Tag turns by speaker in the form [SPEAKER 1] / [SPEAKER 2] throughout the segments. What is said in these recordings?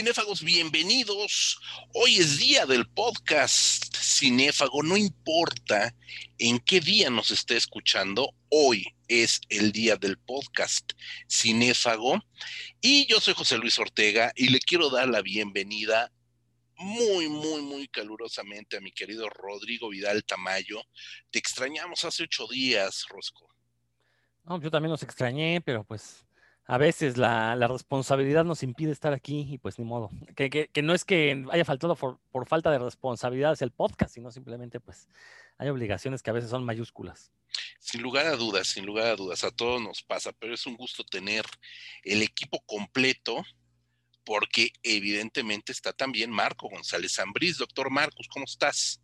[SPEAKER 1] cinéfagos? Bienvenidos. Hoy es día del podcast Cinéfago. No importa en qué día nos esté escuchando, hoy es el día del podcast Cinéfago. Y yo soy José Luis Ortega y le quiero dar la bienvenida muy, muy, muy calurosamente a mi querido Rodrigo Vidal Tamayo. Te extrañamos hace ocho días, Rosco.
[SPEAKER 2] No, yo también los extrañé, pero pues a veces la, responsabilidad nos impide estar aquí y pues ni modo. Que, no es que haya faltado por, falta de responsabilidad hacia el podcast, sino simplemente pues hay obligaciones que a veces son mayúsculas.
[SPEAKER 1] Sin lugar a dudas, sin lugar a dudas, a todos nos pasa, pero es un gusto tener el equipo completo porque evidentemente está también Marco González Zambriz. Doctor Marcos, ¿cómo estás?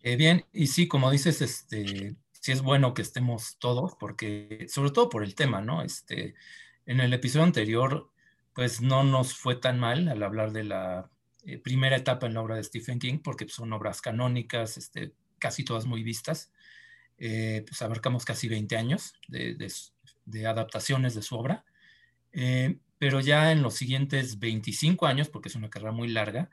[SPEAKER 3] Eh, bien, y sí, como dices, este, sí es bueno que estemos todos, porque, sobre todo por el tema, ¿no? Este, en el episodio anterior, pues no nos fue tan mal al hablar de la eh, primera etapa en la obra de Stephen King, porque son obras canónicas, este, casi todas muy vistas. Eh, pues abarcamos casi 20 años de, adaptaciones de su obra. Eh, pero ya en los siguientes 25 años, porque es una carrera muy larga,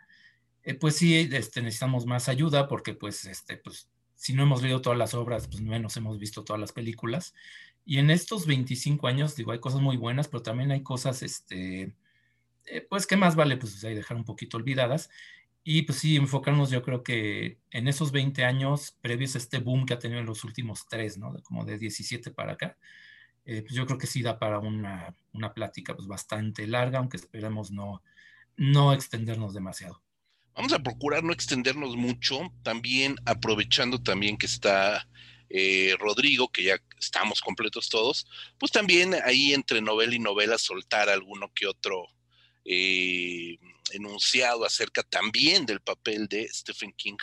[SPEAKER 3] pues sí este, necesitamos más ayuda porque pues, este, pues si no hemos leído todas las obras, pues menos hemos visto todas las películas. Y en estos 25 años, digo, hay cosas muy buenas, pero también hay cosas, este, eh, pues, ¿qué más vale? Pues ahí dejar un poquito olvidadas. Y pues sí, enfocarnos yo creo que en esos 20 años previos a este boom que ha tenido en los últimos tres, ¿no? Como de 17 para acá, eh, pues yo creo que sí da para una, una plática pues bastante larga, aunque esperemos no, no extendernos demasiado.
[SPEAKER 1] Vamos a procurar no extendernos mucho, también aprovechando también que está eh, Rodrigo, que ya estamos completos todos, pues también ahí entre novela y novela soltar alguno que otro eh, enunciado acerca también del papel de Stephen King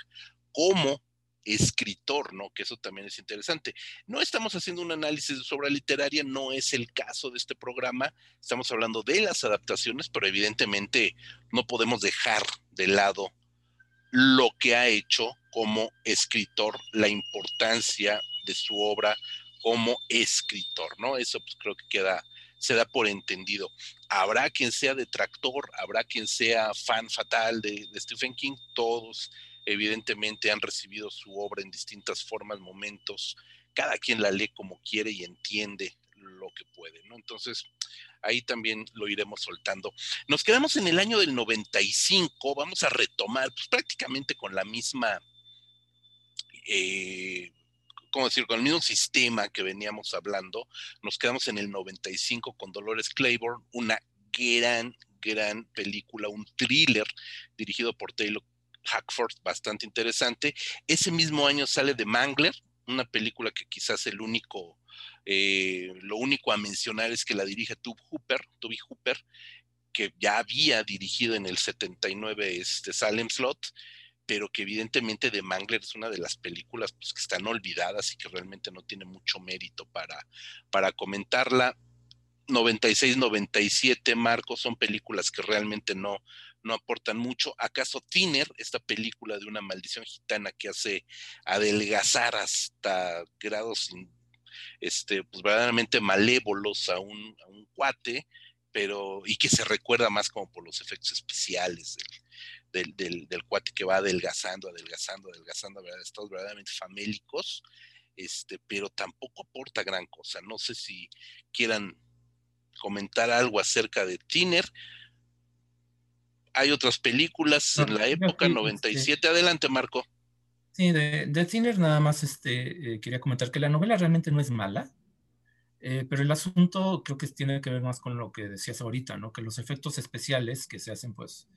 [SPEAKER 1] como escritor, ¿no? Que eso también es interesante. No estamos haciendo un análisis de obra literaria, no es el caso de este programa, estamos hablando de las adaptaciones, pero evidentemente no podemos dejar de lado lo que ha hecho como escritor, la importancia de su obra como escritor, ¿no? Eso pues creo que queda, se da por entendido. Habrá quien sea detractor, habrá quien sea fan fatal de, de Stephen King, todos evidentemente han recibido su obra en distintas formas, momentos, cada quien la lee como quiere y entiende lo que puede, ¿no? Entonces, ahí también lo iremos soltando. Nos quedamos en el año del 95, vamos a retomar pues, prácticamente con la misma, eh, ¿cómo decir? Con el mismo sistema que veníamos hablando. Nos quedamos en el 95 con Dolores Claiborne, una gran, gran película, un thriller dirigido por Taylor Hackford, bastante interesante. Ese mismo año sale The Mangler, una película que quizás el único, eh, lo único a mencionar es que la dirige Tube Hooper, Toby Hooper, que ya había dirigido en el 79 este Salem Slot, pero que evidentemente The Mangler es una de las películas pues, que están olvidadas y que realmente no tiene mucho mérito para, para comentarla. 96, 97, Marcos, son películas que realmente no, no aportan mucho. ¿Acaso Thinner, esta película de una maldición gitana que hace adelgazar hasta grados este, pues verdaderamente malévolos a un, a un cuate, pero y que se recuerda más como por los efectos especiales del, del, del, cuate que va adelgazando, adelgazando, adelgazando, ¿verdad? Estados verdaderamente famélicos, este, pero tampoco aporta gran cosa. No sé si quieran comentar algo acerca de Tiner. Hay otras películas en la época, 97. Este Adelante, Marco.
[SPEAKER 3] Sí, de, de nada más este, eh, quería comentar que la novela realmente no es mala, eh, pero el asunto creo que tiene que ver más con lo que decías ahorita, ¿no? Que los efectos especiales que se hacen pues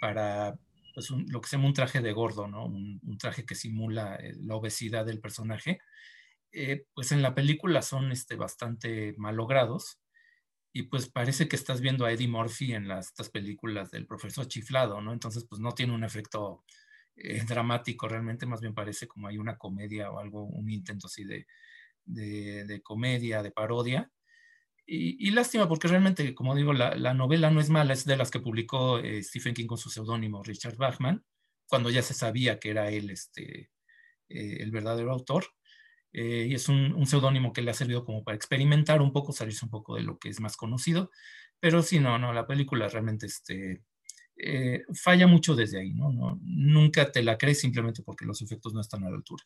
[SPEAKER 3] para pues, lo que se llama un traje de gordo, ¿no? Un, traje que simula eh, la obesidad del personaje, pues en la película son este, bastante malogrados y pues parece que estás viendo a Eddie Murphy en las, estas películas del profesor chiflado, ¿no? Entonces pues no tiene un efecto eh, dramático, realmente más bien parece como hay una comedia o algo, un intento así de, de, comedia, de parodia. Y, lástima porque realmente, como digo, la, la, novela no es mala, es de las que publicó eh, Stephen King con su seudónimo Richard Bachman, cuando ya se sabía que era él este, eh, el verdadero autor. Eh, y es un, seudónimo que le ha servido como para experimentar un poco, salirse un poco de lo que es más conocido. Pero sí, no, no, la película realmente este, eh, falla mucho desde ahí. ¿no? Nunca te la crees simplemente porque los efectos no están a la altura.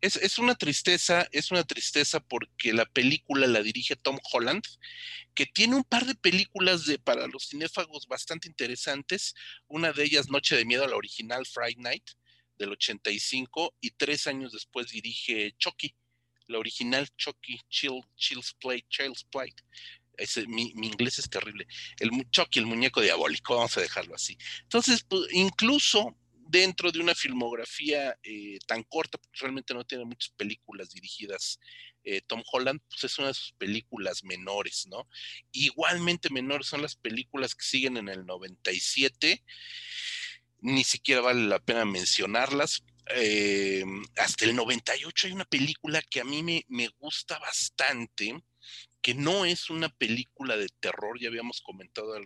[SPEAKER 1] Es, una tristeza, es una tristeza porque la película la dirige Tom Holland, que tiene un par de películas de, para los cinéfagos bastante interesantes. Una de ellas, Noche de Miedo, la original Friday Night, del 85, y tres años después dirige Chucky, la original Chucky, Chill, Chill's Play, Child's Play. mi, inglés es terrible. El Chucky, el muñeco diabólico, vamos a dejarlo así. Entonces, pues, incluso dentro de una filmografía eh, tan corta, porque realmente no tiene muchas películas dirigidas eh, Tom Holland, pues es una de sus películas menores, ¿no? Igualmente menores son las películas que siguen en el 97, ni siquiera vale la pena mencionarlas. Eh, hasta el 98 hay una película que a mí me, me gusta bastante, que no es una película de terror, ya habíamos comentado eh,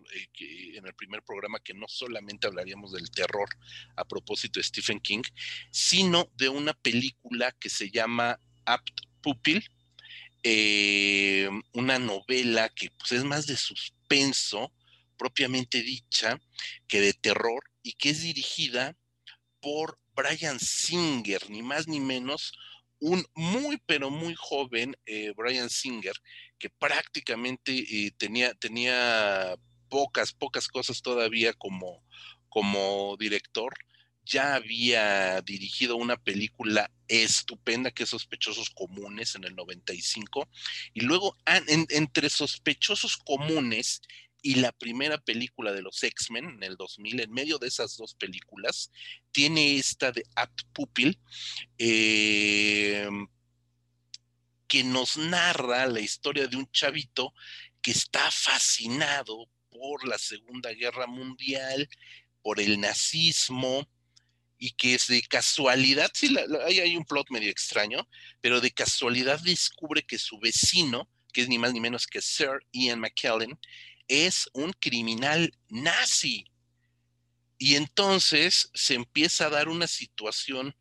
[SPEAKER 1] en el primer programa que no solamente hablaríamos del terror a propósito de Stephen King, sino de una película que se llama Apt Pupil, eh, una novela que pues, es más de suspenso, propiamente dicha, que de terror, y que es dirigida por Brian Singer, ni más ni menos, un muy, pero muy joven eh, Brian Singer, que prácticamente eh, tenía, tenía pocas, pocas cosas todavía como, como director. Ya había dirigido una película estupenda que es Sospechosos Comunes en el 95. Y luego, entre Sospechosos Comunes y la primera película de los X-Men en el 2000, en medio de esas dos películas, tiene esta de Apt Pupil, eh, que nos narra la historia de un chavito que está fascinado por la Segunda Guerra Mundial, por el nazismo, y que es de casualidad, sí, hay un plot medio extraño, pero de casualidad descubre que su vecino, que es ni más ni menos que Sir Ian McKellen, es un criminal nazi. Y entonces se empieza a dar una situación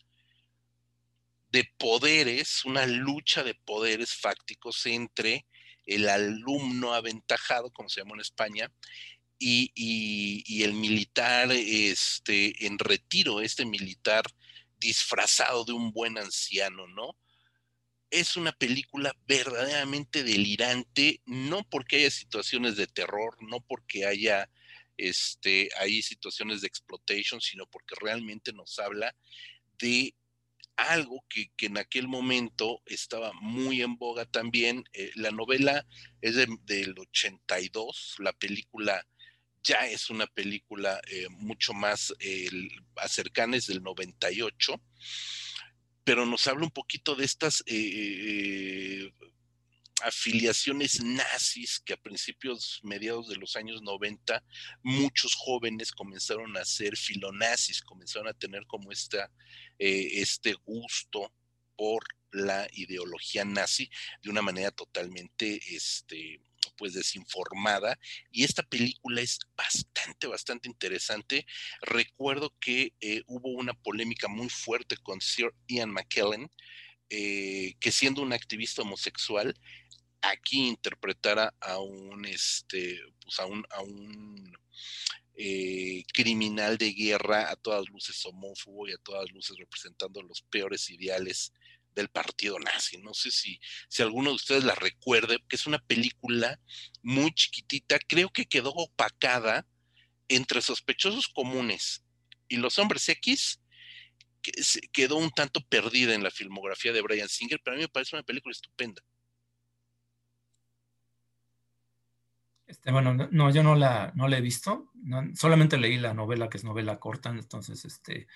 [SPEAKER 1] de poderes, una lucha de poderes fácticos entre el alumno aventajado, como se llama en España, y, el militar este, en retiro, este militar disfrazado de un buen anciano, ¿no? Es una película verdaderamente delirante, no porque haya situaciones de terror, no porque haya este, hay situaciones de exploitation, sino porque realmente nos habla de algo que, en aquel momento estaba muy en boga también. Eh, la novela es del 82, la película ya es una película eh, mucho más eh, cercana, es del 98 pero nos habla un poquito de estas eh, afiliaciones nazis que a principios, mediados de los años 90, muchos jóvenes comenzaron a ser filonazis, comenzaron a tener como esta, eh, este gusto por la ideología nazi de una manera totalmente este, pues desinformada y esta película es bastante, bastante interesante. Recuerdo que eh, hubo una polémica muy fuerte con Sir Ian McKellen, eh, que siendo un activista homosexual, aquí interpretara a un, este, pues a un, a un eh, criminal de guerra, a todas luces homófobo y a todas luces representando los peores ideales del partido nazi. No sé si, si alguno de ustedes la recuerde, que es una película muy chiquitita, creo que quedó opacada entre sospechosos comunes y los hombres X, que quedó un tanto perdida en la filmografía de Brian Singer, pero a mí me parece una película estupenda.
[SPEAKER 3] Este, bueno, no, yo no la, no la he visto, solamente leí la novela, que es novela corta, entonces, este,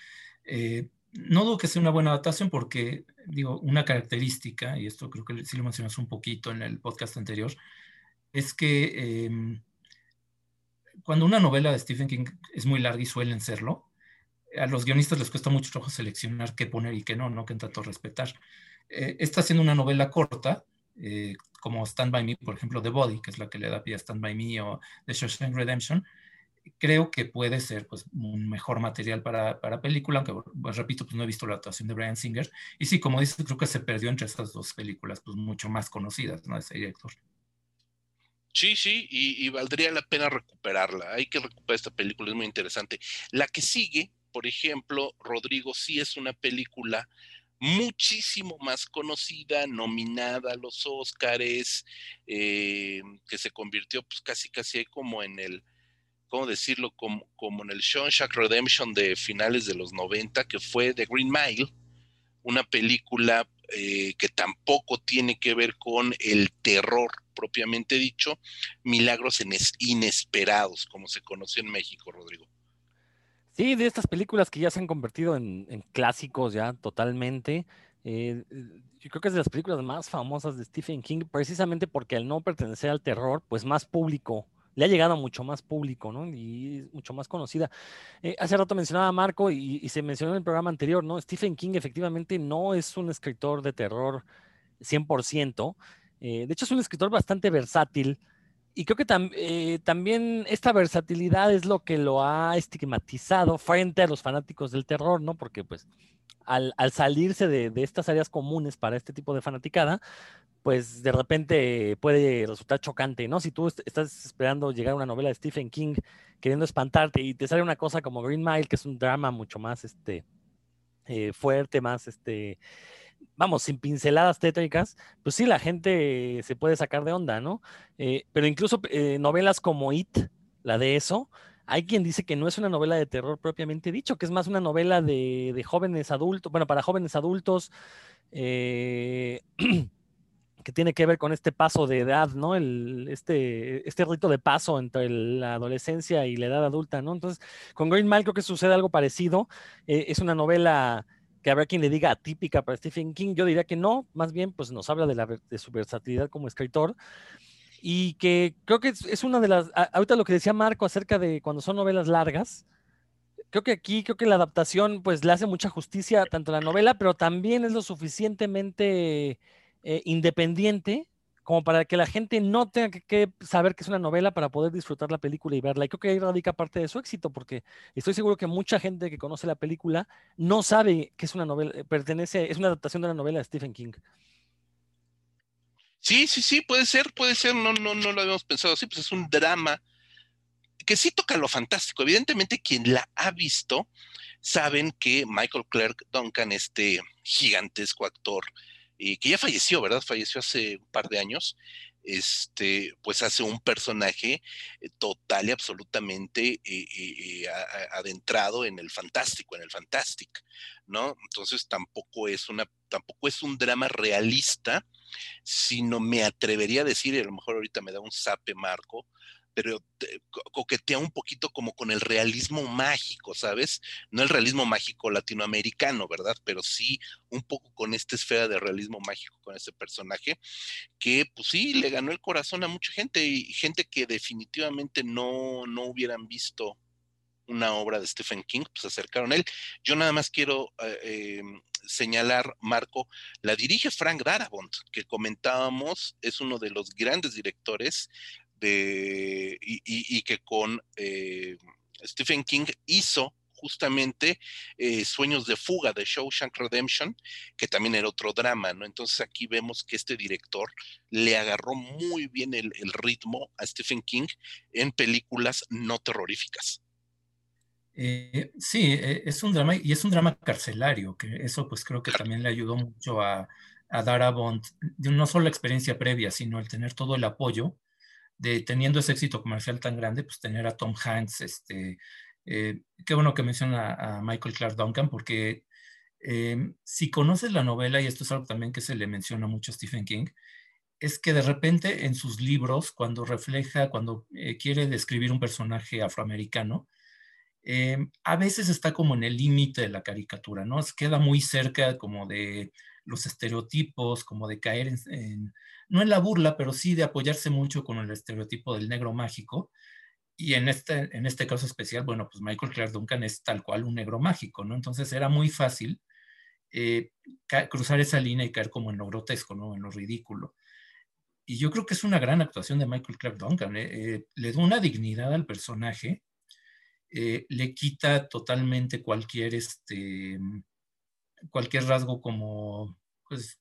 [SPEAKER 3] eh, no dudo que sea una buena adaptación porque, digo, una característica, y esto creo que sí lo mencionas un poquito en el podcast anterior, es que em, cuando una novela de Stephen King es muy larga y suelen serlo, a los guionistas les cuesta mucho trabajo seleccionar qué poner y qué no, no que tanto respetar. Eh, esta siendo una novela corta, eh, como Stand By Me, por ejemplo, The Body, que es la que le da pie a Stand By Me o The Shawshank Redemption, creo que puede ser pues, un mejor material para, para película, aunque pues, repito, pues no he visto la actuación de Brian Singer. Y sí, como dices, creo que se perdió entre estas dos películas, pues mucho más conocidas, ¿no? Ese director.
[SPEAKER 1] Sí, sí, y, y, valdría la pena recuperarla. Hay que recuperar esta película, es muy interesante. La que sigue, por ejemplo, Rodrigo, sí es una película muchísimo más conocida, nominada a los Óscares, eh, que se convirtió pues casi casi como en el, ¿cómo decirlo? Como, como en el Shawshank Redemption de finales de los 90, que fue The Green Mile, una película eh, que tampoco tiene que ver con el terror propiamente dicho, milagros inesperados, como se conoció en México, Rodrigo.
[SPEAKER 2] Sí, de estas películas que ya se han convertido en, clásicos ya totalmente. Eh, yo creo que es de las películas más famosas de Stephen King, precisamente porque al no pertenecer al terror, pues más público, le ha llegado a mucho más público, ¿no? Y mucho más conocida. Eh, hace rato mencionaba a Marco y, se mencionó en el programa anterior, ¿no? Stephen King efectivamente no es un escritor de terror 100%. Eh, de hecho, es un escritor bastante versátil y creo que eh, también esta versatilidad es lo que lo ha estigmatizado frente a los fanáticos del terror, ¿no? Porque pues al, salirse de, estas áreas comunes para este tipo de fanaticada, pues de repente puede resultar chocante, ¿no? Si tú estás esperando llegar a una novela de Stephen King queriendo espantarte y te sale una cosa como Green Mile, que es un drama mucho más este, eh, fuerte, más este, vamos, sin pinceladas tétricas, pues sí, la gente se puede sacar de onda, ¿no? Eh, pero incluso eh, novelas como It, la de eso, hay quien dice que no es una novela de terror propiamente dicho, que es más una novela de, jóvenes adultos, bueno, para jóvenes adultos, eh, que tiene que ver con este paso de edad, ¿no? El, este, este rito de paso entre la adolescencia y la edad adulta, ¿no? Entonces, con Green Mile creo que sucede algo parecido. es una novela que habrá quien le diga atípica para Stephen King, yo diría que no, más bien pues nos habla de, la, de su versatilidad como escritor y que creo que es, una de las, ahorita lo que decía Marco acerca de cuando son novelas largas, creo que aquí, creo que la adaptación pues le hace mucha justicia tanto a la novela, pero también es lo suficientemente eh, independiente como para que la gente no tenga que, saber que es una novela para poder disfrutar la película y verla. Y creo que ahí radica parte de su éxito, porque estoy seguro que mucha gente que conoce la película no sabe que es una novela, eh, pertenece, es una adaptación de una novela de Stephen King.
[SPEAKER 1] Sí, sí, sí, puede ser, puede ser, no, no, no lo habíamos pensado así, pues es un drama que sí toca lo fantástico. Evidentemente, quien la ha visto saben que Michael Clark Duncan, este gigantesco actor, y que ya falleció, ¿verdad? Falleció hace un par de años, este, pues hace un personaje eh, total y absolutamente eh, eh, adentrado en el fantástico, en el fantastic, ¿no? Entonces tampoco es una, tampoco es un drama realista, sino me atrevería a decir, y a lo mejor ahorita me da un sape marco, pero coquetea un poquito como con el realismo mágico, ¿sabes? No el realismo mágico latinoamericano, ¿verdad? Pero sí un poco con esta esfera de realismo mágico con este personaje, que pues sí, le ganó el corazón a mucha gente y gente que definitivamente no, no hubieran visto una obra de Stephen King, pues se acercaron a él. Yo nada más quiero eh, em, señalar, Marco, la dirige Frank Darabont, que comentábamos, es uno de los grandes directores de, y, que con eh, Stephen King hizo justamente eh, Sueños de Fuga de Shawshank Redemption, que también era otro drama, ¿no? Entonces aquí vemos que este director le agarró muy bien el, ritmo a Stephen King en películas no terroríficas.
[SPEAKER 3] Eh, sí, es un drama y es un drama carcelario, que eso pues creo que también le ayudó mucho a, a dar a Bond, no solo la experiencia previa, sino el tener todo el apoyo de teniendo ese éxito comercial tan grande, pues tener a Tom Hanks, este, eh, qué bueno que menciona a Michael Clark Duncan, porque em, si conoces la novela, y esto es algo también que se le menciona mucho a Stephen King, es que de repente en sus libros, cuando refleja, cuando eh, quiere describir un personaje afroamericano, em, a veces está como en el límite de la caricatura, ¿no? Queda muy cerca como de los estereotipos, como de caer en, no en la burla, pero sí de apoyarse mucho con el estereotipo del negro mágico. Y en este, en este caso especial, bueno, pues Michael Clark Duncan es tal cual un negro mágico, ¿no? Entonces era muy fácil eh, cruzar esa línea y caer como en lo grotesco, ¿no? En lo ridículo. Y yo creo que es una gran actuación de Michael Clark Duncan. ¿eh? Eh, le da una dignidad al personaje eh, le quita totalmente cualquier, este, cualquier rasgo como pues,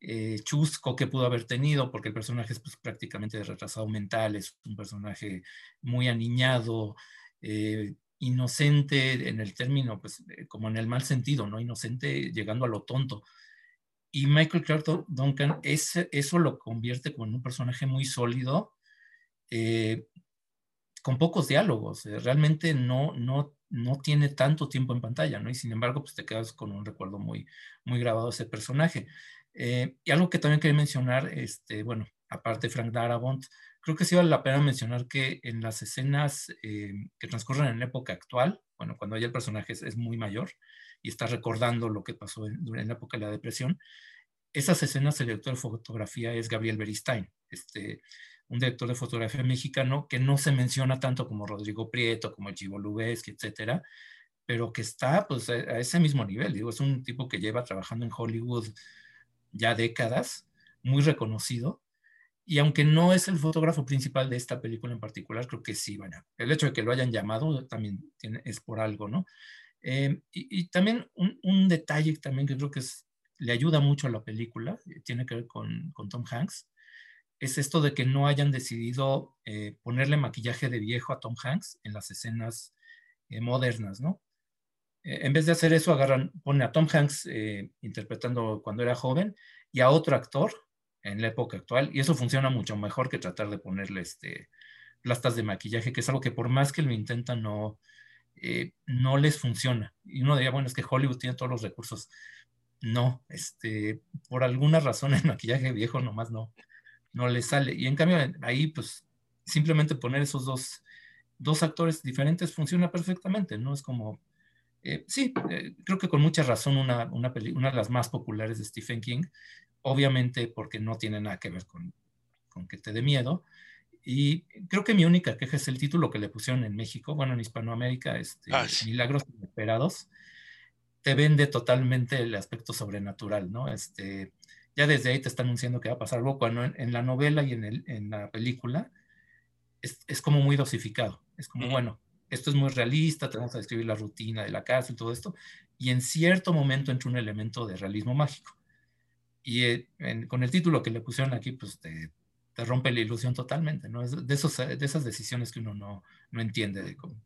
[SPEAKER 3] eh, chusco que pudo haber tenido, porque el personaje es pues, prácticamente de retrasado mental, es un personaje muy aniñado, eh, inocente en el término, pues como en el mal sentido, ¿no? Inocente llegando a lo tonto. Y Michael Clark Duncan, eso lo convierte como en un personaje muy sólido, con pocos diálogos. realmente no, no, no tiene tanto tiempo en pantalla, ¿no? Y sin embargo, pues te quedas con un recuerdo muy, muy grabado de ese personaje. Eh, y algo que también quería mencionar, este, bueno, aparte de Frank Darabont, creo que sí vale la pena mencionar que en las escenas eh, que transcurren en época actual, bueno, cuando ya el personaje es, muy mayor y está recordando lo que pasó en, la época de la depresión, esas escenas el director de fotografía es Gabriel Beristain, este, un director de fotografía mexicano que no se menciona tanto como Rodrigo Prieto, como Chivo Lubeski, etcétera, pero que está pues a ese mismo nivel. Digo, es un tipo que lleva trabajando en Hollywood ya décadas, muy reconocido. Y aunque no es el fotógrafo principal de esta película en particular, creo que sí, bueno, el hecho de que lo hayan llamado también tiene, es por algo, ¿no? Eh, y, también un, un, detalle también que creo que es, le ayuda mucho a la película, eh, tiene que ver con, con Tom Hanks, es esto de que no hayan decidido eh, ponerle maquillaje de viejo a Tom Hanks en las escenas eh, modernas, ¿no? Eh, en vez de hacer eso, agarran, pone a Tom Hanks interpretando cuando era joven y a otro actor en la época actual, y eso funciona mucho mejor que tratar de ponerle este, plastas de maquillaje, que es algo que por más que lo intentan, no, no les funciona. Y uno diría, bueno, es que Hollywood tiene todos los recursos. No, este, por alguna razón el maquillaje viejo nomás no, no le sale. Y en cambio, ahí, pues, simplemente poner esos dos, dos actores diferentes funciona perfectamente, ¿no? Es como, eh, sí, eh, creo que con mucha razón una, una, una, de las más populares de Stephen King, obviamente porque no tiene nada que ver con, con que te dé miedo. Y creo que mi única queja es el título que le pusieron en México, bueno, en Hispanoamérica, este, ah, Milagros Inesperados, te vende totalmente el aspecto sobrenatural, ¿no? Este, ya desde ahí te está anunciando que va a pasar algo, cuando en, la novela y en, el, en la película es, es, como muy dosificado. Es como, bueno, esto es muy realista, te vamos a describir la rutina de la casa y todo esto, y en cierto momento entra un elemento de realismo mágico. Y eh, con el título que le pusieron aquí, pues te, te rompe la ilusión totalmente, ¿no? Es de, esos, de esas decisiones que uno no, no entiende de cómo,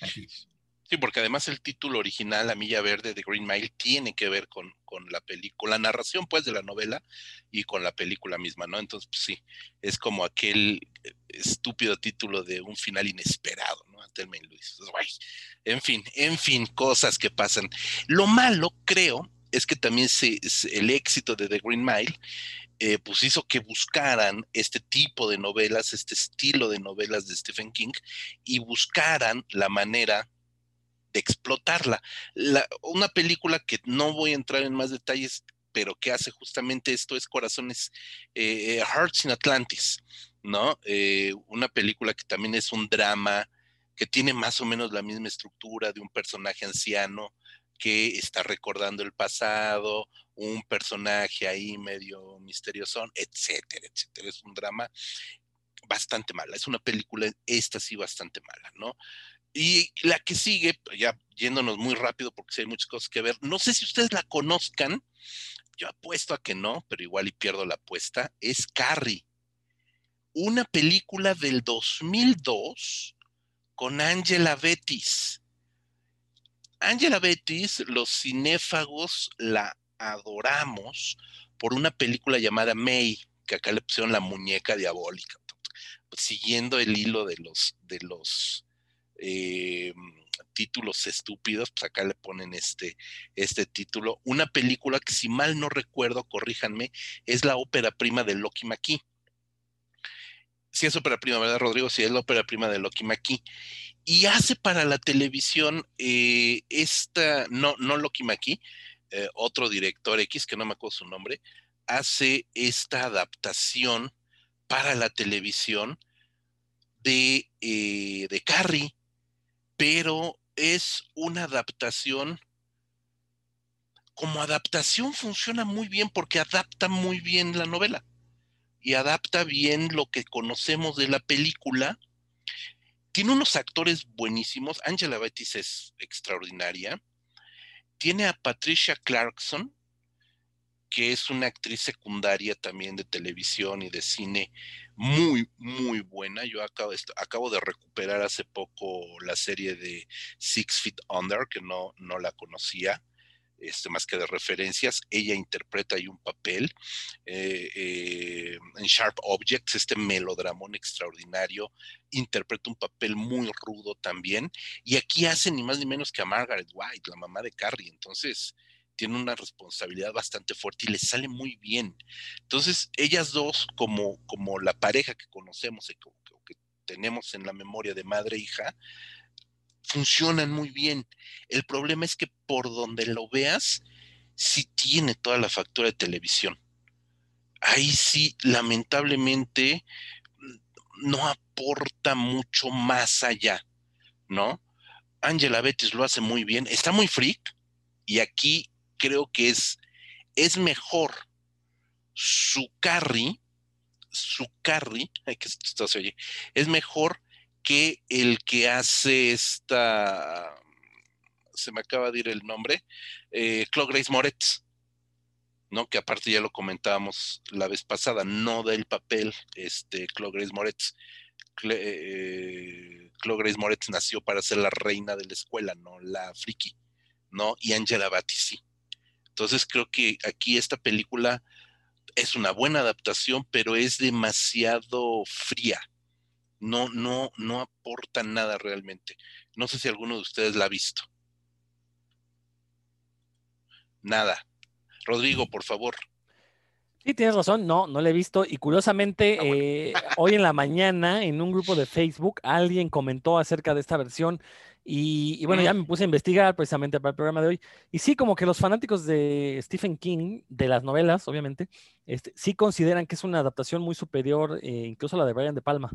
[SPEAKER 3] aquí.
[SPEAKER 1] Sí, porque además el título original, La Milla Verde de Green Mile, tiene que ver con, la película, la narración pues de la novela y con la película misma, ¿no? Entonces, pues sí, es como aquel eh, estúpido título de un final inesperado, ¿no? Telma Luis. En fin, en fin, cosas que pasan. Lo malo, creo, es que también se, el éxito de The Green Mile eh, pues hizo que buscaran este tipo de novelas, este estilo de novelas de Stephen King y buscaran la manera explotarla. una película que no voy a entrar en más detalles, pero que hace justamente esto es Corazones, eh, Hearts in Atlantis, ¿no? Eh, una película que también es un drama, que tiene más o menos la misma estructura de un personaje anciano que está recordando el pasado, un personaje ahí medio misterioso, etcétera, etcétera. Es un drama bastante mala. Es una película, esta sí, bastante mala, ¿no? Y la que sigue, ya yéndonos muy rápido porque sí hay muchas cosas que ver, no sé si ustedes la conozcan, yo apuesto a que no, pero igual y pierdo la apuesta, es Carrie, una película del 2002 con Angela Bettis. Angela Bettis, los cinéfagos la adoramos por una película llamada May, que acá le pusieron la muñeca diabólica, siguiendo el hilo de los, de los eh, títulos estúpidos, pues acá le ponen este, este título. Una película que si mal no recuerdo, corríjanme, es la ópera prima de Loki McKee. Sí es ópera prima, ¿verdad, Rodrigo? Sí, es la ópera prima de Loki McKee. Y hace para la televisión eh, esta, no, no Loki McKee, eh, otro director X, que no me acuerdo su nombre, hace esta adaptación para la televisión de, de Carrie pero es una adaptación. Como adaptación funciona muy bien porque adapta muy bien la novela y adapta bien lo que conocemos de la película. tiene unos actores buenísimos. Angela Bettis es extraordinaria. Tiene a Patricia Clarkson, que es una actriz secundaria también de televisión y de cine muy, muy buena. Yo acabo acabo de recuperar hace poco la serie de Six Feet Under, que no, no la conocía este, más que de referencias. Ella interpreta ahí un papel eh, eh, en Sharp Objects, este melodramón extraordinario, interpreta un papel muy rudo también. Y aquí hace ni más ni menos que a Margaret White, la mamá de Carrie. Entonces, tiene una responsabilidad bastante fuerte y le sale muy bien. Entonces, ellas dos, como, como la pareja que conocemos y que, tenemos en la memoria de madre e hija, funcionan muy bien. El problema es que por donde lo veas, sí tiene toda la factura de televisión. Ahí sí, lamentablemente, no aporta mucho más allá, ¿no? Angela Bettis lo hace muy bien, está muy freak y aquí creo que es, es mejor su carry, su carry, ay, que esto oye, es mejor que el que hace esta, se me acaba de ir el nombre, eh, Claude Grace Moretz, ¿no? Que aparte ya lo comentábamos la vez pasada, no da el papel, este, Claude Grace Moretz. Eh, Claude Grace Moretz nació para ser la reina de la escuela, no la friki, ¿no? Y Angela Batty sí. Entonces creo que aquí esta película es una buena adaptación, pero es demasiado fría no, no, no aporta nada realmente. No sé si alguno de ustedes la ha visto. Nada. Rodrigo, por favor.
[SPEAKER 2] Sí, tienes razón, no, no la he visto. Y curiosamente, ah, eh, hoy en la mañana, en un grupo de Facebook, alguien comentó acerca de esta versión. Y, bueno, ya me puse a investigar precisamente para el programa de hoy. Y sí, como que los fanáticos de Stephen King, de las novelas, obviamente, este, sí consideran que es una adaptación muy superior, eh, incluso a la de Brian De Palma.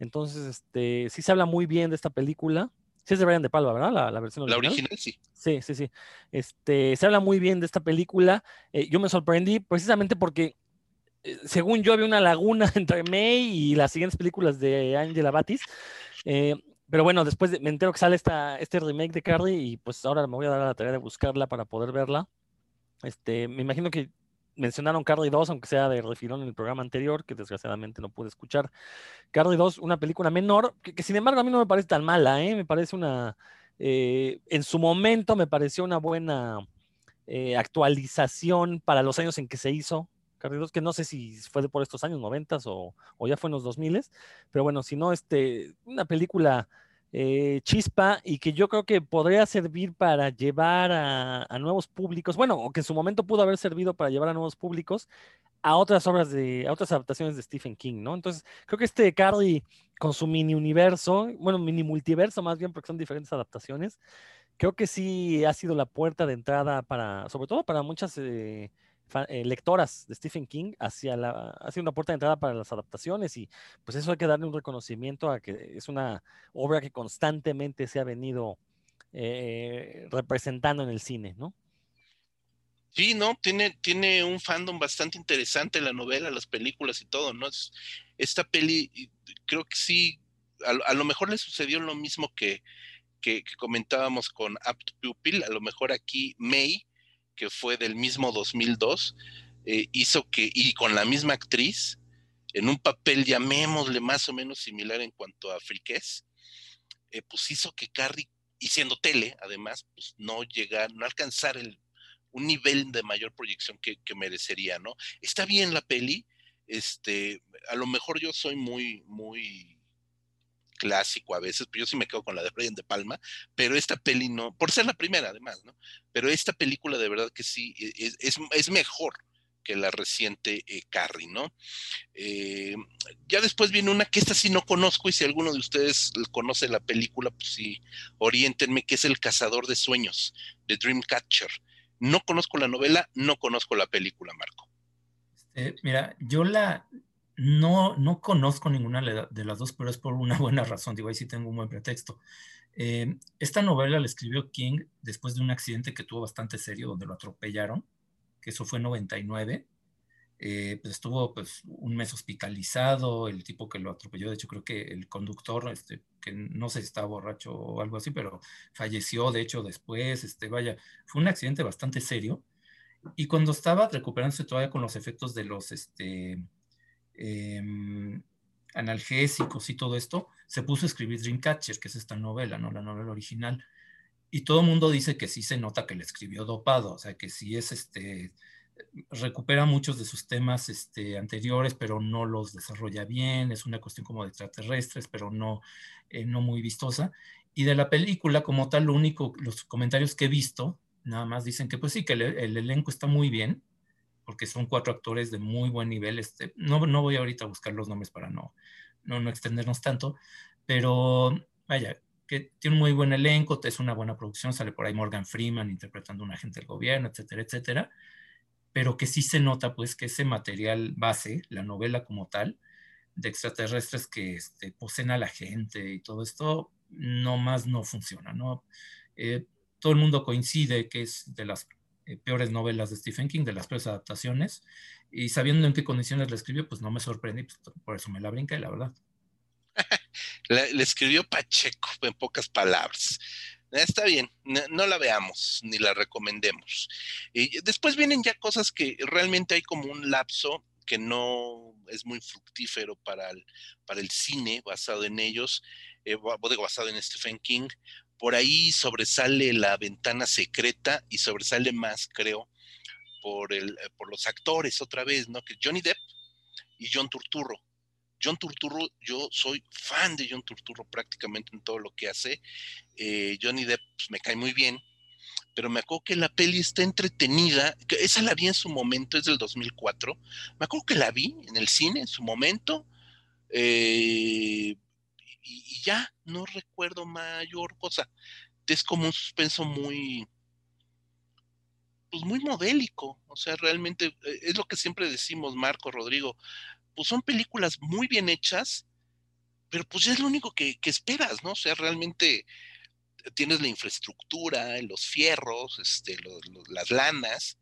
[SPEAKER 2] Entonces, este, sí se habla muy bien de esta película. Sí es de Brian De Palma, ¿verdad? La, versión
[SPEAKER 1] original. La original, sí.
[SPEAKER 2] Sí, sí, sí. Este, se habla muy bien de esta película. Eh, yo me sorprendí precisamente porque, eh, según yo, había una laguna entre May y las siguientes películas de Angela Batis. Eh, pero bueno, después me entero que sale esta, este remake de Carrie y pues ahora me voy a dar a la tarea de buscarla para poder verla. Este, me imagino que mencionaron Carly 2, aunque sea de refilón en el programa anterior, que desgraciadamente no pude escuchar. Carly 2, una película menor, que, sin embargo a mí no me parece tan mala, ¿eh? me parece una, eh, en su momento me pareció una buena eh, actualización para los años en que se hizo. Carly 2, que no sé si fue por estos años 90 o, o ya fue en los 2000, pero bueno, si no, este, una película eh, chispa y que yo creo que podría servir para llevar a, nuevos públicos, bueno, o que en su momento pudo haber servido para llevar a nuevos públicos a otras obras de, a otras adaptaciones de Stephen King, ¿no? Entonces, creo que este Carly con su mini universo, bueno, mini multiverso más bien, porque son diferentes adaptaciones, creo que sí ha sido la puerta de entrada para, sobre todo para muchas eh, eh, lectoras de Stephen King hacia la, hacia una puerta de entrada para las adaptaciones y pues eso hay que darle un reconocimiento a que es una obra que constantemente se ha venido eh, representando en el cine, ¿no?
[SPEAKER 1] Sí, no, tiene, tiene un fandom bastante interesante la novela, las películas y todo, ¿no? esta peli, creo que sí, a, lo mejor le sucedió lo mismo que, que, que comentábamos con Apt Pupil, a lo mejor aquí May que fue del mismo 2002, eh, hizo que, y con la misma actriz, en un papel, llamémosle más o menos similar en cuanto a friquez, eh, pues hizo que Carrie, y siendo tele, además, pues no llegar, no alcanzar el, un nivel de mayor proyección que, que, merecería, ¿no? Está bien la peli, este, a lo mejor yo soy muy, muy clásico a veces, yo sí me quedo con la de Brian De Palma, pero esta peli no, por ser la primera además, ¿no? Pero esta película de verdad que sí e, es, es, mejor que la reciente eh, Carrie, ¿no? Eh, ya después viene una que esta sí no conozco y si alguno de ustedes conoce la película, pues sí, orientenme, que es El Cazador de Sueños, de Dreamcatcher. No conozco la novela, no conozco la película, Marco.
[SPEAKER 3] Este, mira, yo la, no, no conozco ninguna de las dos, pero es por una buena razón. Digo, ahí sí tengo un buen pretexto. Eh, esta novela la escribió King después de un accidente que tuvo bastante serio, donde lo atropellaron, que eso fue en 99. eh, pues estuvo pues, un mes hospitalizado, el tipo que lo atropelló, de hecho creo que el conductor, este, que no sé si estaba borracho o algo así, pero falleció de hecho después, este, vaya, fue un accidente bastante serio. Y cuando estaba recuperándose todavía con los efectos de los este, em, analgésicos y todo esto, se puso a escribir Dreamcatcher, que es esta novela, ¿no? La novela original. Y todo el mundo dice que sí se nota que le escribió dopado, o sea, que sí es este, recupera muchos de sus temas este, anteriores, pero no los desarrolla bien, es una cuestión como de extraterrestres, pero no, eh, no muy vistosa. Y de la película como tal, lo único, los comentarios que he visto, nada más dicen que pues sí, que el, elenco está muy bien, porque son cuatro actores de muy buen nivel. Este, no, no voy ahorita a buscar los nombres para no, no, no extendernos tanto, pero vaya, que tiene un muy buen elenco, es una buena producción, sale por ahí Morgan Freeman interpretando a un agente del gobierno, etcétera, etcétera pero que sí se nota pues que ese material base, la novela como tal, de extraterrestres que este, poseen a la gente y todo esto, no más no funciona, ¿no? Eh, todo el mundo coincide que es de las peores novelas de Stephen King, de las peores adaptaciones, y sabiendo en qué condiciones la escribió, pues no me sorprendí, pues, por eso me la brinqué, la verdad.
[SPEAKER 1] le escribió Pacheco, en pocas palabras. Está bien, no, la veamos ni la recomendemos. Y después vienen ya cosas que realmente hay como un lapso que no es muy fructífero para el, para el cine basado en ellos, eh, basado en Stephen King. Por ahí sobresale la ventana secreta y sobresale más, creo, por, el, por los actores otra vez, ¿no? Que Johnny Depp y John Turturro. John Turturro, yo soy fan de John Turturro prácticamente en todo lo que hace. Eh, Johnny Depp pues, me cae muy bien, pero me acuerdo que la peli está entretenida. Que esa la vi en su momento, es del 2004. Me acuerdo que la vi en el cine en su momento. Eh, y, ya, no recuerdo mayor cosa. Es como un suspenso muy, pues muy modélico, o sea, realmente eh, es lo que siempre decimos, Marco, Rodrigo, pues son películas muy bien hechas, pero pues es lo único que, esperas, ¿no? O sea, realmente tienes la infraestructura, los fierros, este, las lanas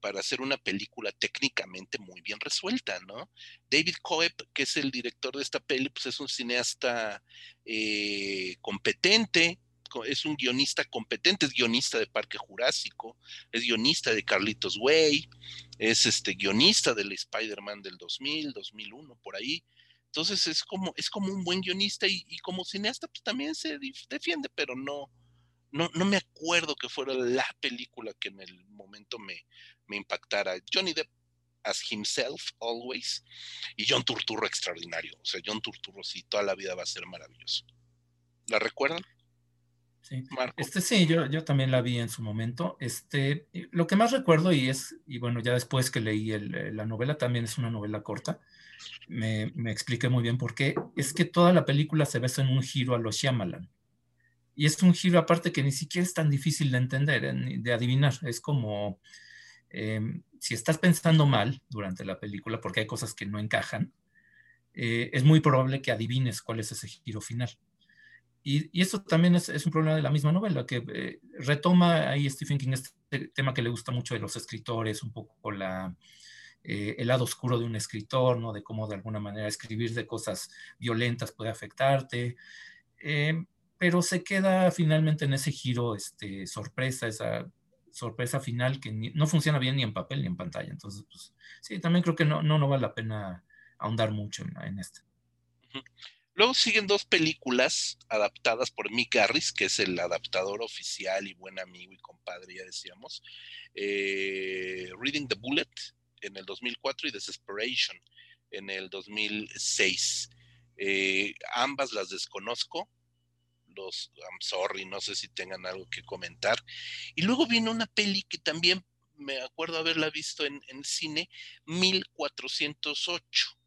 [SPEAKER 1] para hacer una película técnicamente muy bien resuelta, ¿no? David Coeb, que es el director de esta peli, pues es un cineasta eh, competente, es un guionista competente, es guionista de Parque Jurásico, es guionista de Carlitos Way, es este guionista del Spider-Man del 2000, 2001, por ahí. Entonces es como, es como un buen guionista y, como cineasta pues también se defiende, pero no, no, no me acuerdo que fuera la película que en el momento me, me impactara. Johnny Depp as himself always y John Turturro extraordinario. O sea, John Turturro sí, toda la vida va a ser maravilloso. ¿La recuerdan?
[SPEAKER 3] Sí. Este sí, yo, yo también la vi en su momento. Este, lo que más recuerdo y es, y bueno, ya después que leí el, la novela, también es una novela corta, me, me, expliqué muy bien por qué, es que toda la película se basa en un giro a los Shyamalan. Y es un giro aparte que ni siquiera es tan difícil de entender, eh, de adivinar. Es como, em, si estás pensando mal durante la película, porque hay cosas que no encajan, eh, es muy probable que adivines cuál es ese giro final. Y, y también es, es, un problema de la misma novela, que eh, retoma ahí Stephen King este tema que le gusta mucho de los escritores, un poco la, eh, el lado oscuro de un escritor, ¿no? De cómo de alguna manera escribir de cosas violentas puede afectarte. Eh, pero se queda finalmente en ese giro este, sorpresa, esa sorpresa final que no funciona bien ni en papel ni en pantalla. Entonces, pues, sí, también creo que no, no, no vale la pena ahondar mucho en, en esto.
[SPEAKER 1] Luego siguen dos películas adaptadas por Mick Garris, que es el adaptador oficial y buen amigo y compadre, ya decíamos. Eh, Reading the Bullet en el 2004 y Desesperation en el 2006. Eh, ambas las desconozco. Los, I'm sorry, no sé si tengan algo que comentar. Y luego viene una peli que también me acuerdo haberla visto en, en cine, 1408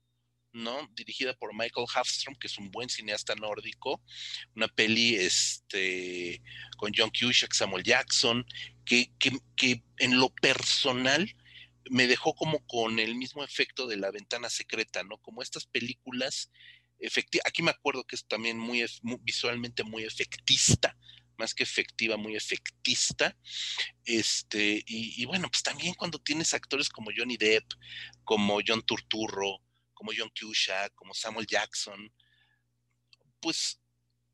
[SPEAKER 1] ¿no? Dirigida por Michael Hafstrom, que es un buen cineasta nórdico, una peli este, con John Cusack, Samuel Jackson, que, que, en lo personal me dejó como con el mismo efecto de la ventana secreta, ¿no? Como estas películas, aquí me acuerdo que es también muy, visualmente muy efectista, más que efectiva, muy efectista. Este, y, bueno, pues también cuando tienes actores como Johnny Depp, como John Turturro, como John Cusack, como Samuel Jackson, pues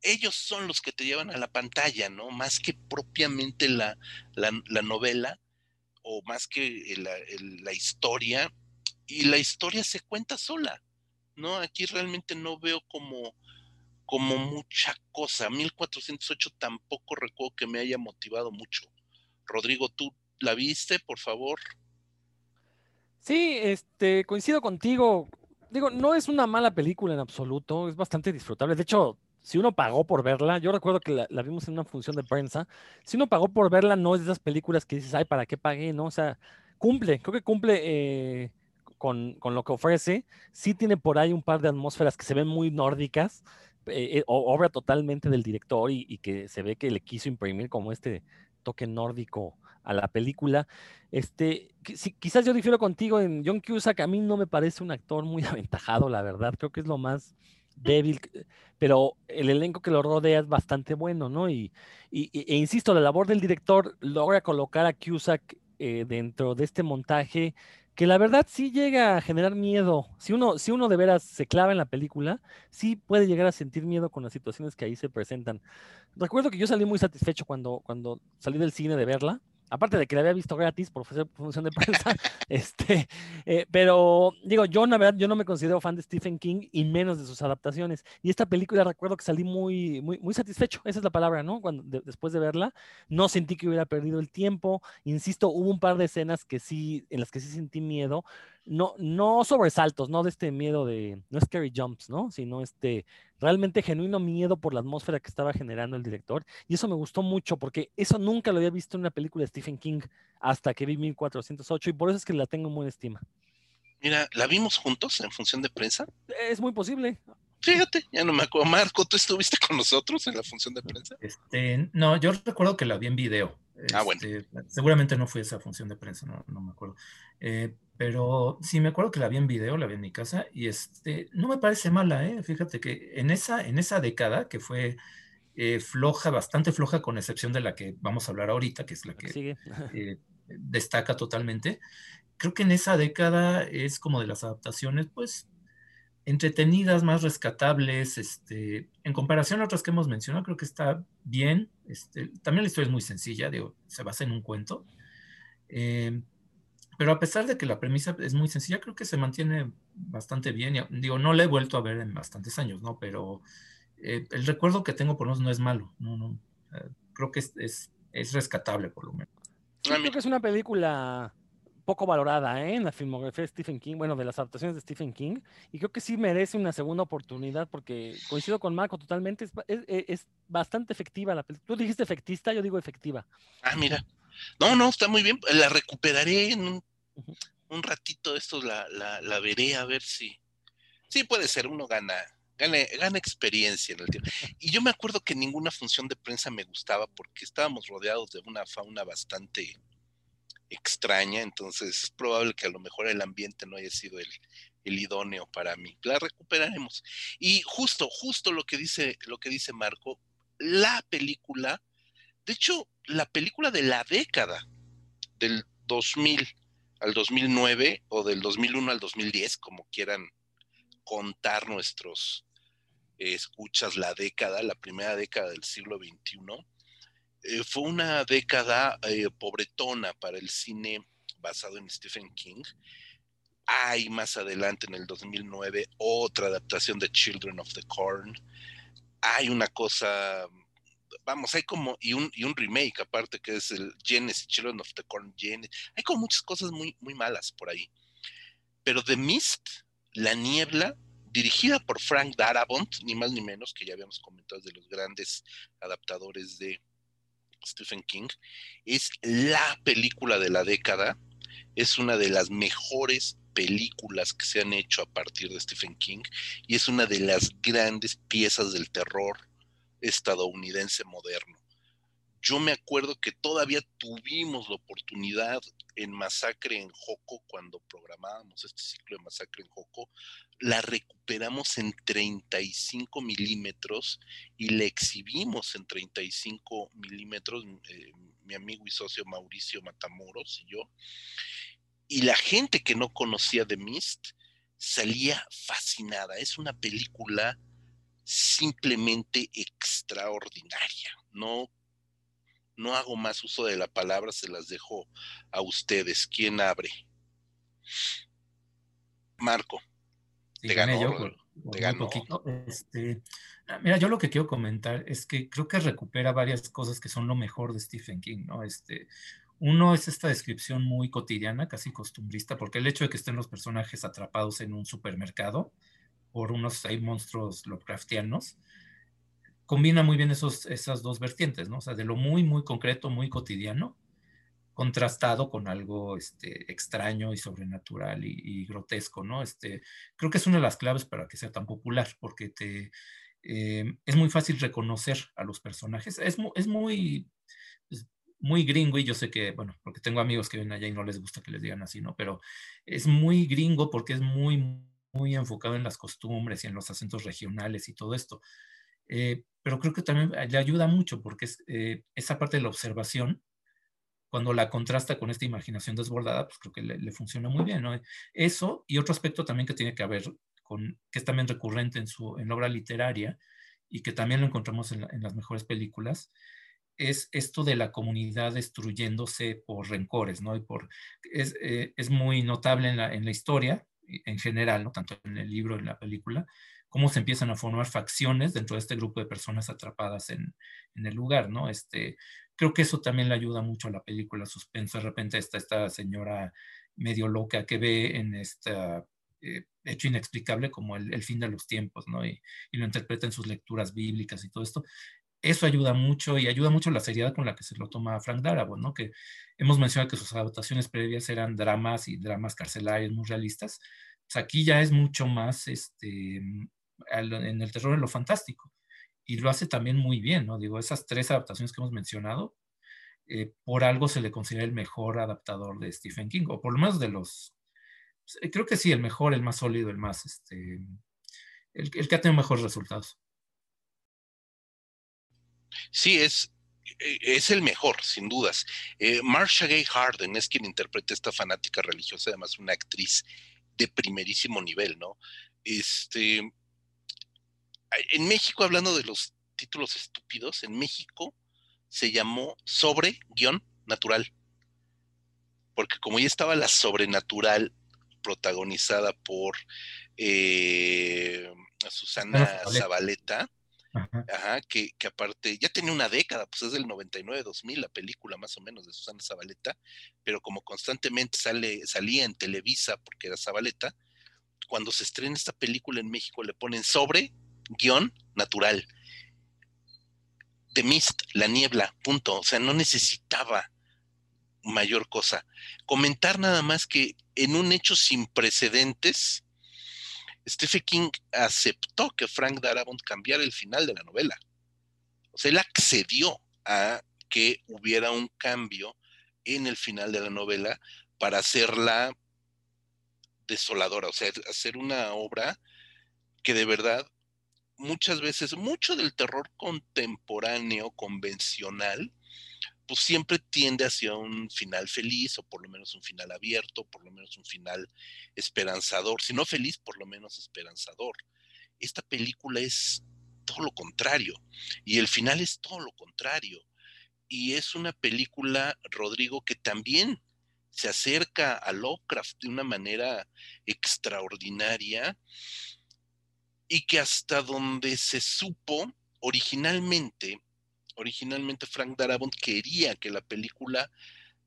[SPEAKER 1] ellos son los que te llevan a la pantalla, ¿no? Más que propiamente la, novela o más que la historia. Y la historia se cuenta sola, ¿no? Aquí realmente no veo como como mucha cosa. 1408 tampoco recuerdo que me haya motivado mucho. Rodrigo, ¿tú la viste, por favor?
[SPEAKER 2] Sí, este, coincido contigo. Digo, no es una mala película en absoluto, es bastante disfrutable. De hecho, si uno pagó por verla, yo recuerdo que la, vimos en una función de prensa, si uno pagó por verla, no es de esas películas que dices, ay, ¿para qué pagué? No, o sea, cumple, creo que cumple eh, con, con, lo que ofrece. Sí tiene por ahí un par de atmósferas que se ven muy nórdicas, eh, eh, obra totalmente del director y, que se ve que le quiso imprimir como este toque nórdico a la película. Este, quizás yo difiero contigo en John Cusack, a mí no me parece un actor muy aventajado, la verdad, creo que es lo más débil, pero el elenco que lo rodea es bastante bueno, ¿no? Y, e insisto, la labor del director logra colocar a Cusack eh, dentro de este montaje que la verdad sí llega a generar miedo. Si uno, si uno de veras se clava en la película, sí puede llegar a sentir miedo con las situaciones que ahí se presentan. Recuerdo que yo salí muy satisfecho cuando, cuando salí del cine de verla aparte de que la había visto gratis por función de prensa, este, eh, pero digo, yo la verdad, yo no me considero fan de Stephen King y menos de sus adaptaciones. Y esta película recuerdo que salí muy, muy, muy satisfecho, esa es la palabra, ¿no? Cuando, después de verla, no sentí que hubiera perdido el tiempo. Insisto, hubo un par de escenas que sí, en las que sí sentí miedo, no, no sobresaltos, no de este miedo de, no scary jumps, ¿no? Sino este realmente genuino miedo por la atmósfera que estaba generando el director. Y eso me gustó mucho porque eso nunca lo había visto en una película de Stephen King hasta que vi 1408 y por eso es que la tengo muy en estima.
[SPEAKER 1] Mira, ¿la vimos juntos en función de prensa?
[SPEAKER 2] Es muy posible.
[SPEAKER 1] Fíjate, ya no me acuerdo. Marco, ¿tú estuviste con nosotros en la función de prensa?
[SPEAKER 3] Este, no, yo recuerdo que la vi en video.
[SPEAKER 1] ah, bueno.
[SPEAKER 3] Este, seguramente no fue esa función de prensa, no, no me acuerdo. Eh, pero sí me acuerdo que la vi en video, la vi en mi casa, y este, no me parece mala, ¿eh? Fíjate que en esa, en esa década, que fue eh, floja, bastante floja, con excepción de la que vamos a hablar ahorita, que es la que eh, destaca totalmente, creo que en esa década es como de las adaptaciones, pues, entretenidas, más rescatables, este, en comparación a otras que hemos mencionado, creo que está bien, este, también la historia es muy sencilla, digo, se basa en un cuento, eh, pero a pesar de que la premisa es muy sencilla, creo que se mantiene bastante bien. digo, no la he vuelto a ver en bastantes años, ¿no? Pero eh, el recuerdo que tengo por lo menos no es malo, ¿no? no eh, creo que es, es, rescatable, por lo menos.
[SPEAKER 2] creo que es una película poco valorada ¿eh? en la filmografía de Stephen King, bueno, de las adaptaciones de Stephen King, y creo que sí merece una segunda oportunidad porque coincido con Marco totalmente, es, es bastante efectiva la película. Tú dijiste efectista, yo digo efectiva.
[SPEAKER 1] Ah, mira. No, no, está muy bien. La recuperaré en un un ratito esto la, la, veré a ver si. Sí, puede ser, uno gana, gana, gana experiencia en el tiempo. Y yo me acuerdo que ninguna función de prensa me gustaba porque estábamos rodeados de una fauna bastante extraña, entonces es probable que a lo mejor el ambiente no haya sido el, el idóneo para mí. La recuperaremos. Y justo, justo lo que dice, lo que dice Marco, la película, de hecho, la película de la década del 2000 al 2009 o del 2001 al 2010, como quieran contar nuestros eh, escuchas la década, la primera década del siglo XXI, eh, fue una década eh, pobretona para el cine basado en Stephen King. Hay más adelante en el 2009 otra adaptación de Children of the Corn. Hay una cosa vamos, hay como, y un, y un remake aparte que es el Genesis, Children of the Corn Genesis, hay como muchas cosas muy, muy malas por ahí. Pero The Mist, La Niebla, dirigida por Frank Darabont, ni más ni menos, que ya habíamos comentado, de los grandes adaptadores de Stephen King, es la película de la década, es una de las mejores películas que se han hecho a partir de Stephen King y es una de las grandes piezas del terror estadounidense moderno. yo me acuerdo que todavía tuvimos la oportunidad en Masacre en Joco, cuando programábamos este ciclo de Masacre en Joco, la recuperamos en 35 milímetros y la exhibimos en 35 milímetros, eh, mi amigo y socio Mauricio Matamoros y yo. Y la gente que no conocía The Mist salía fascinada. Es una película simplemente extraordinaria. No no hago más uso de la palabra, se las dejo a ustedes. ¿Quién abre? Marco.
[SPEAKER 3] te gané yo te poquito. Este, ah, mira, yo lo que quiero comentar es que creo que recupera varias cosas que son lo mejor de Stephen King, ¿no? Este, uno es esta descripción muy cotidiana, casi costumbrista, porque el hecho de que estén los personajes atrapados en un supermercado por unos hay monstruos Lovecraftianos, combina muy bien esos, esas dos vertientes, ¿no? O sea, de lo muy, muy concreto, muy cotidiano, contrastado con algo este, extraño y sobrenatural y, grotesco, ¿no? Este, creo que es una de las claves para que sea tan popular, porque te, eh, es muy fácil reconocer a los personajes. Es, es muy, muy gringo y yo sé que, bueno, porque tengo amigos que vienen allá y no les gusta que les digan así, ¿no? Pero es muy gringo porque es muy, muy enfocado en las costumbres y en los acentos regionales y todo esto. Eh, pero creo que también le ayuda mucho porque es, eh, esa parte de la observación, cuando la contrasta con esta imaginación desbordada, pues creo que le, funciona muy bien, ¿no? Eso y otro aspecto también que tiene que ver con, que es también recurrente en su en la obra literaria y que también lo encontramos en, las mejores películas, es esto de la comunidad destruyéndose por rencores, ¿no? Y por, es, eh, es muy notable en la, en la historia, en general, ¿no? Tanto en el libro, en la película, cómo se empiezan a formar facciones dentro de este grupo de personas atrapadas en, el lugar, ¿no? Este, creo que eso también le ayuda mucho a la película suspenso. De repente está esta señora medio loca que ve en este hecho inexplicable como el, fin de los tiempos, ¿no? Y, lo interpreta en sus lecturas bíblicas y todo esto. Eso ayuda mucho y ayuda mucho la seriedad con la que se lo toma Frank Darabont, ¿no? Que hemos mencionado que sus adaptaciones previas eran dramas y dramas carcelarios muy realistas. Pues aquí ya es mucho más este, en el terror en lo fantástico. Y lo hace también muy bien, ¿no? Digo, esas tres adaptaciones que hemos mencionado, eh, por algo se le considera el mejor adaptador de Stephen King, o por lo menos de los, pues, creo que sí, el mejor, el más sólido, el más, este, el, que ha tenido mejores resultados.
[SPEAKER 1] Sí, es, e, es el mejor, sin dudas. Eh, Marsha Gay Harden es quien interpreta esta fanática religiosa, además una actriz de primerísimo nivel, ¿no? Este, en México, hablando de los títulos estúpidos, en México se llamó sobre guion natural. Porque como ya estaba la sobrenatural protagonizada por eh, Susana Zabaleta, que, aparte ya tenía una década, pues es del 99-2000 la película más o menos de Susana Zabaleta, pero como constantemente sale, salía en Televisa porque era Zabaleta, cuando se estrena esta película en México le ponen sobre guion natural. The Mist, la niebla, punto. O sea, no necesitaba mayor cosa. Comentar nada más que en un hecho sin precedentes, Stephen King aceptó que Frank Darabont cambiara el final de la novela. O sea, él accedió a que hubiera un cambio en el final de la novela para hacerla desoladora, o sea, hacer una obra que de verdad muchas veces, mucho del terror contemporáneo, convencional, pues siempre tiende hacia un final feliz o por lo menos un final abierto, por lo menos un final esperanzador, si no feliz, por lo menos esperanzador. Esta película es todo lo contrario y el final es todo lo contrario. Y es una película, Rodrigo, que también se acerca a Lovecraft de una manera extraordinaria y que hasta donde se supo originalmente, originalmente Frank Darabont quería que la película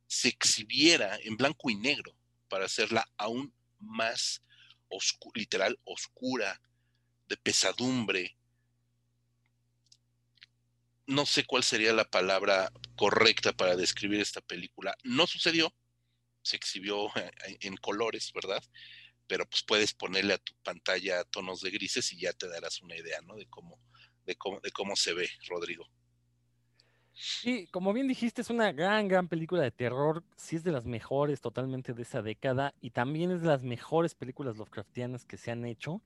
[SPEAKER 1] se exhibiera en blanco y negro para hacerla aún más literal oscura, de pesadumbre. No sé cuál sería la palabra correcta para describir esta película. No sucedió, se exhibió en colores, ¿verdad? pero pues puedes ponerle a tu pantalla tonos de grises y ya te darás una idea, ¿no? De cómo, de cómo, de cómo se ve, Rodrigo.
[SPEAKER 2] Sí, como bien dijiste, es una gran, gran película de terror. Sí es de las mejores totalmente de esa década y también es de las mejores películas Lovecraftianas que se han hecho.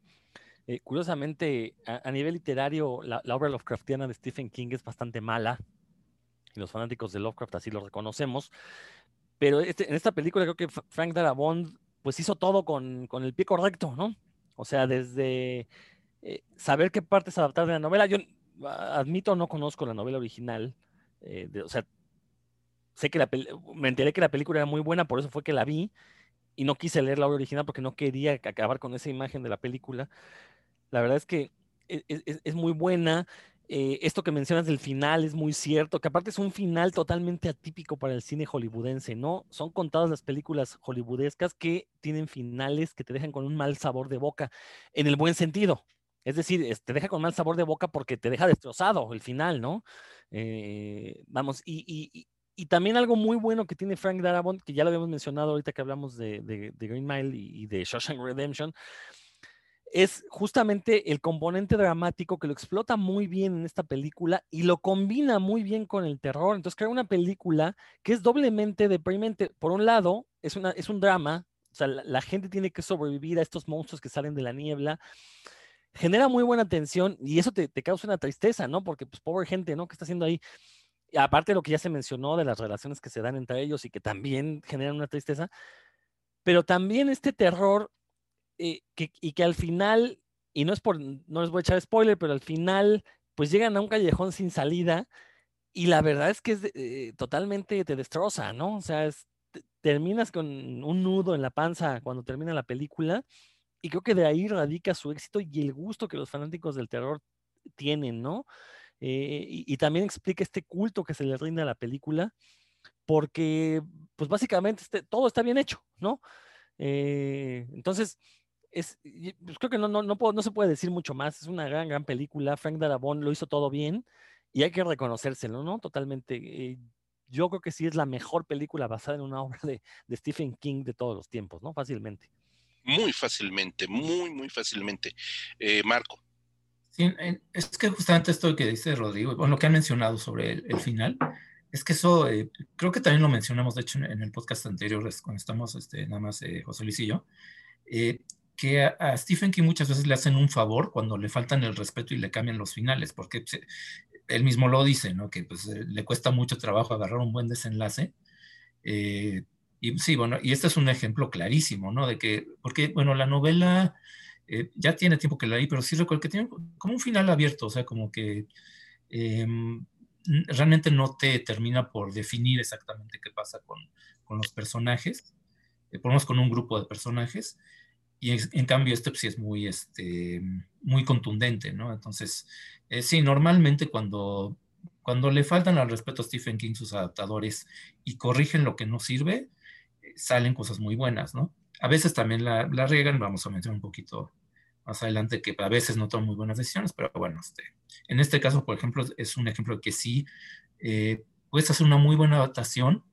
[SPEAKER 2] Eh, curiosamente, a, nivel literario, la, obra Lovecraftiana de Stephen King es bastante mala. Y los fanáticos de Lovecraft así lo reconocemos. Pero este, en esta película creo que Frank Darabont pues hizo todo con, con el pie correcto, ¿no? O sea, desde eh, saber qué partes adaptar de la novela. Yo admito, no conozco la novela original. Eh, o sea, sé que la me enteré que la película era muy buena, por eso fue que la vi. Y no quise leer la obra original porque no quería acabar con esa imagen de la película. La verdad es que e, e, es, muy buena. Eh, esto que mencionas del final es muy cierto, que aparte es un final totalmente atípico para el cine hollywoodense, ¿no? Son contadas las películas hollywoodescas que tienen finales que te dejan con un mal sabor de boca, en el buen sentido. Es decir, te deja con mal sabor de boca porque te deja destrozado el final, ¿no? Eh, vamos, y, también algo muy bueno que tiene Frank Darabont, que ya lo habíamos mencionado ahorita que hablamos de, Green Mile y, de Shawshank Redemption, es justamente el componente dramático que lo explota muy bien en esta película y lo combina muy bien con el terror. Entonces crea una película que es doblemente deprimente. Por un lado, es, una, es un drama, o sea, la, gente tiene que sobrevivir a estos monstruos que salen de la niebla. Genera muy buena tensión y eso te, causa una tristeza, ¿no? Porque, pues, pobre gente, ¿no? ¿Qué está haciendo ahí? Aparte de lo que ya se mencionó de las relaciones que se dan entre ellos y que también generan una tristeza, pero también este terror eh, y que al final, y no es por, no les voy a echar spoiler, pero al final, pues llegan a un callejón sin salida y la verdad es que es eh, totalmente te destroza, ¿no? O sea, terminas con un nudo en la panza cuando termina la película y creo que de ahí radica su éxito y el gusto que los fanáticos del terror tienen, ¿no? Eh, y, también explica este culto que se le rinde a la película, porque pues básicamente este, todo está bien hecho, ¿no? entonces, pues creo que no, no, no, no se puede decir mucho más. Es una gran, gran película. Frank Darabont lo hizo todo bien y hay que reconocérselo, ¿no? Totalmente. Eh, yo creo que sí es la mejor película basada en una obra de, Stephen King de todos los tiempos, ¿no? Fácilmente.
[SPEAKER 1] Muy fácilmente, muy, muy fácilmente. Eh, Marco.
[SPEAKER 3] Sí, es que justamente esto que dice Rodrigo, bueno, lo que han mencionado sobre el, final, es que eso, eh, creo que también lo mencionamos, de hecho, en, el podcast anterior, cuando estamos este, nada más José Luis y yo, que a, Stephen King muchas veces le hacen un favor cuando le faltan el respeto y le cambian los finales, porque pues, él mismo lo dice, ¿no? Que pues, eh, le cuesta mucho trabajo agarrar un buen desenlace. Eh, y sí, bueno, y este es un ejemplo clarísimo, ¿no? De que, porque, bueno, la novela eh, ya tiene tiempo que la leí, pero sí recuerdo que tiene como un final abierto, o sea, como que em, realmente no te termina por definir exactamente qué pasa con, con los personajes, lo menos con un grupo de personajes, y en cambio este pues, sí es muy, este, muy contundente, ¿no? Entonces, eh, sí, normalmente cuando, cuando le faltan al respeto a Stephen King sus adaptadores y corrigen lo que no sirve, eh, salen cosas muy buenas, ¿no? A veces también la, la riegan, vamos a mencionar un poquito más adelante que a veces no toman muy buenas decisiones, pero bueno, este, en este caso, por ejemplo, es un ejemplo que sí eh, puedes hacer una muy buena adaptación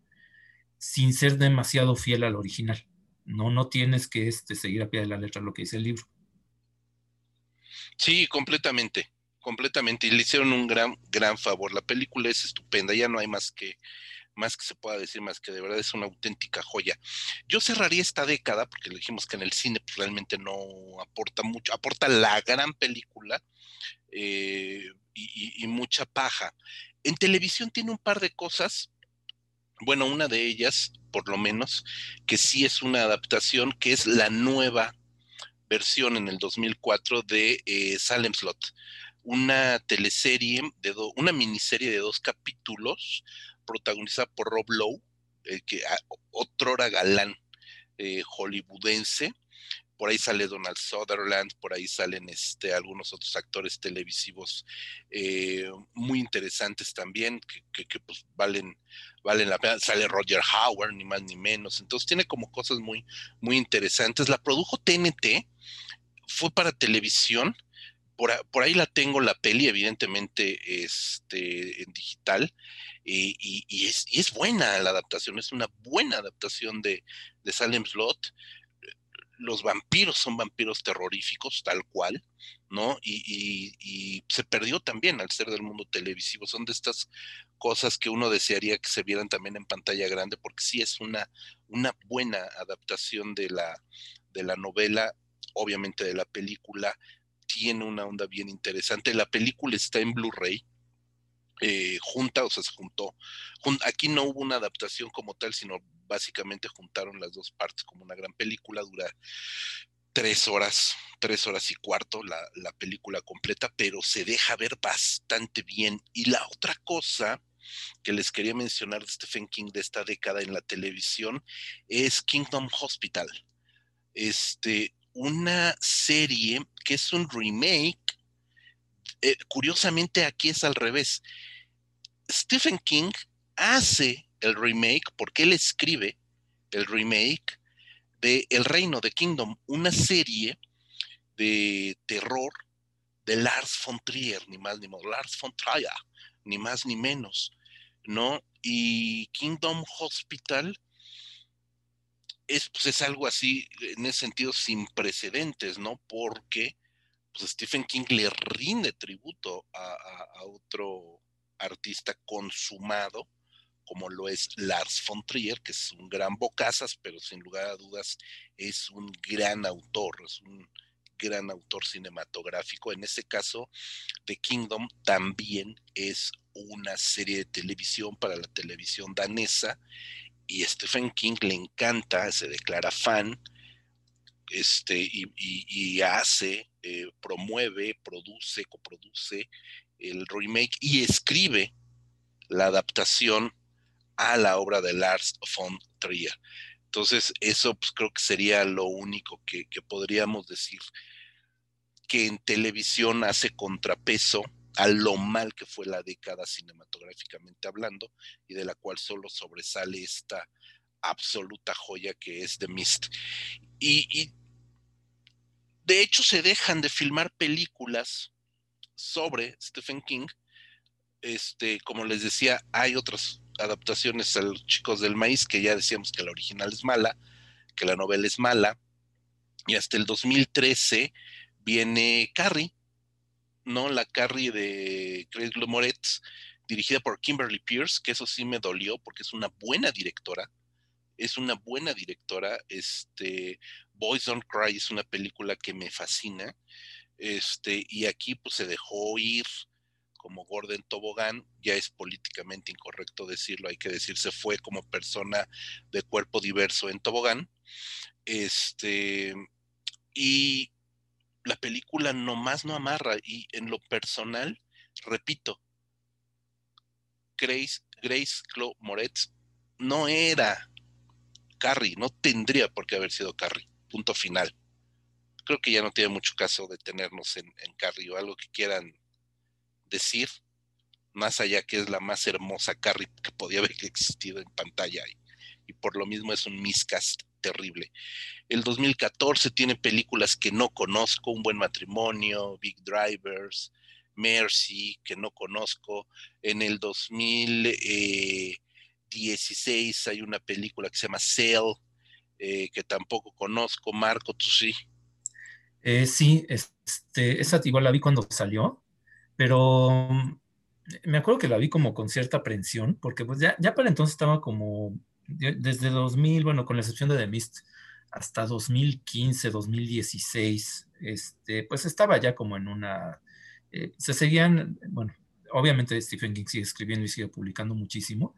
[SPEAKER 3] sin ser demasiado fiel al original. No, no tienes que este, seguir a pie de la letra lo que dice el libro.
[SPEAKER 1] Sí, completamente, completamente. Y le hicieron un gran, gran favor. La película es estupenda, ya no hay más que, más que se pueda decir, más que de verdad es una auténtica joya. Yo cerraría esta década, porque le dijimos que en el cine pues, realmente no aporta mucho, aporta la gran película eh, y, mucha paja. En televisión tiene un par de cosas bueno, una de ellas, por lo menos, que sí es una adaptación, que es la nueva versión en el 2004 de eh, Salem Slot, una teleserie, de una miniserie de dos capítulos protagonizada por Rob Lowe, el que ah, otrora galán eh, hollywoodense, por ahí sale Donald Sutherland, por ahí salen este, algunos otros actores televisivos eh, muy interesantes también, que, pues valen, valen la pena. Sale Roger Howard, ni más ni menos. Entonces tiene como cosas muy, muy interesantes. La produjo TNT, fue para televisión. Por, ahí la tengo la peli, evidentemente, este, en digital, y, y, es, y, es, buena la adaptación, es una buena adaptación de, de Salem Slot los vampiros son vampiros terroríficos, tal cual, ¿no? Y, se perdió también al ser del mundo televisivo. Son de estas cosas que uno desearía que se vieran también en pantalla grande, porque sí es una, una buena adaptación de la, de la novela, obviamente de la película, tiene una onda bien interesante. La película está en Blu-ray, eh, junta, o sea, se juntó. aquí no hubo una adaptación como tal, sino básicamente juntaron las dos partes como una gran película, dura tres horas, tres horas y cuarto la, la película completa, pero se deja ver bastante bien. Y la otra cosa que les quería mencionar de Stephen King de esta década en la televisión es Kingdom Hospital. Este, una serie que es un remake. Eh, curiosamente aquí es al revés. Stephen King hace el remake porque él escribe el remake de El Reino de Kingdom, una serie de terror de Lars von Trier, ni más ni menos, Lars von Trier, ni más ni menos, ¿no? Y Kingdom Hospital es, pues, es algo así, en ese sentido, sin precedentes, ¿no? Porque pues, Stephen King le rinde tributo a otro artista consumado, como lo es Lars von Trier, que es un gran bocazas, pero sin lugar a dudas es un gran autor, es un gran autor cinematográfico. En ese caso, The Kingdom también es una serie de televisión para la televisión danesa y Stephen King le encanta, se declara fan, este, y, hace, eh, promueve, produce, coproduce el remake y escribe la adaptación a la obra de Lars von Trier. Entonces, eso pues, creo que sería lo único que, podríamos decir que en televisión hace contrapeso a lo mal que fue la década cinematográficamente hablando y de la cual solo sobresale esta absoluta joya que es The Mist. Y, de hecho se dejan de filmar películas sobre Stephen King. Este, como les decía, hay otras adaptaciones a los chicos del maíz, que ya decíamos que la original es mala, que la novela es mala, y hasta el 2013 viene Carrie, ¿no? La Carrie de Craig Moretz, dirigida por Kimberly Pierce, que eso sí me dolió porque es una buena directora, es una buena directora, este, Boys Don't Cry es una película que me fascina, este, y aquí pues se dejó ir, como Gordon Tobogán, ya es políticamente incorrecto decirlo, hay que decir se fue como persona de cuerpo diverso en Tobogán. Este, y la película nomás no amarra y en lo personal, repito, Grace, Grace Clo Moretz no era Carrie, no tendría por qué haber sido Carrie, punto final. Creo que ya no tiene mucho caso detenernos en, en Carrie o algo que quieran decir, más allá que es la más hermosa Carrie que podía haber existido en pantalla y, y por lo mismo es un miscast terrible. El 2014 tiene películas que no conozco, Un buen matrimonio, Big Drivers, Mercy, que no conozco. En el 2016 hay una película que se llama Cell, eh, que tampoco conozco. Marco, tú sí.
[SPEAKER 3] Eh, sí, este, esa igual la vi cuando salió pero mm, me acuerdo que la vi como con cierta aprensión, porque pues ya, ya para entonces estaba como, desde 2000, bueno, con la excepción de The Mist, hasta 2015, 2016, este, pues estaba ya como en una, eh, se seguían, bueno, obviamente Stephen King sigue escribiendo y sigue publicando muchísimo,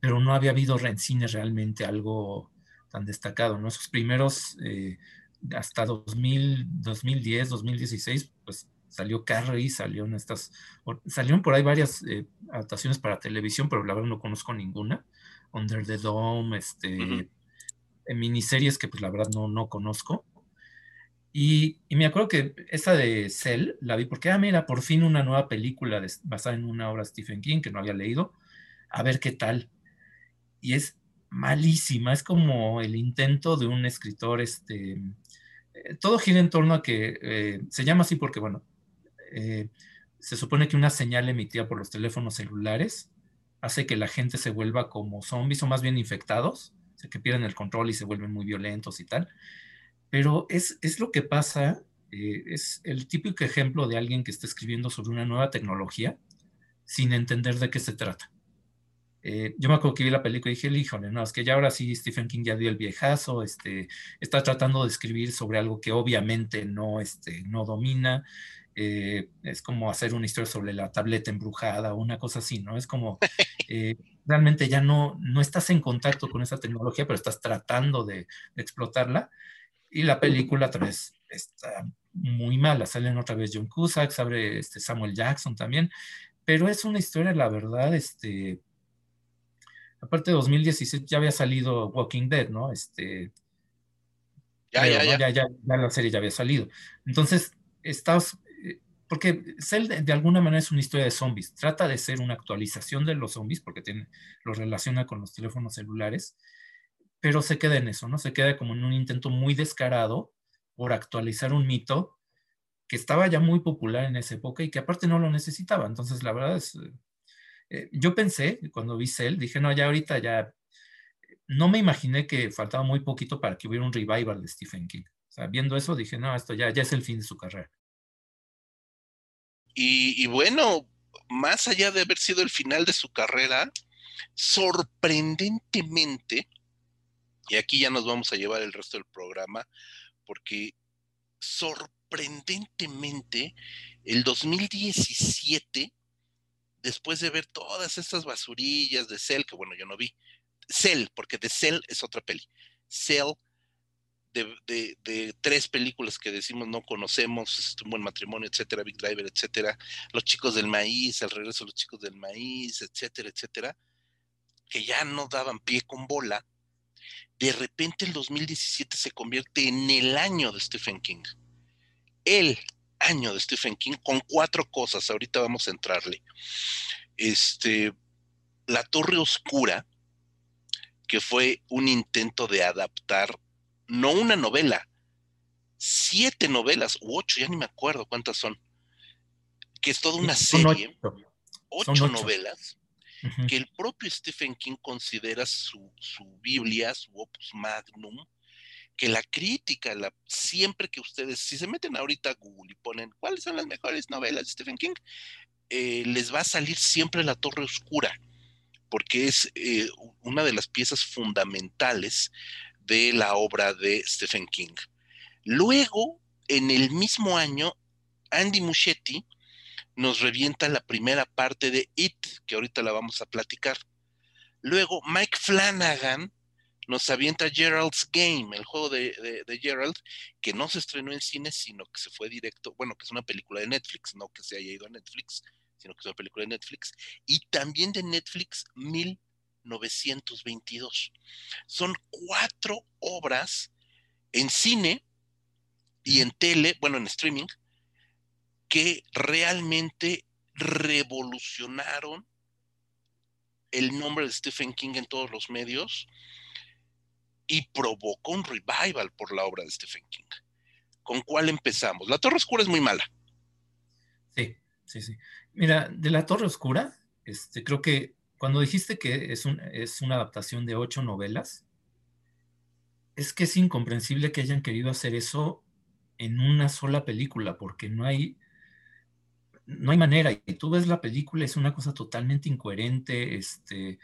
[SPEAKER 3] pero no había habido en cine realmente algo tan destacado, ¿no? Esos primeros, eh, hasta 2000, 2010, 2016, pues salió Carrie, salieron estas, salieron por ahí varias eh, adaptaciones para televisión, pero la verdad no conozco ninguna. Under the Dome, este, en miniseries que pues la verdad no, no conozco. Y, y, me acuerdo que esa de Cell la vi porque, ah, mira, por fin una nueva película basada en una obra de Stephen King que no había leído, a ver qué tal. Y es malísima, es como el intento de un escritor, este, eh, todo gira en torno a que eh, se llama así porque, bueno, eh, se supone que una señal emitida por los teléfonos celulares hace que la gente se vuelva como zombies o más bien infectados, o que pierden el control y se vuelven muy violentos y tal. Pero es, es lo que pasa, eh, es el típico ejemplo de alguien que está escribiendo sobre una nueva tecnología sin entender de qué se trata. eh, yo me acuerdo que vi la película y dije, híjole, no, es que ya ahora sí Stephen King ya dio el viejazo, este, está tratando de escribir sobre algo que obviamente no, este, no domina. Eh, es como hacer una historia sobre la tableta embrujada o una cosa así, ¿no? Es como eh, realmente ya no, no estás en contacto con esa tecnología, pero estás tratando de, explotarla. Y la película otra vez está muy mala. Salen otra vez John Cusack, abre este Samuel Jackson también, pero es una historia, la verdad, este, aparte de 2016 ya había salido Walking Dead, ¿no? Este,
[SPEAKER 1] ya, ya, ya.
[SPEAKER 3] ya, ya, la serie ya había salido. Entonces, estás, porque Cell de, alguna manera es una historia de zombies, trata de ser una actualización de los zombies, porque tiene, lo relaciona con los teléfonos celulares, pero se queda en eso, ¿no? Se queda como en un intento muy descarado por actualizar un mito que estaba ya muy popular en esa época y que aparte no lo necesitaba. Entonces, la verdad es, eh, yo pensé, cuando vi Cell, dije, no, ya ahorita ya, no me imaginé que faltaba muy poquito para que hubiera un revival de Stephen King. O sea, viendo eso dije, no, esto ya, ya es el fin de su carrera.
[SPEAKER 1] Y, bueno, más allá de haber sido el final de su carrera, sorprendentemente, y aquí ya nos vamos a llevar el resto del programa, porque sorprendentemente, el 2017 después de ver todas estas basurillas de Cell, que bueno, yo no vi, Cell, porque de Cell es otra peli, Cell, de, tres películas que decimos no conocemos, un buen matrimonio, etcétera, Big Driver, etcétera, Los chicos del maíz, el regreso de los chicos del maíz, etcétera, etcétera, que ya no daban pie con bola, de repente el 2017 se convierte en el año de Stephen King. Él año de Stephen King con cuatro cosas. Ahorita vamos a entrarle. Este, La Torre Oscura, que fue un intento de adaptar, no una novela, siete novelas, u ocho, ya ni me acuerdo cuántas son, que es toda una serie, ocho, novelas, que el propio Stephen King considera su, su Biblia, su opus magnum, que la crítica, la, siempre que ustedes, si se meten ahorita a Google y ponen cuáles son las mejores novelas de Stephen King, eh, les va a salir siempre La Torre Oscura, porque es eh, una de las piezas fundamentales de la obra de Stephen King. Luego, en el mismo año, Andy Muschietti nos revienta la primera parte de It, que ahorita la vamos a platicar. Luego, Mike Flanagan nos avienta Gerald's Game, el juego de, Gerald, que no se estrenó en cine, sino que se fue directo, bueno, que es una película de Netflix, no que se haya ido a Netflix, sino que es una película de Netflix, y también de Netflix 1922. Son cuatro obras en cine y en tele, bueno, en streaming, que realmente revolucionaron el nombre de Stephen King en todos los medios y provocó un revival por la obra de Stephen King. ¿Con cuál empezamos? La Torre Oscura es muy mala.
[SPEAKER 3] Sí, sí, sí. Mira, de La Torre Oscura, este, creo que cuando dijiste que es, un, es una adaptación de ocho novelas, es que es incomprensible que hayan querido hacer eso en una sola película, porque no hay, no hay manera. Y tú ves la película, es una cosa totalmente incoherente. Este,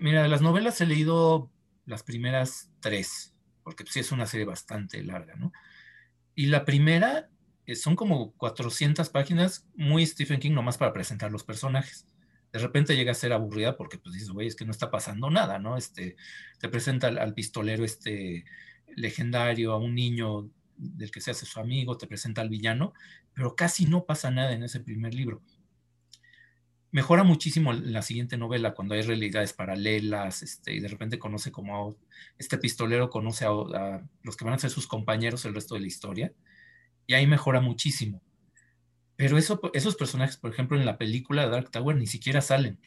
[SPEAKER 3] mira, las novelas he leído las primeras tres, porque sí es una serie bastante larga, ¿no? Y la primera eh, son como 400 páginas, muy Stephen King nomás para presentar los personajes. De repente llega a ser aburrida porque pues dices, güey, es que no está pasando nada, ¿no? Este, te presenta al, pistolero este legendario, a un niño del que se hace su amigo, te presenta al villano, pero casi no pasa nada en ese primer libro mejora muchísimo la siguiente novela cuando hay realidades paralelas este, y de repente conoce como este pistolero conoce a, los que van a ser sus compañeros el resto de la historia y ahí mejora muchísimo. Pero eso, esos personajes, por ejemplo, en la película de Dark Tower ni siquiera salen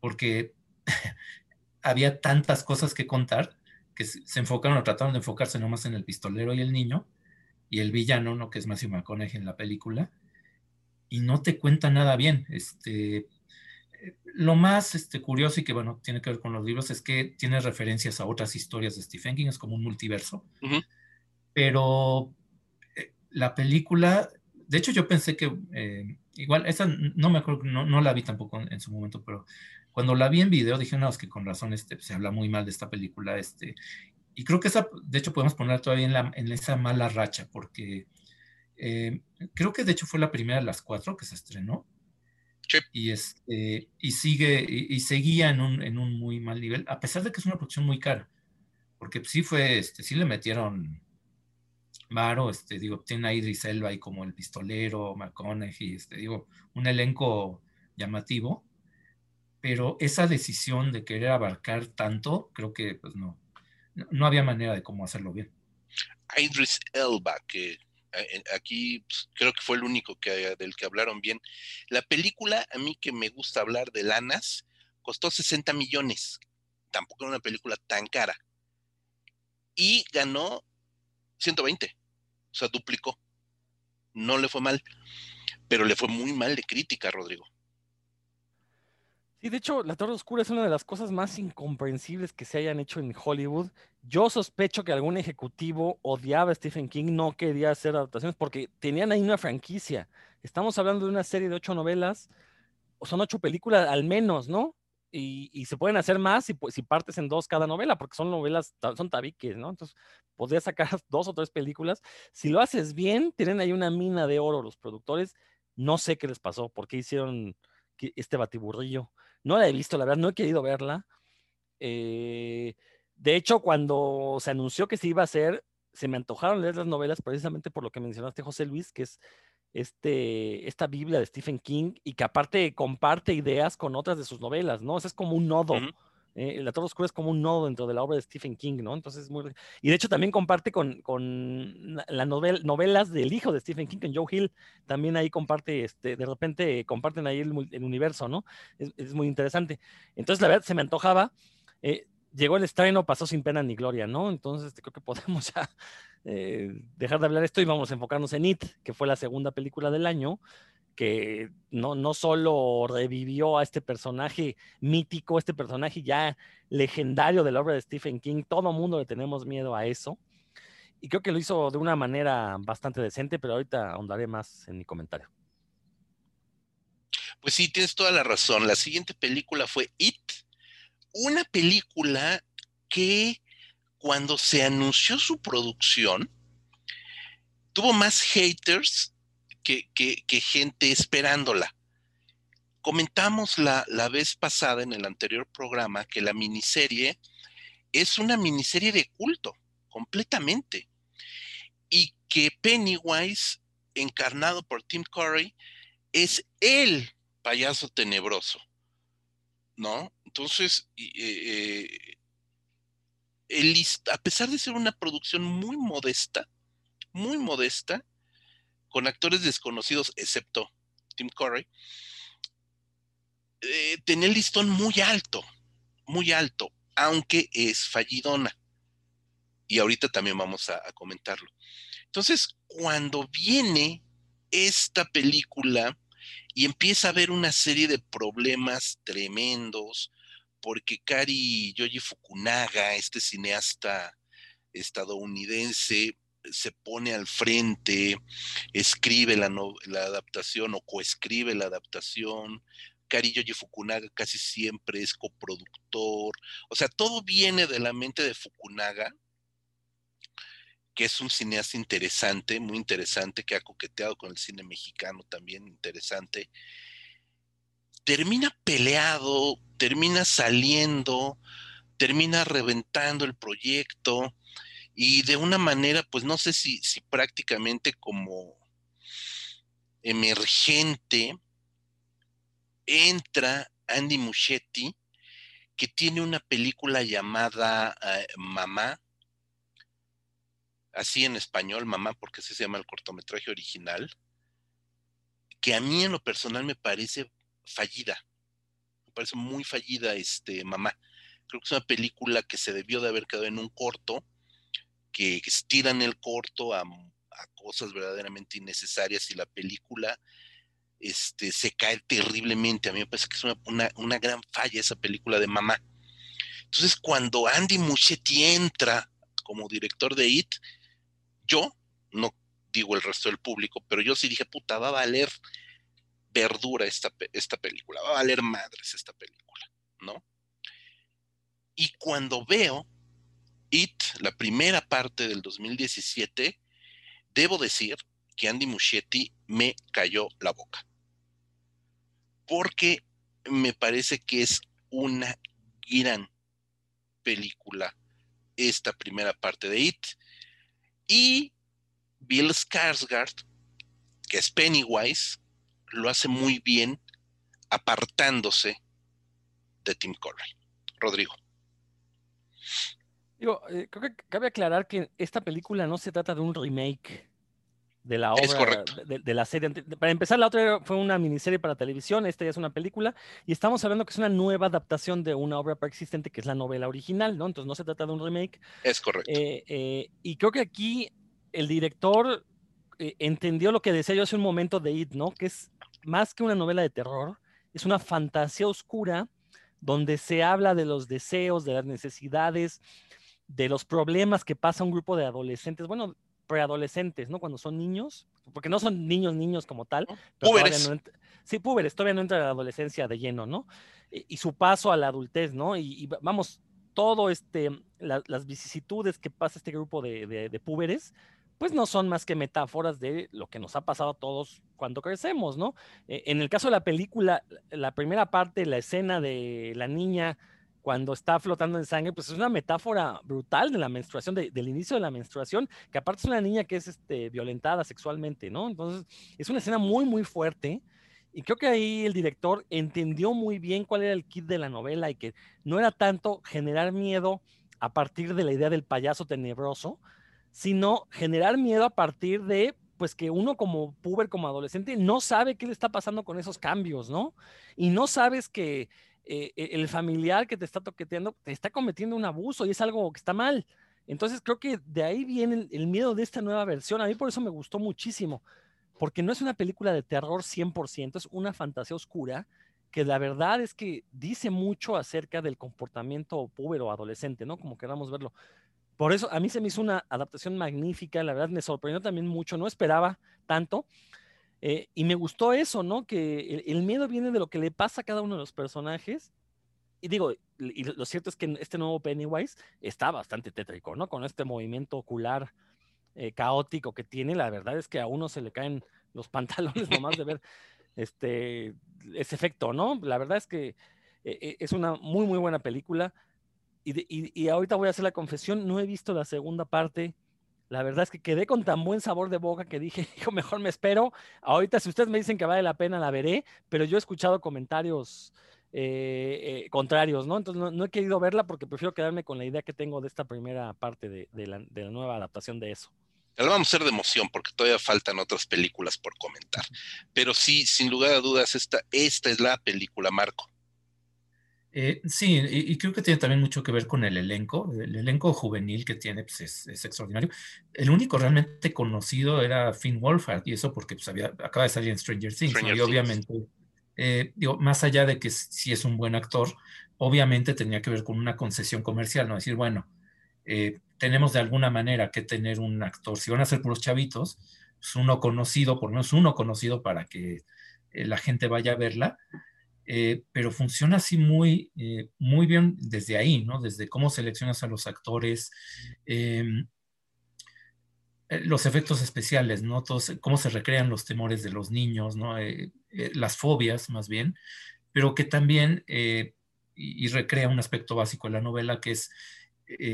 [SPEAKER 3] porque había tantas cosas que contar que se enfocaron o trataron de enfocarse nomás en el pistolero y el niño y el villano, ¿no? que es Matthew McConaughey en la película y no te cuenta nada bien. Este, lo más este, curioso y que, bueno, tiene que ver con los libros es que tiene referencias a otras historias de Stephen King, es como un multiverso. Pero eh, la película, de hecho yo pensé que, eh, igual, esa no me acuerdo, no, no la vi tampoco en, su momento, pero cuando la vi en video dije, no, es que con razón este, se habla muy mal de esta película, este, y creo que esa, de hecho podemos poner todavía en, la, en esa mala racha, porque eh, creo que de hecho fue la primera de las cuatro que se estrenó. Y, este, y sigue, y, seguía en un, en un muy mal nivel, a pesar de que es una producción muy cara, porque sí fue, este, sí le metieron varo, este, digo, tiene a Idris Elba ahí como el pistolero, McConaughey, este, digo, un elenco llamativo, pero esa decisión de querer abarcar tanto, creo que pues no, no había manera de cómo hacerlo bien.
[SPEAKER 1] Idris Elba, que eh, aquí pues, creo que fue el único que, del que hablaron bien. La película, a mí que me gusta hablar de lanas, costó 60 millones. Tampoco era una película tan cara. Y ganó 120. O sea, duplicó. No le fue mal. Pero le fue muy mal de crítica, Rodrigo.
[SPEAKER 2] Sí, de hecho, La Torre Oscura es una de las cosas más incomprensibles que se hayan hecho en Hollywood. Yo sospecho que algún ejecutivo odiaba a Stephen King, no quería hacer adaptaciones porque tenían ahí una franquicia. Estamos hablando de una serie de ocho novelas, o son ocho películas al menos, ¿no? Y, se pueden hacer más si, si, partes en dos cada novela, porque son novelas, son tabiques, ¿no? Entonces, podrías sacar dos o tres películas. Si lo haces bien, tienen ahí una mina de oro los productores. No sé qué les pasó, por qué hicieron este batiburrillo. No la he visto, la verdad, no he querido verla. Eh, de hecho, cuando se anunció que se iba a hacer, se me antojaron leer las novelas precisamente por lo que mencionaste, José Luis, que es este, esta Biblia de Stephen King y que aparte comparte ideas con otras de sus novelas, ¿no? O es como un nodo. Eh, la Torre Oscura es como un nodo dentro de la obra de Stephen King, ¿no? Entonces, muy... Y de hecho también comparte con, con las novelas del hijo de Stephen King, con Joe Hill, también ahí comparte, este, de repente comparten ahí el, universo, ¿no? Es, muy interesante. Entonces, la verdad, se me antojaba. Eh, llegó el estreno, pasó sin pena ni gloria, ¿no? Entonces, creo que podemos ya eh, dejar de hablar esto y vamos a enfocarnos en It, que fue la segunda película del año que no, no solo revivió a este personaje mítico, este personaje ya legendario de la obra de Stephen King, todo mundo le tenemos miedo a eso. Y creo que lo hizo de una manera bastante decente, pero ahorita ahondaré más en mi comentario.
[SPEAKER 1] Pues sí, tienes toda la razón. La siguiente película fue It, una película que cuando se anunció su producción, tuvo más haters que, gente esperándola. Comentamos la, la vez pasada en el anterior programa que la miniserie es una miniserie de culto, completamente. Y que Pennywise, encarnado por Tim Curry, es el payaso tenebroso. ¿No? Entonces, eh, el, a pesar de ser una producción muy modesta, muy modesta, con actores desconocidos, excepto Tim Curry, eh, tenía el listón muy alto, muy alto, aunque es fallidona. Y ahorita también vamos a, comentarlo. Entonces, cuando viene esta película y empieza a haber una serie de problemas tremendos, porque Kari Yoji Fukunaga, este cineasta estadounidense, se pone al frente, escribe la, adaptación o coescribe la adaptación. Karillo Fukunaga casi siempre es coproductor. O sea, todo viene de la mente de Fukunaga, que es un cineasta interesante, muy interesante, que ha coqueteado con el cine mexicano también, interesante. Termina peleado, termina saliendo, termina reventando el proyecto y de una manera, pues no sé si, si prácticamente como emergente, entra Andy Muschietti, que tiene una película llamada eh, Mamá, así en español, Mamá, porque así se llama el cortometraje original, que a mí en lo personal me parece fallida, me parece muy fallida este Mamá. Creo que es una película que se debió de haber quedado en un corto, que estiran el corto a, cosas verdaderamente innecesarias y la película este, se cae terriblemente. A mí me parece que es una, gran falla esa película de mamá. Entonces, cuando Andy Muschietti entra como director de IT, yo, no digo el resto del público, pero yo sí dije, puta, va a valer verdura esta, esta película, va a valer madres esta película. ¿no? Y cuando veo It, la primera parte del 2017, debo decir que Andy Muschietti me cayó la boca. Porque me parece que es una gran película esta primera parte de It. Y Bill Skarsgård, que es Pennywise, lo hace muy bien apartándose de Tim Curry. Rodrigo.
[SPEAKER 2] Digo, eh, creo que cabe aclarar que esta película no se trata de un remake de la obra, de, la serie. Para empezar, la otra fue una miniserie para televisión, esta ya es una película, y estamos hablando que es una nueva adaptación de una obra preexistente que es la novela original, ¿no? Entonces no se trata de un remake.
[SPEAKER 1] Es correcto.
[SPEAKER 2] Eh, eh, y creo que aquí el director entendió lo que decía yo hace un momento de It, ¿no? Que es más que una novela de terror, es una fantasía oscura donde se habla de los deseos, de las necesidades, de los problemas que pasa un grupo de adolescentes, bueno, preadolescentes, ¿no? Cuando son niños, porque no son niños, niños como tal.
[SPEAKER 1] Púberes.
[SPEAKER 2] sí, púberes, todavía no entra la adolescencia de lleno, ¿no? Y, su paso a la adultez, ¿no? Y, vamos, todo este, las vicisitudes que pasa este grupo de, de, de púberes, pues no son más que metáforas de lo que nos ha pasado a todos cuando crecemos, ¿no? E, en el caso de la película, la primera parte, la escena de la niña cuando está flotando en sangre, pues es una metáfora brutal de la menstruación, del inicio de la menstruación, que aparte es una niña que es este, violentada sexualmente, ¿no? Entonces, es una escena muy, muy fuerte. Y creo que ahí el director entendió muy bien cuál era el kit de la novela y que no era tanto generar miedo a partir de la idea del payaso tenebroso, sino generar miedo a partir de pues que uno como puber, como adolescente, no sabe qué le está pasando con esos cambios, ¿no? Y no sabes que eh, e, el familiar que te está toqueteando te está cometiendo un abuso y es algo que está mal. Entonces creo que de ahí viene el, miedo de esta nueva versión. A mí por eso me gustó muchísimo, porque no es una película de terror 100%, es una fantasía oscura que la verdad es que dice mucho acerca del comportamiento puber o adolescente, ¿no? Como queramos verlo. Por eso a mí se me hizo una adaptación magnífica, la verdad me sorprendió también mucho, no esperaba tanto. Eh, y me gustó eso, ¿no? Que el, miedo viene de lo que le pasa a cada uno de los personajes. Y digo, y lo cierto es que este nuevo Pennywise está bastante tétrico, ¿no? Con este movimiento ocular eh, caótico que tiene, la verdad es que a uno se le caen los pantalones nomás de ver este, ese efecto, ¿no? La verdad es que eh, es una muy, muy buena película. Y, ahorita voy a hacer la confesión, no he visto la segunda parte. La verdad es que quedé con tan buen sabor de boca que dije, hijo, mejor me espero. Ahorita, si ustedes me dicen que vale la pena, la veré, pero yo he escuchado comentarios eh, eh, contrarios, ¿no? Entonces no, he querido verla porque prefiero quedarme con la idea que tengo de esta primera parte de, la, de nueva adaptación de eso.
[SPEAKER 1] La vamos a hacer de emoción porque todavía faltan otras películas por comentar. Pero sí, sin lugar a dudas, esta es la película, Marco.
[SPEAKER 3] Eh, sí, y, creo que tiene también mucho que ver con el elenco. El elenco juvenil que tiene pues, es, extraordinario. El único realmente conocido era Finn Wolfhard, y eso porque pues, había, acaba de salir en Stranger Things. y obviamente, eh, digo, más allá de que si es un buen actor, obviamente tenía que ver con una concesión comercial, ¿no? Decir, bueno, eh, tenemos de alguna manera que tener un actor. Si van a ser puros chavitos, pues uno conocido, por lo menos uno conocido para que la gente vaya a verla eh, pero funciona así muy, eh, muy bien desde ahí, ¿no? Desde cómo seleccionas a los actores, em, eh, los efectos especiales, ¿no? cómo se recrean los temores de los niños, ¿no? las fobias, más bien, pero que también, y, recrea un aspecto básico de la novela, que es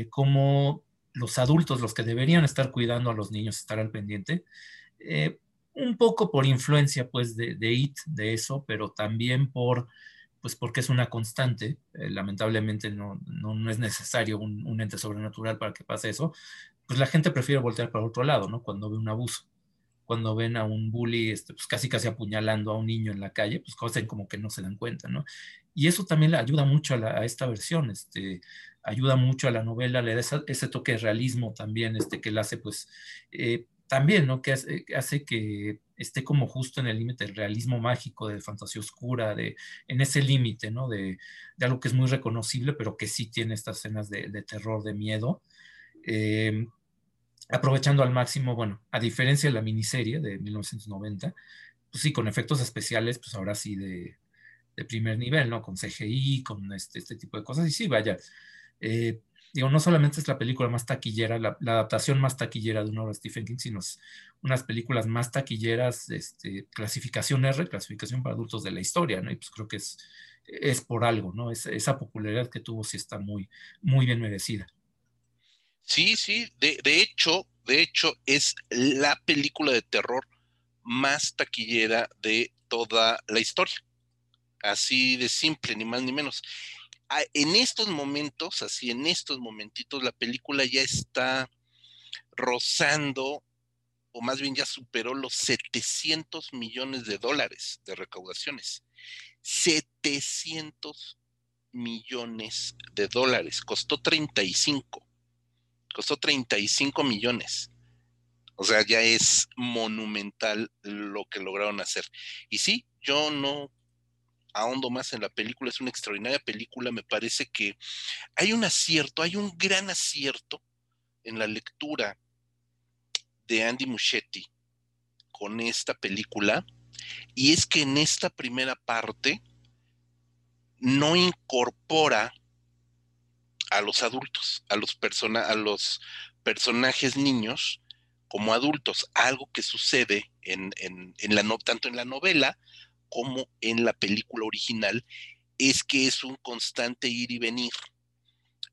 [SPEAKER 3] cómo los adultos, los que deberían estar cuidando a los niños, estar al pendiente, un poco por influencia pues de, de, IT, de eso, pero también por, pues porque es una constante, eh, lamentablemente no, no, es necesario un, ente sobrenatural para que pase eso, pues la gente prefiere voltear para otro lado, ¿no? Cuando ve un abuso, cuando ven a un bully este, pues casi casi apuñalando a un niño en la calle, pues cosas como que no se dan cuenta, ¿no? Y eso también le ayuda mucho a, esta versión, este, ayuda mucho a la novela, le da ese, toque de realismo también, este, que le hace pues... Eh, también, ¿no? Que hace, que esté como justo en el límite del realismo mágico, de fantasía oscura, de, en ese límite, ¿no? De, algo que es muy reconocible, pero que sí tiene estas escenas de, terror, de miedo. Eh, aprovechando al máximo, bueno, a diferencia de la miniserie de 1990, pues sí, con efectos especiales, pues ahora sí de, de primer nivel, ¿no? Con CGI, con este, este tipo de cosas. Y sí, vaya, eh, digo, no solamente es la película más taquillera, la, adaptación más taquillera de una obra de Stephen King, sino unas películas más taquilleras, este, clasificación R, clasificación para adultos de la historia, ¿no? Y pues creo que es, es por algo, ¿no? esa popularidad que tuvo sí está muy, muy bien merecida.
[SPEAKER 1] Sí, sí, de, de hecho, de hecho, es la película de terror más taquillera de toda la historia. Así de simple, ni más ni menos. En estos momentos, así en estos momentitos, la película ya está rozando, o más bien ya superó los 700 millones de dólares de recaudaciones. 700 millones de dólares. Costó 35. Costó 35 millones. O sea, ya es monumental lo que lograron hacer. Y sí, yo no ahondo más en la película, es una extraordinaria película, me parece que hay un acierto, hay un gran acierto en la lectura de Andy Muschietti con esta película, y es que en esta primera parte no incorpora a los adultos, a los, a los personajes niños como adultos, algo que sucede en, la no, tanto en la novela como en la película original, es que es un constante ir y venir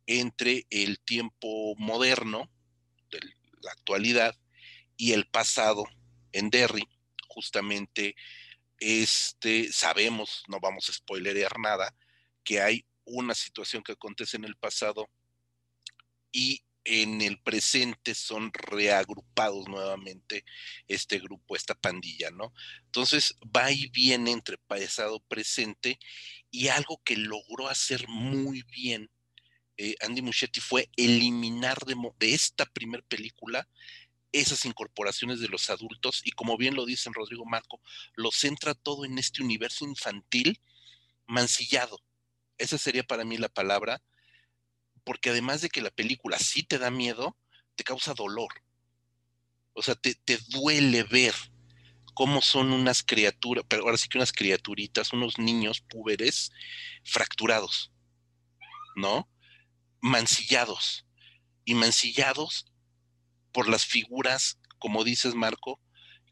[SPEAKER 1] entre el tiempo moderno, de la actualidad, y el pasado en Derry. Justamente, este, sabemos, no vamos a spoilerear nada, que hay una situación que acontece en el pasado y en el presente son reagrupados nuevamente este grupo, esta pandilla, ¿no? Entonces va y viene entre pasado, presente y algo que logró hacer muy bien eh, Andy Muschietti fue eliminar de, de esta primer película esas incorporaciones de los adultos y como bien lo dicen Rodrigo Marco, lo centra todo en este universo infantil mancillado. Esa sería para mí la palabra porque además de que la película sí te da miedo, te causa dolor. O sea, te, duele ver cómo son unas criaturas, pero ahora sí que unas criaturitas, unos niños púberes fracturados, ¿no? Mancillados. Y mancillados por las figuras, como dices, Marco,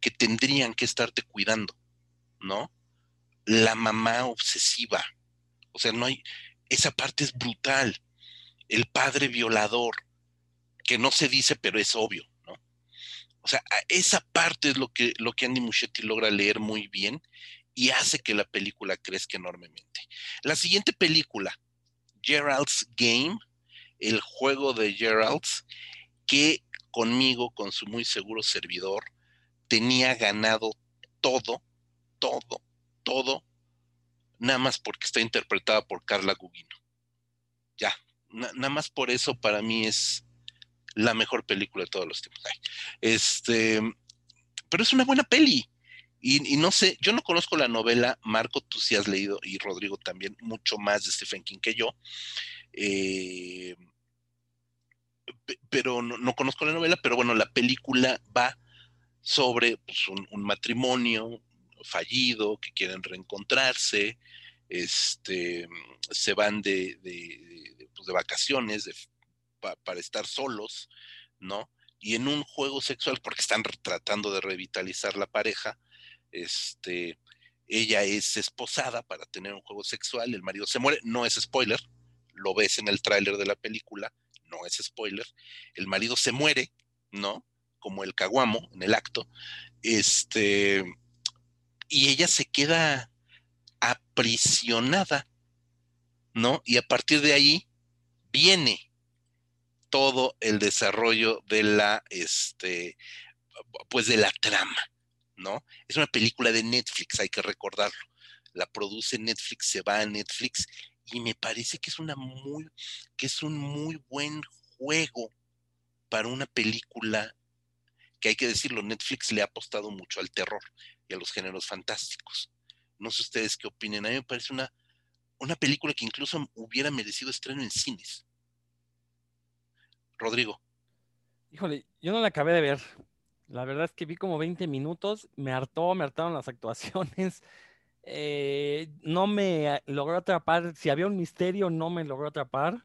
[SPEAKER 1] que tendrían que estarte cuidando, ¿no? La mamá obsesiva. O sea, no hay. Esa parte es brutal el padre violador, que no se dice, pero es obvio, ¿no? O sea, esa parte es lo que, lo que Andy Muschietti logra leer muy bien y hace que la película crezca enormemente. La siguiente película, Gerald's Game, el juego de Gerald's, que conmigo, con su muy seguro servidor, tenía ganado todo, todo, todo, nada más porque está interpretada por Carla Gugino. Ya, nada más por eso para mí es la mejor película de todos los tiempos. Este, pero es una buena peli. Y, no sé, yo no conozco la novela, Marco, tú sí has leído, y Rodrigo también, mucho más de Stephen King que yo. Eh, pero no, conozco la novela, pero bueno, la película va sobre pues, un, matrimonio fallido que quieren reencontrarse, este, se van de, pues, de vacaciones, para estar solos, ¿no? Y en un juego sexual, porque están tratando de revitalizar la pareja, este, ella es esposada para tener un juego sexual, el marido se muere, no es spoiler, lo ves en el tráiler de la película, no es spoiler, el marido se muere, ¿no? Como el caguamo en el acto, este, y ella se queda aprisionada, ¿no? Y a partir de ahí viene todo el desarrollo de la, este, pues de la trama, ¿no? Es una película de Netflix, hay que recordarlo. La produce Netflix, se va a Netflix y me parece que es una muy, que es un muy buen juego para una película que hay que decirlo, Netflix le ha apostado mucho al terror y a los géneros fantásticos. No sé ustedes qué opinen. A mí me parece una, una película que incluso hubiera merecido estreno en cines. Rodrigo.
[SPEAKER 2] Híjole, yo no la acabé de ver. La verdad es que vi como 20 minutos, me hartó, me hartaron las actuaciones. eh, no me logró atrapar. Si había un misterio, no me logró atrapar.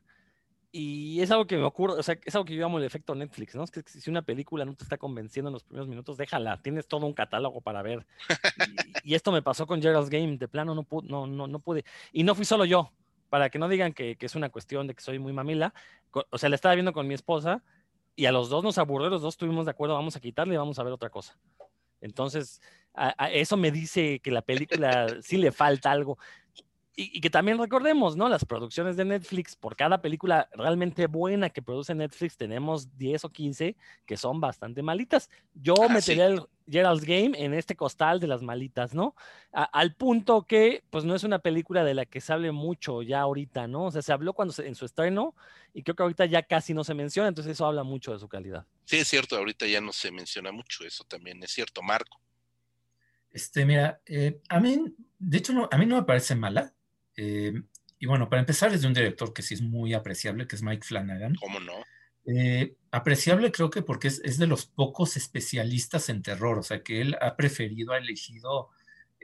[SPEAKER 2] Y es algo que me ocurre, o sea, es algo que yo llamo el efecto Netflix, ¿no? Es que si una película no te está convenciendo en los primeros minutos, déjala, tienes todo un catálogo para ver. Y, esto me pasó con Gerald's Game, de plano no, pude, no, no, no pude. Y no fui solo yo, para que no digan que, que, es una cuestión de que soy muy mamila. O sea, la estaba viendo con mi esposa y a los dos nos aburrió, los dos estuvimos de acuerdo, vamos a quitarle y vamos a ver otra cosa. Entonces, eso me dice que la película sí le falta algo. Y, que también recordemos, ¿no? Las producciones de Netflix, por cada película realmente buena que produce Netflix, tenemos 10 o 15 que son bastante malitas. Yo ah, metería el Gerald's Game en este costal de las malitas, ¿no? al punto que, pues, no es una película de la que se hable mucho ya ahorita, ¿no? O sea, se habló cuando en su estreno y creo que ahorita ya casi no se menciona, entonces eso habla mucho de su calidad.
[SPEAKER 1] Sí, es cierto, ahorita ya no se menciona mucho, eso también es cierto, Marco.
[SPEAKER 3] Este, mira, eh, a mí, de hecho, no, a mí no me parece mala. Eh, y bueno, para empezar, es de un director que sí es muy apreciable, que es Mike Flanagan.
[SPEAKER 1] ¿Cómo no?
[SPEAKER 3] Eh, apreciable creo que porque es, de los pocos especialistas en terror, o sea, que él ha preferido, ha elegido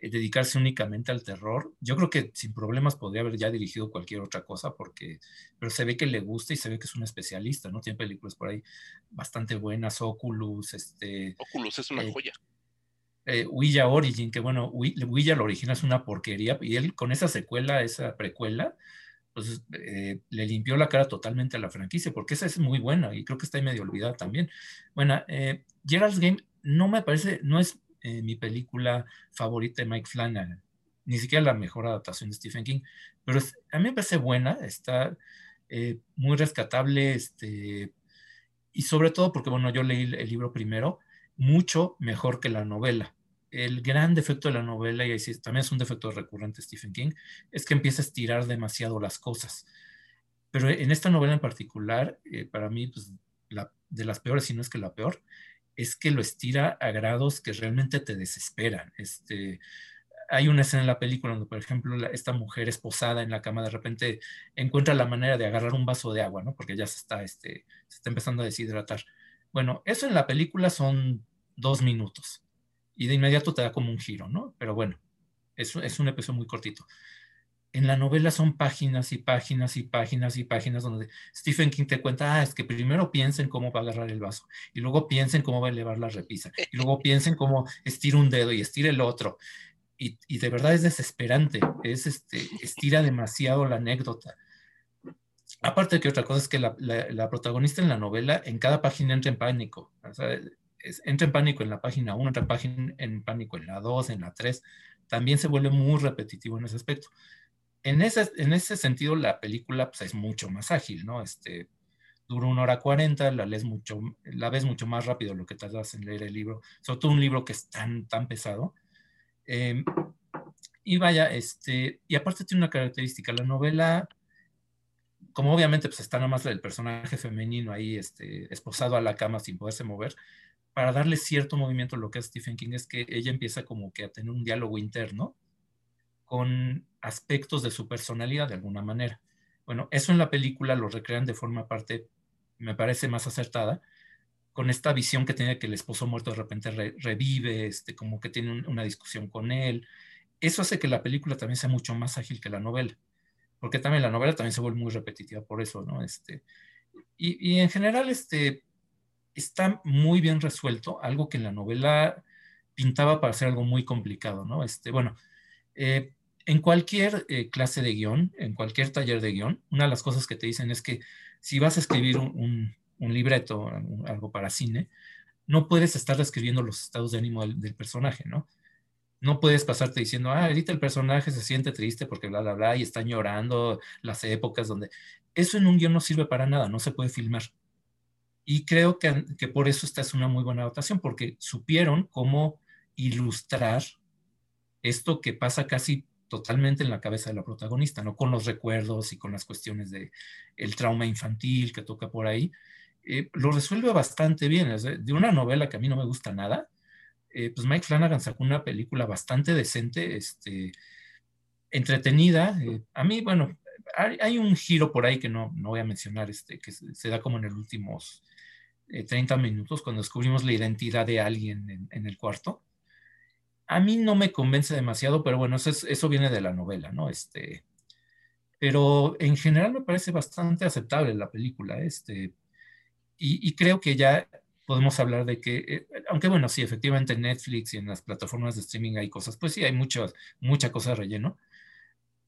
[SPEAKER 3] dedicarse únicamente al terror. Yo creo que sin problemas podría haber ya dirigido cualquier otra cosa, porque, pero se ve que le gusta y se ve que es un especialista, ¿no? Tiene películas por ahí bastante buenas, Oculus, este...
[SPEAKER 1] Oculus es una joya
[SPEAKER 3] eh, Ouija Origin, que bueno, Ouija la original es una porquería, y él con esa secuela, esa precuela, pues eh, le limpió la cara totalmente a la franquicia, porque esa es muy buena y creo que está ahí medio olvidada también. Bueno, eh, Gerald's Game no me parece, no es eh, mi película favorita de Mike Flanagan, ni siquiera la mejor adaptación de Stephen King, pero a mí me parece buena, está muy rescatable, este, y sobre todo porque, bueno, yo leí el libro primero, mucho mejor que la novela. El gran defecto de la novela, y también es un defecto recurrente de Stephen King, es que empieza a estirar demasiado las cosas. Pero en esta novela en particular, eh, para mí, pues, de las peores, si no es que la peor, es que lo estira a grados que realmente te desesperan. Este, hay una escena en la película donde, por ejemplo, esta mujer esposada en la cama de repente encuentra la manera de agarrar un vaso de agua, ¿no? Porque ya se está, este, se está empezando a deshidratar. Bueno, eso en la película son dos minutos y de inmediato te da como un giro, ¿no? Pero bueno, es, es un episodio muy cortito. En la novela son páginas y páginas y páginas y páginas donde Stephen King te cuenta, ah, es que primero piensen cómo va a agarrar el vaso, y luego piensen cómo va a elevar la repisa, y luego piensen cómo estira un dedo y estira el otro. Y, y de verdad es desesperante, es este, estira demasiado la anécdota. Aparte de que otra cosa es que la, protagonista en la novela en cada página entra en pánico. entra en pánico en la página 1, entra en, página, en pánico en la 2, en la 3. También se vuelve muy repetitivo en ese aspecto. En ese, en ese sentido, la película pues, es mucho más ágil, ¿no? Este, dura una hora cuarenta, la, lees mucho, la ves mucho más rápido lo que tardas en leer el libro, sobre todo un libro que es tan, tan pesado. Em, y vaya, este, y aparte tiene una característica, la novela como obviamente pues está nada más el personaje femenino ahí este, esposado a la cama sin poderse mover, para darle cierto movimiento lo que es Stephen King es que ella empieza como que a tener un diálogo interno con aspectos de su personalidad de alguna manera. Bueno, eso en la película lo recrean de forma parte, me parece más acertada, con esta visión que tiene que el esposo muerto de repente revive, este, como que tiene una discusión con él. Eso hace que la película también sea mucho más ágil que la novela porque también la novela también se vuelve muy repetitiva por eso, ¿no? Este, y, en general, este, está muy bien resuelto, algo que en la novela pintaba para ser algo muy complicado, ¿no? Este, bueno, eh, en cualquier eh, clase de guion, en cualquier taller de guion, una de las cosas que te dicen es que si vas a escribir un, libreto, algo para cine, no puedes estar describiendo los estados de ánimo del personaje, ¿no? No puedes pasarte diciendo, ah, ahorita el personaje se siente triste porque bla, bla, bla, y están llorando las épocas donde... Eso en un guion no sirve para nada, no se puede filmar. Y creo que, que por eso esta es una muy buena adaptación, porque supieron cómo ilustrar esto que pasa casi totalmente en la cabeza de la protagonista, ¿no? Con los recuerdos y con las cuestiones de el trauma infantil que toca por ahí. Eh, lo resuelve bastante bien. de una novela que a mí no me gusta nada, eh, pues Mike Flanagan sacó una película bastante decente, este, entretenida. Eh, a mí, bueno, hay, un giro por ahí que no, no voy a mencionar, este, que se, da como en los últimos 30 eh, minutos, cuando descubrimos la identidad de alguien en, el cuarto. a mí no me convence demasiado, pero bueno, eso, eso viene de la novela, ¿no? Este, pero en general me parece bastante aceptable la película, este, y, creo que ya podemos hablar de que, eh, aunque bueno, sí, efectivamente en Netflix y en las plataformas de streaming hay cosas, pues sí, hay muchas, mucha cosa de relleno.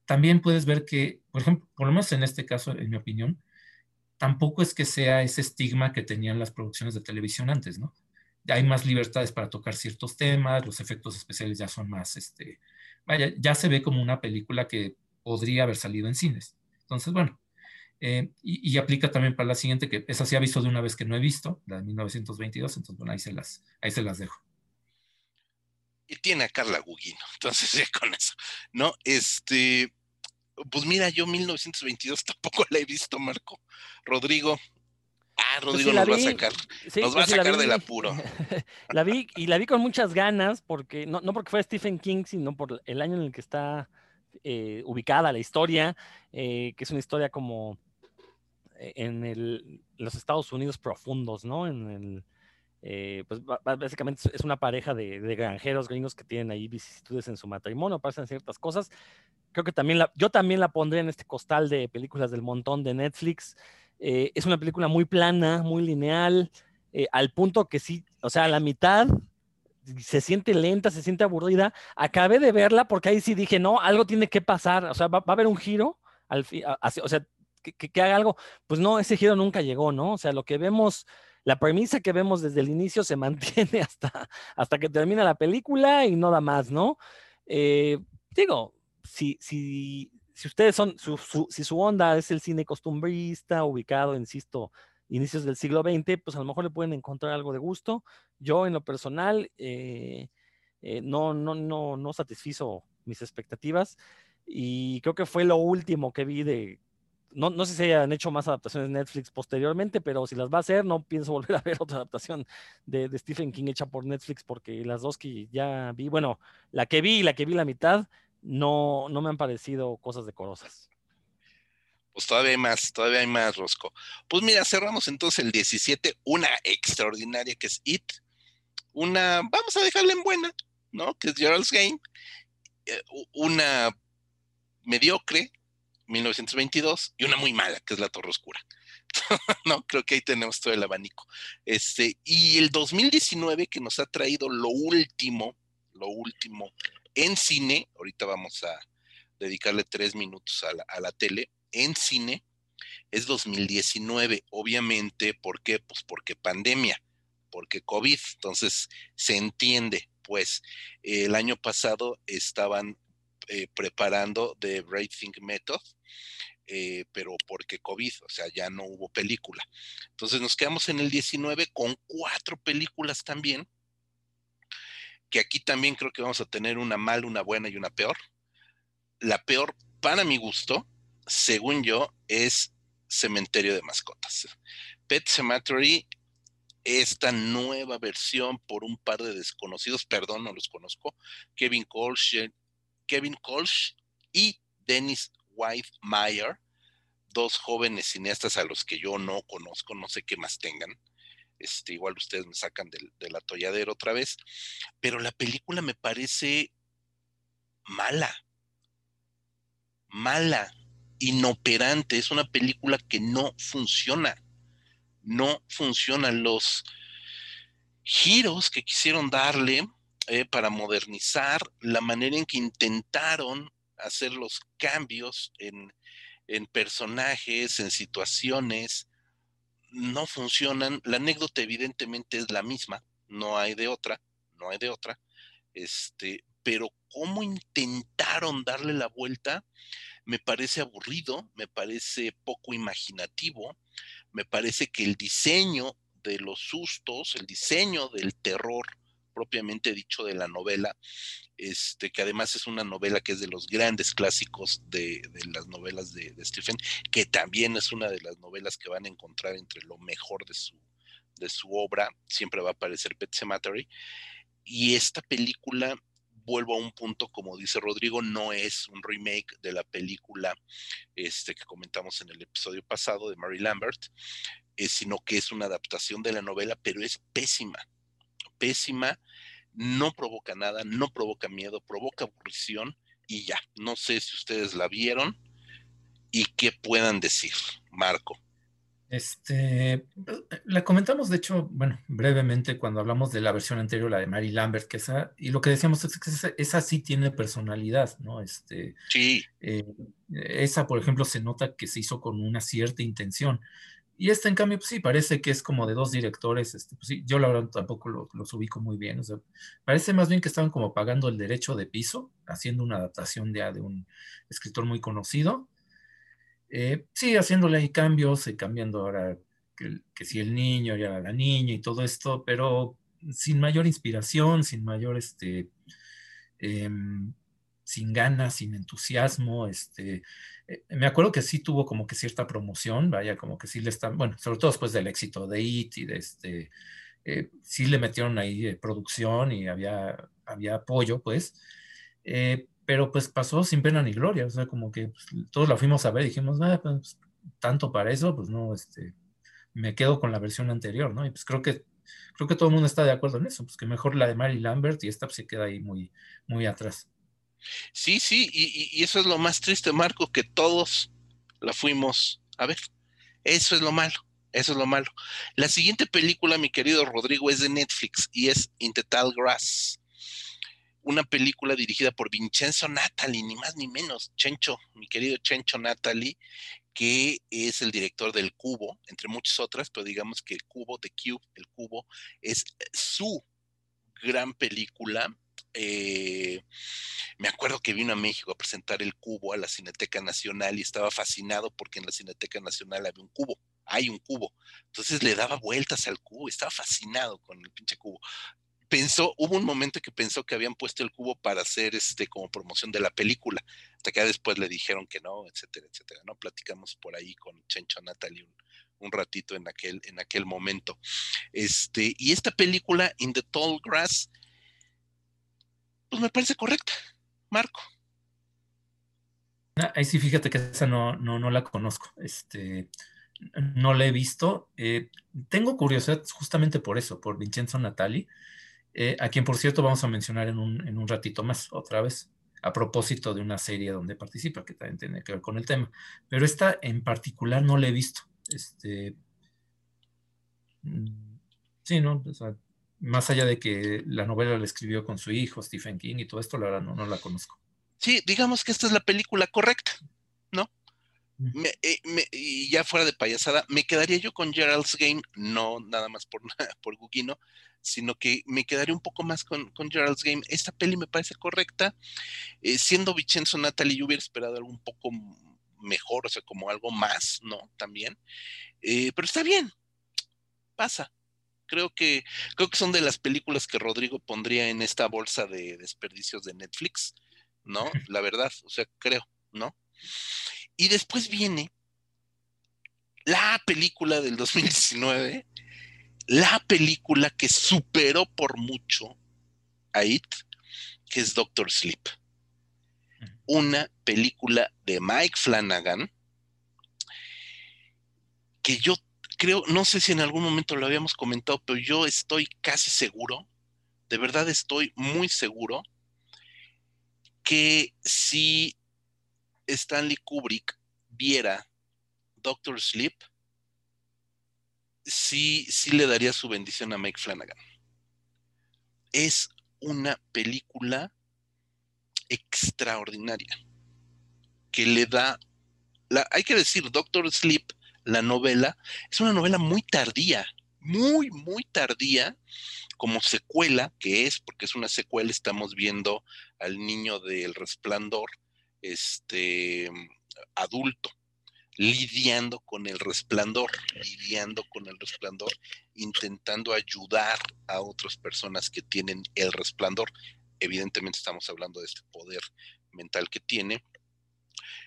[SPEAKER 3] También puedes ver que, por ejemplo, por lo menos en este caso, en mi opinión, tampoco es que sea ese estigma que tenían las producciones de televisión antes, ¿no? Hay más libertades para tocar ciertos temas, los efectos especiales ya son más, este, vaya, ya se ve como una película que podría haber salido en cines. Entonces, bueno, eh, y, aplica también para la siguiente, que esa sí ha visto de una vez que no he visto, la de 1922, entonces bueno, ahí se las, ahí se las dejo.
[SPEAKER 1] Y tiene a Carla Gugino, entonces ya con eso, ¿no? Este, pues mira, yo 1922 tampoco la he visto, Marco. Rodrigo. Ah, Rodrigo nos va a sacar. nos va a sacar del apuro.
[SPEAKER 2] la vi y la vi con muchas ganas, porque no, no porque fue Stephen King, sino por el año en el que está eh, ubicada la historia, eh, que es una historia como eh, en los Estados Unidos profundos, ¿no? En el, pues básicamente es una pareja de, granjeros gringos que tienen ahí vicisitudes en su matrimonio, pasan ciertas cosas creo que también la, yo también la pondré en este costal de películas del montón de Netflix. Eh, es una película muy plana, muy lineal, eh, al punto que sí, o sea, a la mitad se siente lenta, se siente aburrida. Acabé de verla porque ahí sí dije, no, algo tiene que pasar, o sea, va, a haber un giro, al o sea, que, haga algo. Pues no, ese giro nunca llegó, ¿no? O sea, lo que vemos, la premisa que vemos desde el inicio se mantiene hasta, hasta que termina la película y no da más, ¿no? Eh, digo, si, si, si ustedes son, si su onda es el cine costumbrista, ubicado, insisto, inicios del siglo XX, pues a lo mejor le pueden encontrar algo de gusto. Yo en lo personal eh, eh, no, no, no, no satisfizo mis expectativas y creo que fue lo último que vi de... No, no sé si hayan hecho más adaptaciones de Netflix posteriormente, pero si las va a hacer, no pienso volver a ver otra adaptación de, Stephen King hecha por Netflix, porque las dos que ya vi, bueno, la que vi y la que vi la mitad, no, no me han parecido cosas decorosas.
[SPEAKER 1] Pues todavía hay más, todavía hay más, Rosco. Pues mira, cerramos entonces el 17, una extraordinaria que es It, una, vamos a dejarla en buena, ¿no? Que es Gerald's Game, eh, una mediocre, 1922, y una muy mala, que es La Torre Oscura. no, creo que ahí tenemos todo el abanico. Este, y el 2019 que nos ha traído lo último, lo último en cine, ahorita vamos a dedicarle tres minutos a la, tele, en cine es 2019, obviamente, ¿por qué? Pues porque pandemia, porque COVID, entonces se entiende, pues el año pasado estaban eh, preparando The Rating Method, eh, pero porque COVID, o sea, ya no hubo película. Entonces nos quedamos en el 19 con cuatro películas también, que aquí también creo que vamos a tener una mala, una buena y una peor. La peor, para mi gusto, según yo, es Cementerio de Mascotas. Pet Cemetery, esta nueva versión por un par de desconocidos, perdón, no los conozco, Kevin Colch, Kevin Colch y Dennis White Meyer, dos jóvenes cineastas a los que yo no conozco, no sé qué más tengan. Este, igual ustedes me sacan del, del atolladero otra vez, pero la película me parece mala, mala, inoperante, es una película que no funciona, no funcionan los giros que quisieron darle eh, para modernizar, la manera en que intentaron hacer los cambios en, en personajes, en situaciones, no funcionan. La anécdota evidentemente es la misma, no hay de otra, no hay de otra. Este, pero cómo intentaron darle la vuelta me parece aburrido, me parece poco imaginativo, me parece que el diseño de los sustos, el diseño del terror propiamente dicho de la novela, este, que además es una novela que es de los grandes clásicos de, las novelas de, Stephen, que también es una de las novelas que van a encontrar entre lo mejor de su, de su obra, siempre va a aparecer Pet Cemetery, y esta película vuelvo a un punto, como dice Rodrigo, no es un remake de la película este, que comentamos en el episodio pasado de Mary Lambert, eh, sino que es una adaptación de la novela, pero es pésima pésima, no provoca nada, no provoca miedo, provoca aburrición y ya. No sé si ustedes la vieron y qué puedan decir, Marco.
[SPEAKER 3] Este, la comentamos, de hecho, bueno, brevemente cuando hablamos de la versión anterior, la de Mary Lambert, que esa, y lo que decíamos es que esa, sí tiene personalidad, ¿no? Este,
[SPEAKER 1] sí.
[SPEAKER 3] Eh, esa, por ejemplo, se nota que se hizo con una cierta intención. Y esta, en cambio, pues sí, parece que es como de dos directores. Este, pues sí, yo la verdad tampoco los ubico muy bien. Parece más bien que estaban como pagando el derecho de piso, haciendo una adaptación de, de un escritor muy conocido. Eh, sí, haciéndole ahí cambios, y cambiando ahora que, si el niño ya la niña y todo esto, pero sin mayor inspiración, sin mayor, este, em, sin ganas, sin entusiasmo, este, eh, me acuerdo que sí tuvo como que cierta promoción, vaya, como que sí le están, bueno, sobre todo después del éxito de IT y de este, eh, sí le metieron ahí producción y había, había apoyo, pues, pero pues pasó sin pena ni gloria, o sea, como que pues, todos la fuimos a ver dijimos, ah, pues, tanto para eso, pues no, este, me quedo con la versión anterior, ¿no? Y pues creo que, creo que todo el mundo está de acuerdo en eso, pues que mejor la de Mary Lambert y esta pues, se queda ahí muy, muy atrás.
[SPEAKER 1] Sí, sí, y, eso es lo más triste, Marco, que todos la fuimos a ver. Eso es lo malo. Eso es lo malo. La siguiente película, mi querido Rodrigo, es de Netflix y es In Grass una película dirigida por Vincenzo Natali, ni más ni menos, Chencho, mi querido Chencho Natali, que es el director del Cubo, entre muchas otras, pero digamos que el Cubo, The Cube, el Cubo, es su gran película. Eh, me acuerdo que vino a México a presentar el cubo a la Cineteca Nacional y estaba fascinado porque en la Cineteca Nacional había un cubo, hay un cubo. Entonces le daba vueltas al cubo, estaba fascinado con el pinche cubo pensó, hubo un momento que pensó que habían puesto el cubo para hacer este como promoción de la película, hasta que después le dijeron que no, etcétera, etcétera, ¿no? Platicamos por ahí con Chencho Natalie un, ratito en aquel, en aquel momento. Este, y esta película, In the Tall Grass, pues me parece correcta, Marco.
[SPEAKER 3] Ah, ahí sí, fíjate que esa no, no, no la conozco. Este, no la he visto. Eh, tengo curiosidad justamente por eso, por Vincenzo Natali. Eh, a quien por cierto vamos a mencionar en un, ratito más, otra vez, a propósito de una serie donde participa, que también tiene que ver con el tema. Pero esta en particular no la he visto. Este, mm, sí, ¿no? Más allá de que la novela la escribió con su hijo, Stephen King, y todo esto, la verdad no, no la conozco.
[SPEAKER 1] Sí, digamos que esta es la película correcta, ¿no? Eh, y ya fuera de payasada, me quedaría yo con Gerald's Game, no nada más por, por Gugino, sino que me quedaré un poco más con, Gerald's Game. Esta peli me parece correcta. Eh, siendo Vincenzo Natalie, yo hubiera esperado algo un poco mejor, o sea, como algo más, ¿no? También. Eh, pero está bien, pasa. Creo que, creo que son de las películas que Rodrigo pondría en esta bolsa de desperdicios de Netflix, ¿no? La verdad, o sea, creo, ¿no? Y después viene la película del 2019 la película que superó por mucho a It, que es Doctor Sleep. Una película de Mike Flanagan que yo creo, no sé si en algún momento lo habíamos comentado, pero yo estoy casi seguro, de verdad estoy muy seguro, que si Stanley Kubrick viera Doctor Sleep, sí, sí le daría su bendición a Mike Flanagan. Es una película extraordinaria que le da, hay que decir, Doctor Sleep, la novela, es una novela muy tardía, muy, muy tardía como secuela, que es, porque es una secuela, estamos viendo al niño del resplandor, este, adulto, lidiando con el resplandor, lidiando con el resplandor, intentando ayudar a otras personas que tienen el resplandor. Evidentemente estamos hablando de este poder mental que tiene.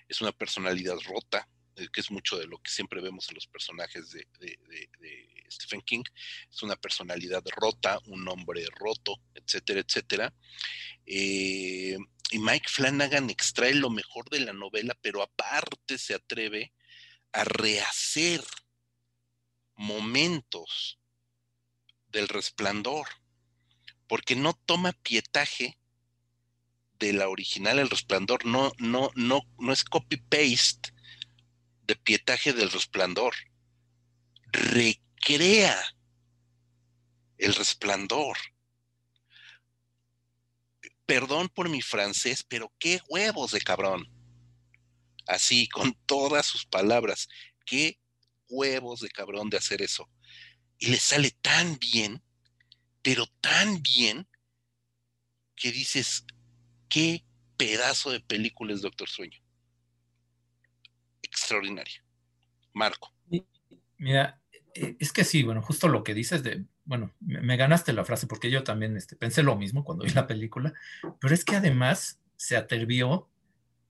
[SPEAKER 1] Es una personalidad rota, que es mucho de lo que siempre vemos en los personajes de, Stephen King. Es una personalidad rota, un hombre roto, etcétera, etcétera. Eh, y Mike Flanagan extrae lo mejor de la novela, pero aparte se atreve a rehacer momentos del resplandor. porque no toma pietaje de la original El Resplandor, no, no, no, no es copy-paste de pietaje del Resplandor. Recrea el resplandor. Perdón por mi francés, pero qué huevos de cabrón. Así, con todas sus palabras, qué huevos de cabrón de hacer eso. Y le sale tan bien, pero tan bien, que dices, qué pedazo de película es Doctor Sueño. Extraordinaria. Marco.
[SPEAKER 3] Mira, e, es que sí, bueno, justo lo que dices de, bueno, me, ganaste la frase porque yo también este, pensé lo mismo cuando vi la película, pero es que además se atrevió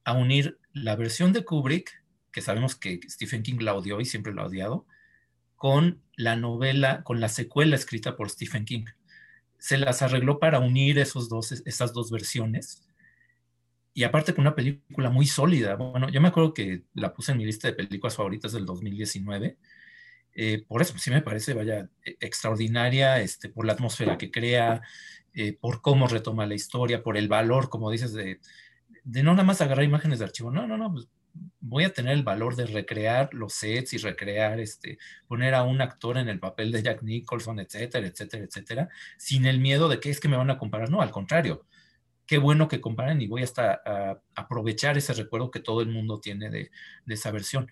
[SPEAKER 3] a unir la versión de Kubrick, que sabemos que Stephen King la odió y siempre la ha odiado, con la novela, con la secuela escrita por Stephen King. Se las arregló para unir esos dos, esas dos versiones. Y aparte con una película muy sólida. Bueno, yo me acuerdo que la puse en mi lista de películas favoritas del 2019 eh, por eso sí me parece, vaya, e, extraordinaria, este, por la atmósfera que crea, eh, por cómo retoma la historia, por el valor, como dices, de, de no nada más agarrar imágenes de archivo, no, no, no, pues voy a tener el valor de recrear los sets y recrear, este, poner a un actor en el papel de Jack Nicholson, etcétera, etcétera, etcétera, sin el miedo de que es que me van a comparar, no, al contrario, qué bueno que comparen y voy hasta a aprovechar ese recuerdo que todo el mundo tiene de, de esa versión.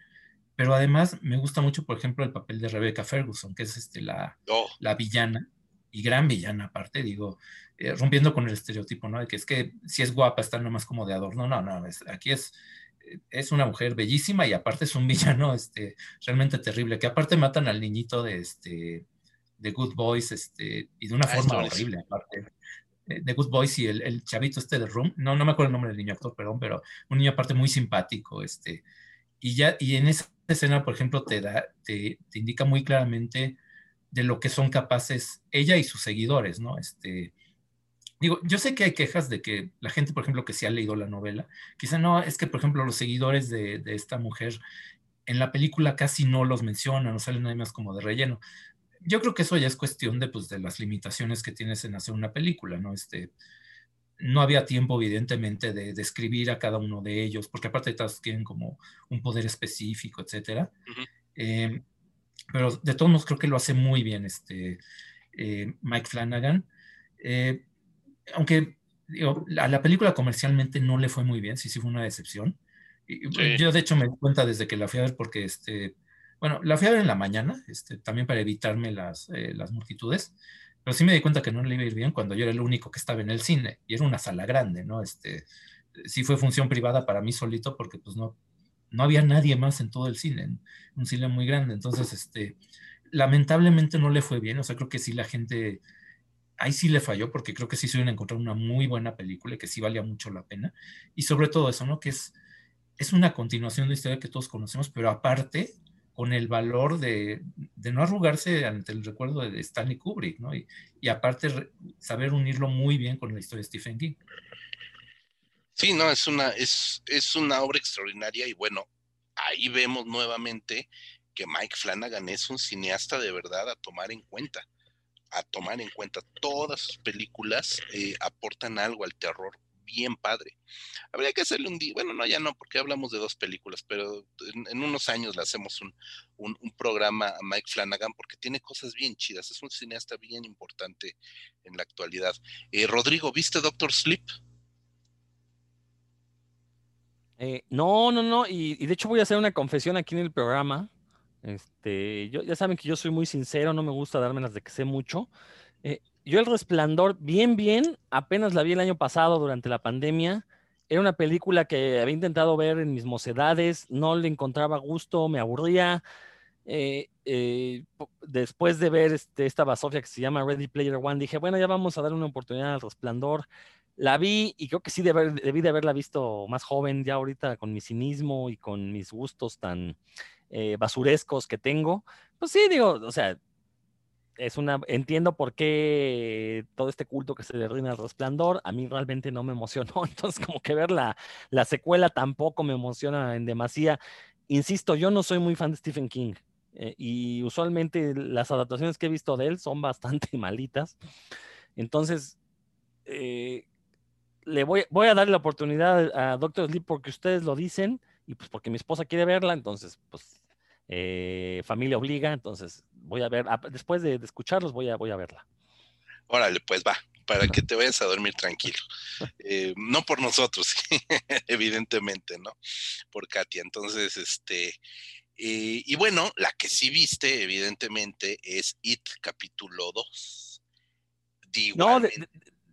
[SPEAKER 3] Pero además me gusta mucho, por ejemplo, el papel de Rebecca Ferguson, que es este, la, oh. la villana, y gran villana aparte, digo, eh, rompiendo con el estereotipo, ¿no? De que es que si es guapa está nomás como de adorno, no, no, aquí es, es una mujer bellísima y aparte es un villano este, realmente terrible, que aparte matan al niñito de, este, de Good Boys este, y de una ah, forma horrible, aparte eh, de Good Boys y el, el, chavito este de Room, no, no me acuerdo el nombre del niño actor, perdón, pero un niño aparte muy simpático, este, y ya, y en esa escena, por ejemplo, te, da, te, indica muy claramente de lo que son capaces ella y sus seguidores, ¿no? Este, digo, yo sé que hay quejas de que la gente, por ejemplo, que se ha leído la novela, quizá no, es que, por ejemplo, los seguidores de, de esta mujer en la película casi no los mencionan, no salen nada más como de relleno. Yo creo que eso ya es cuestión de, pues, de las limitaciones que tienes en hacer una película, ¿no? Este, no había tiempo, evidentemente, de describir a cada uno de ellos, porque aparte todos tienen como un poder específico, etcétera. Em, pero de todos modos creo que lo hace muy bien este eh, Mike Flanagan. Eh, aunque a la película comercialmente no le fue muy bien, sí, sí fue una decepción. Yo de hecho me di cuenta desde que la fui a ver porque, este, bueno, la fui a ver en la mañana, este, también para evitarme las, eh, las multitudes. Pero sí me di cuenta que no le iba a ir bien cuando yo era el único que estaba en el cine y era una sala grande, ¿no? Este, sí fue función privada para mí solito porque pues no, no había nadie más en todo el cine, un cine muy grande. Entonces, este, lamentablemente no le fue bien, o sea, creo que sí la gente, ahí sí le falló porque creo que sí se iban a encontrar una muy buena película que sí valía mucho la pena. Y sobre todo eso, ¿no? Que es, es una continuación de historia que todos conocemos, pero aparte con el valor de, no arrugarse ante el recuerdo de Stanley Kubrick, ¿no? Y, aparte saber unirlo muy bien con la historia de Stephen King.
[SPEAKER 1] Sí, no, es una, es, es una obra extraordinaria y bueno, ahí vemos nuevamente que Mike Flanagan es un cineasta de verdad a tomar en cuenta, a tomar en cuenta. Todas sus películas eh, aportan algo al terror bien padre. Habría que hacerle un día, bueno, no, ya no, porque hablamos de dos películas, pero en, unos años le hacemos un, programa a Mike Flanagan porque tiene cosas bien chidas, es un cineasta bien importante en la actualidad. Eh, Rodrigo, ¿viste Doctor Sleep?
[SPEAKER 2] Eh, no, no, no, y, y, de hecho voy a hacer una confesión aquí en el programa. Este, yo, ya saben que yo soy muy sincero, no me gusta darme las de que sé mucho. Eh, yo El Resplandor, bien, bien, apenas la vi el año pasado durante la pandemia. Era una película que había intentado ver en mis mocedades, no le encontraba gusto, me aburría. Eh, eh, después de ver este, esta basofia que se llama Ready Player One, dije, bueno, ya vamos a dar una oportunidad al Resplandor. La vi y creo que sí debí de haberla visto más joven, ya ahorita con mi cinismo y con mis gustos tan eh, basurescos que tengo. Pues sí, digo, o sea, es una, entiendo por qué todo este culto que se le rinde al resplandor, a mí realmente no me emocionó, entonces como que ver la, la secuela tampoco me emociona en demasía. Insisto, yo no soy muy fan de Stephen King eh, y usualmente las adaptaciones que he visto de él son bastante malitas. Entonces, eh, le voy, voy a darle la oportunidad a Doctor Sleep porque ustedes lo dicen y pues porque mi esposa quiere verla, entonces, pues, eh, familia obliga, entonces voy a ver, después de, escucharlos, voy a, voy a verla.
[SPEAKER 1] Órale, pues va, para que te vayas a dormir tranquilo. Eh, no por nosotros, evidentemente, ¿no? Por Katia. Entonces, este, eh, y bueno, la que sí viste, evidentemente, es It capítulo 2.
[SPEAKER 2] No,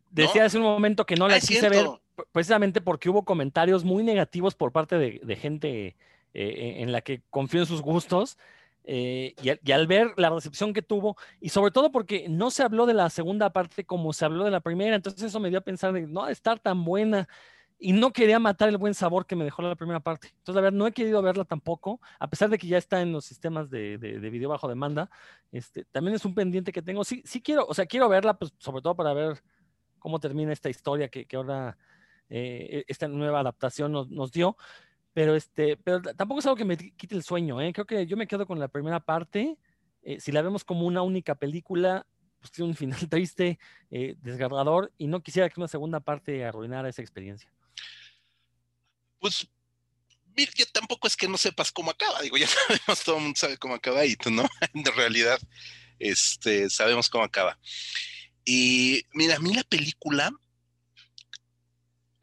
[SPEAKER 2] decía hace un momento que no la ah, quise ver precisamente porque hubo comentarios muy negativos por parte de, gente eh, en la que confío en sus gustos. Eh, y, al ver la recepción que tuvo, y sobre todo porque no se habló de la segunda parte como se habló de la primera, entonces eso me dio a pensar de no estar tan buena y no quería matar el buen sabor que me dejó la primera parte. Entonces, a ver, no he querido verla tampoco, a pesar de que ya está en los sistemas de, de, video bajo demanda. Este, también es un pendiente que tengo. Sí, sí quiero, o sea, quiero verla, pues sobre todo para ver cómo termina esta historia que, que ahora eh, esta nueva adaptación nos, nos dio. Pero, este, pero tampoco es algo que me quite el sueño, ¿eh? Creo que yo me quedo con la primera parte. Eh, si la vemos como una única película, pues tiene un final triste, eh, desgarrador, y no quisiera que una segunda parte arruinara esa experiencia.
[SPEAKER 1] Pues, mira, tampoco es que no sepas cómo acaba, digo, ya sabemos, todo el mundo sabe cómo acaba y tú no, en realidad, este, sabemos cómo acaba. Y mira, a mí la película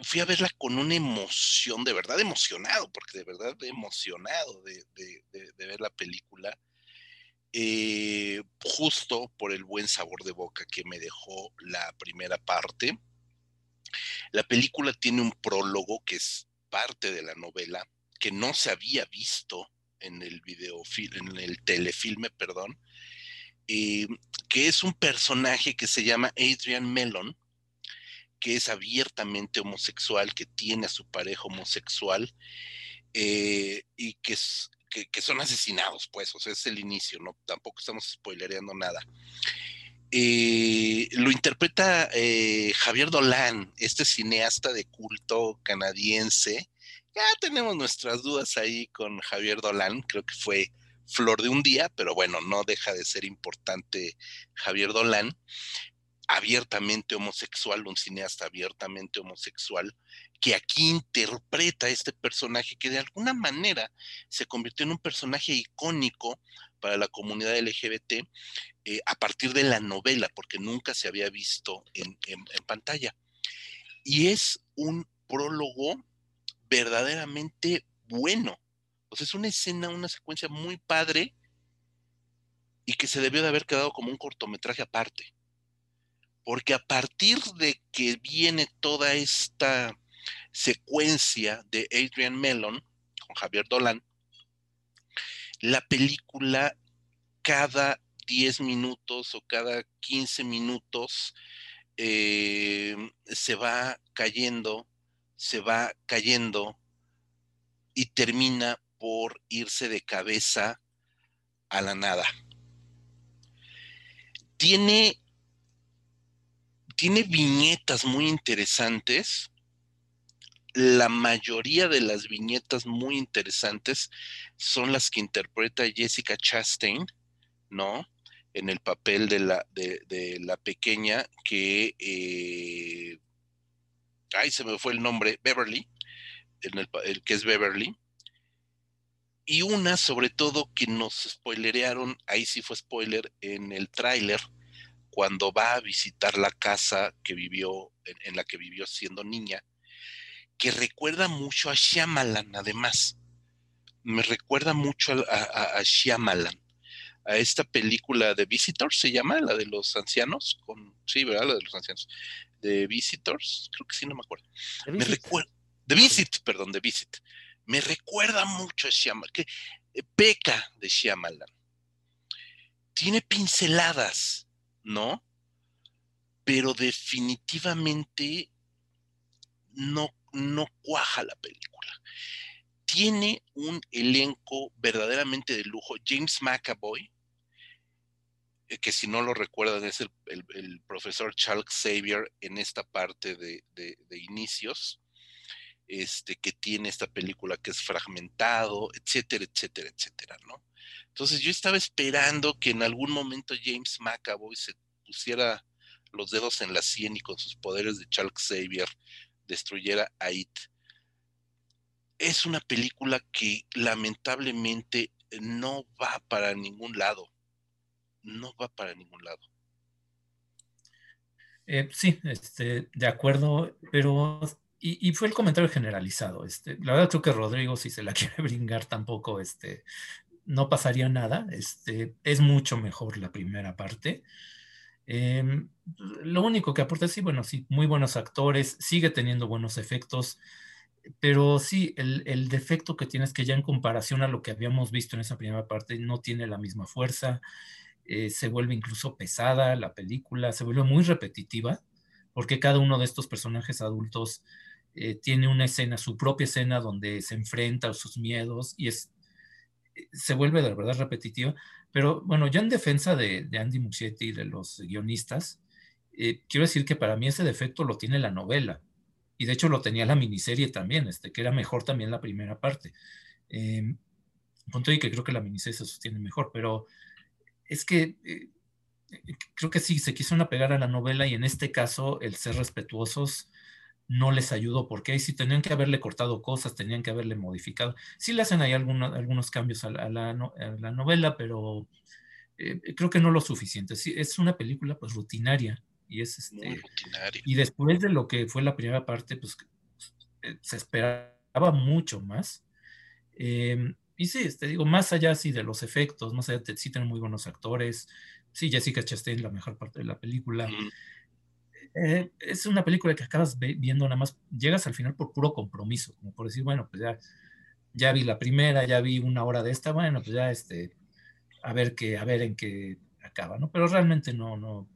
[SPEAKER 1] fui a verla con una emoción, de verdad emocionado, porque de verdad emocionado de, ver la película, eh, justo por el buen sabor de boca que me dejó la primera parte. La película tiene un prólogo que es parte de la novela, que no se había visto en el en el telefilme, perdón, eh, que es un personaje que se llama Adrian Mellon, que es abiertamente homosexual, que tiene a su pareja homosexual eh, y que, que, son asesinados, pues, o sea, es el inicio, ¿no? Tampoco estamos spoilereando nada. Eh, lo interpreta eh, Javier Dolan, este cineasta de culto canadiense. Ya tenemos nuestras dudas ahí con Javier Dolan, creo que fue flor de un día, pero bueno, no deja de ser importante Javier Dolan abiertamente homosexual, un cineasta abiertamente homosexual, que aquí interpreta este personaje que de alguna manera se convirtió en un personaje icónico para la comunidad LGBT eh, a partir de la novela, porque nunca se había visto en, pantalla. Y es un prólogo verdaderamente bueno. O sea, es una escena, una secuencia muy padre y que se debió de haber quedado como un cortometraje aparte porque a partir de que viene toda esta secuencia de Adrian Mellon con Javier Dolan, la película cada 10 minutos o cada 15 minutos eh, se va cayendo, se va cayendo y termina por irse de cabeza a la nada. Tiene tiene viñetas muy interesantes. La mayoría de las viñetas muy interesantes son las que interpreta Jessica Chastain, ¿no? En el papel de la, de, la pequeña que, eh, ay, se me fue el nombre, Beverly, en el, que es Beverly. Y una, sobre todo, que nos spoilerearon, ahí sí fue spoiler, en el tráiler, cuando va a visitar la casa que vivió, en, la que vivió siendo niña, que recuerda mucho a Shyamalan, además. Me recuerda mucho a, a, Shyamalan, a esta película de Visitors, se llama, la de los ancianos, con, sí, ¿verdad? La de los ancianos. De Visitors, creo que sí, no me acuerdo. Me recuerda, de Visit, perdón, de Visit. Me recuerda mucho a Shyamalan, que eh, peca de Shyamalan. Tiene pinceladas ¿no? Pero definitivamente no, no cuaja la película. Tiene un elenco verdaderamente de lujo. James McAvoy, eh, que si no lo recuerdan es el, profesor Charles Xavier en esta parte de, de, inicios, este, que tiene esta película que es fragmentado, etcétera, etcétera, etcétera, ¿no? Entonces yo estaba esperando que en algún momento James McAvoy se pusiera los dedos en la sien y con sus poderes de Charles Xavier destruyera a It. Es una película que lamentablemente no va para ningún lado. No va para ningún lado.
[SPEAKER 3] Eh, sí, este, de acuerdo, pero y, fue el comentario generalizado. Este, la verdad creo que Rodrigo, si se la quiere brincar, tampoco este, no pasaría nada. Este, es mucho mejor la primera parte. Em, lo único que aporta, sí, bueno, sí, muy buenos actores, sigue teniendo buenos efectos, pero sí, el, defecto que tiene es que ya en comparación a lo que habíamos visto en esa primera parte, no tiene la misma fuerza, eh, se vuelve incluso pesada la película, se vuelve muy repetitiva, porque cada uno de estos personajes adultos eh, tiene una escena, su propia escena donde se enfrenta a sus miedos y es, se vuelve de verdad repetitiva. Pero bueno, yo en defensa de, Andy Muschietti y de los guionistas, eh, quiero decir que para mí ese defecto lo tiene la novela. Y de hecho lo tenía la miniserie también, este, que era mejor también la primera parte. Eh, punto y que creo que la miniserie se sostiene mejor, pero es que eh, creo que sí, se quiso apegar a la novela y en este caso el ser respetuosos no les ayudó, porque ahí sí tenían que haberle cortado cosas, tenían que haberle modificado. Sí le hacen ahí algunos cambios a la, novela, pero eh, creo que no lo suficiente. Sí, es una película pues rutinaria y es este y después de lo que fue la primera parte, pues eh, se esperaba mucho más. Em, y sí, te este, digo, más allá sí de los efectos, más allá de, sí tienen muy buenos actores. Sí, Jessica Chastain, la mejor parte de la película. Eh, es una película que acabas viendo nada más, llegas al final por puro compromiso, como por decir, bueno, pues ya, ya vi la primera, ya vi una hora de esta, bueno, pues ya este, a ver qué, a ver en qué acaba, ¿no? Pero realmente no, no,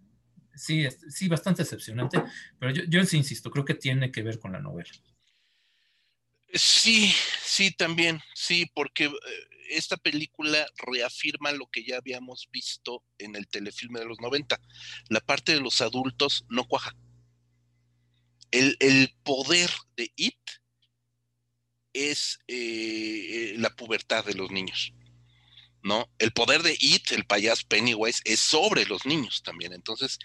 [SPEAKER 3] sí, sí, bastante decepcionante, pero yo, yo sí insisto, creo que tiene que ver con la novela.
[SPEAKER 1] Sí, sí, también, sí, porque eh, esta película reafirma lo que ya habíamos visto en el telefilme de los 90. La parte de los adultos no cuaja. El, poder de It es eh, la pubertad de los niños. ¿No? El poder de It, el payaso Pennywise, es sobre los niños también. Entonces,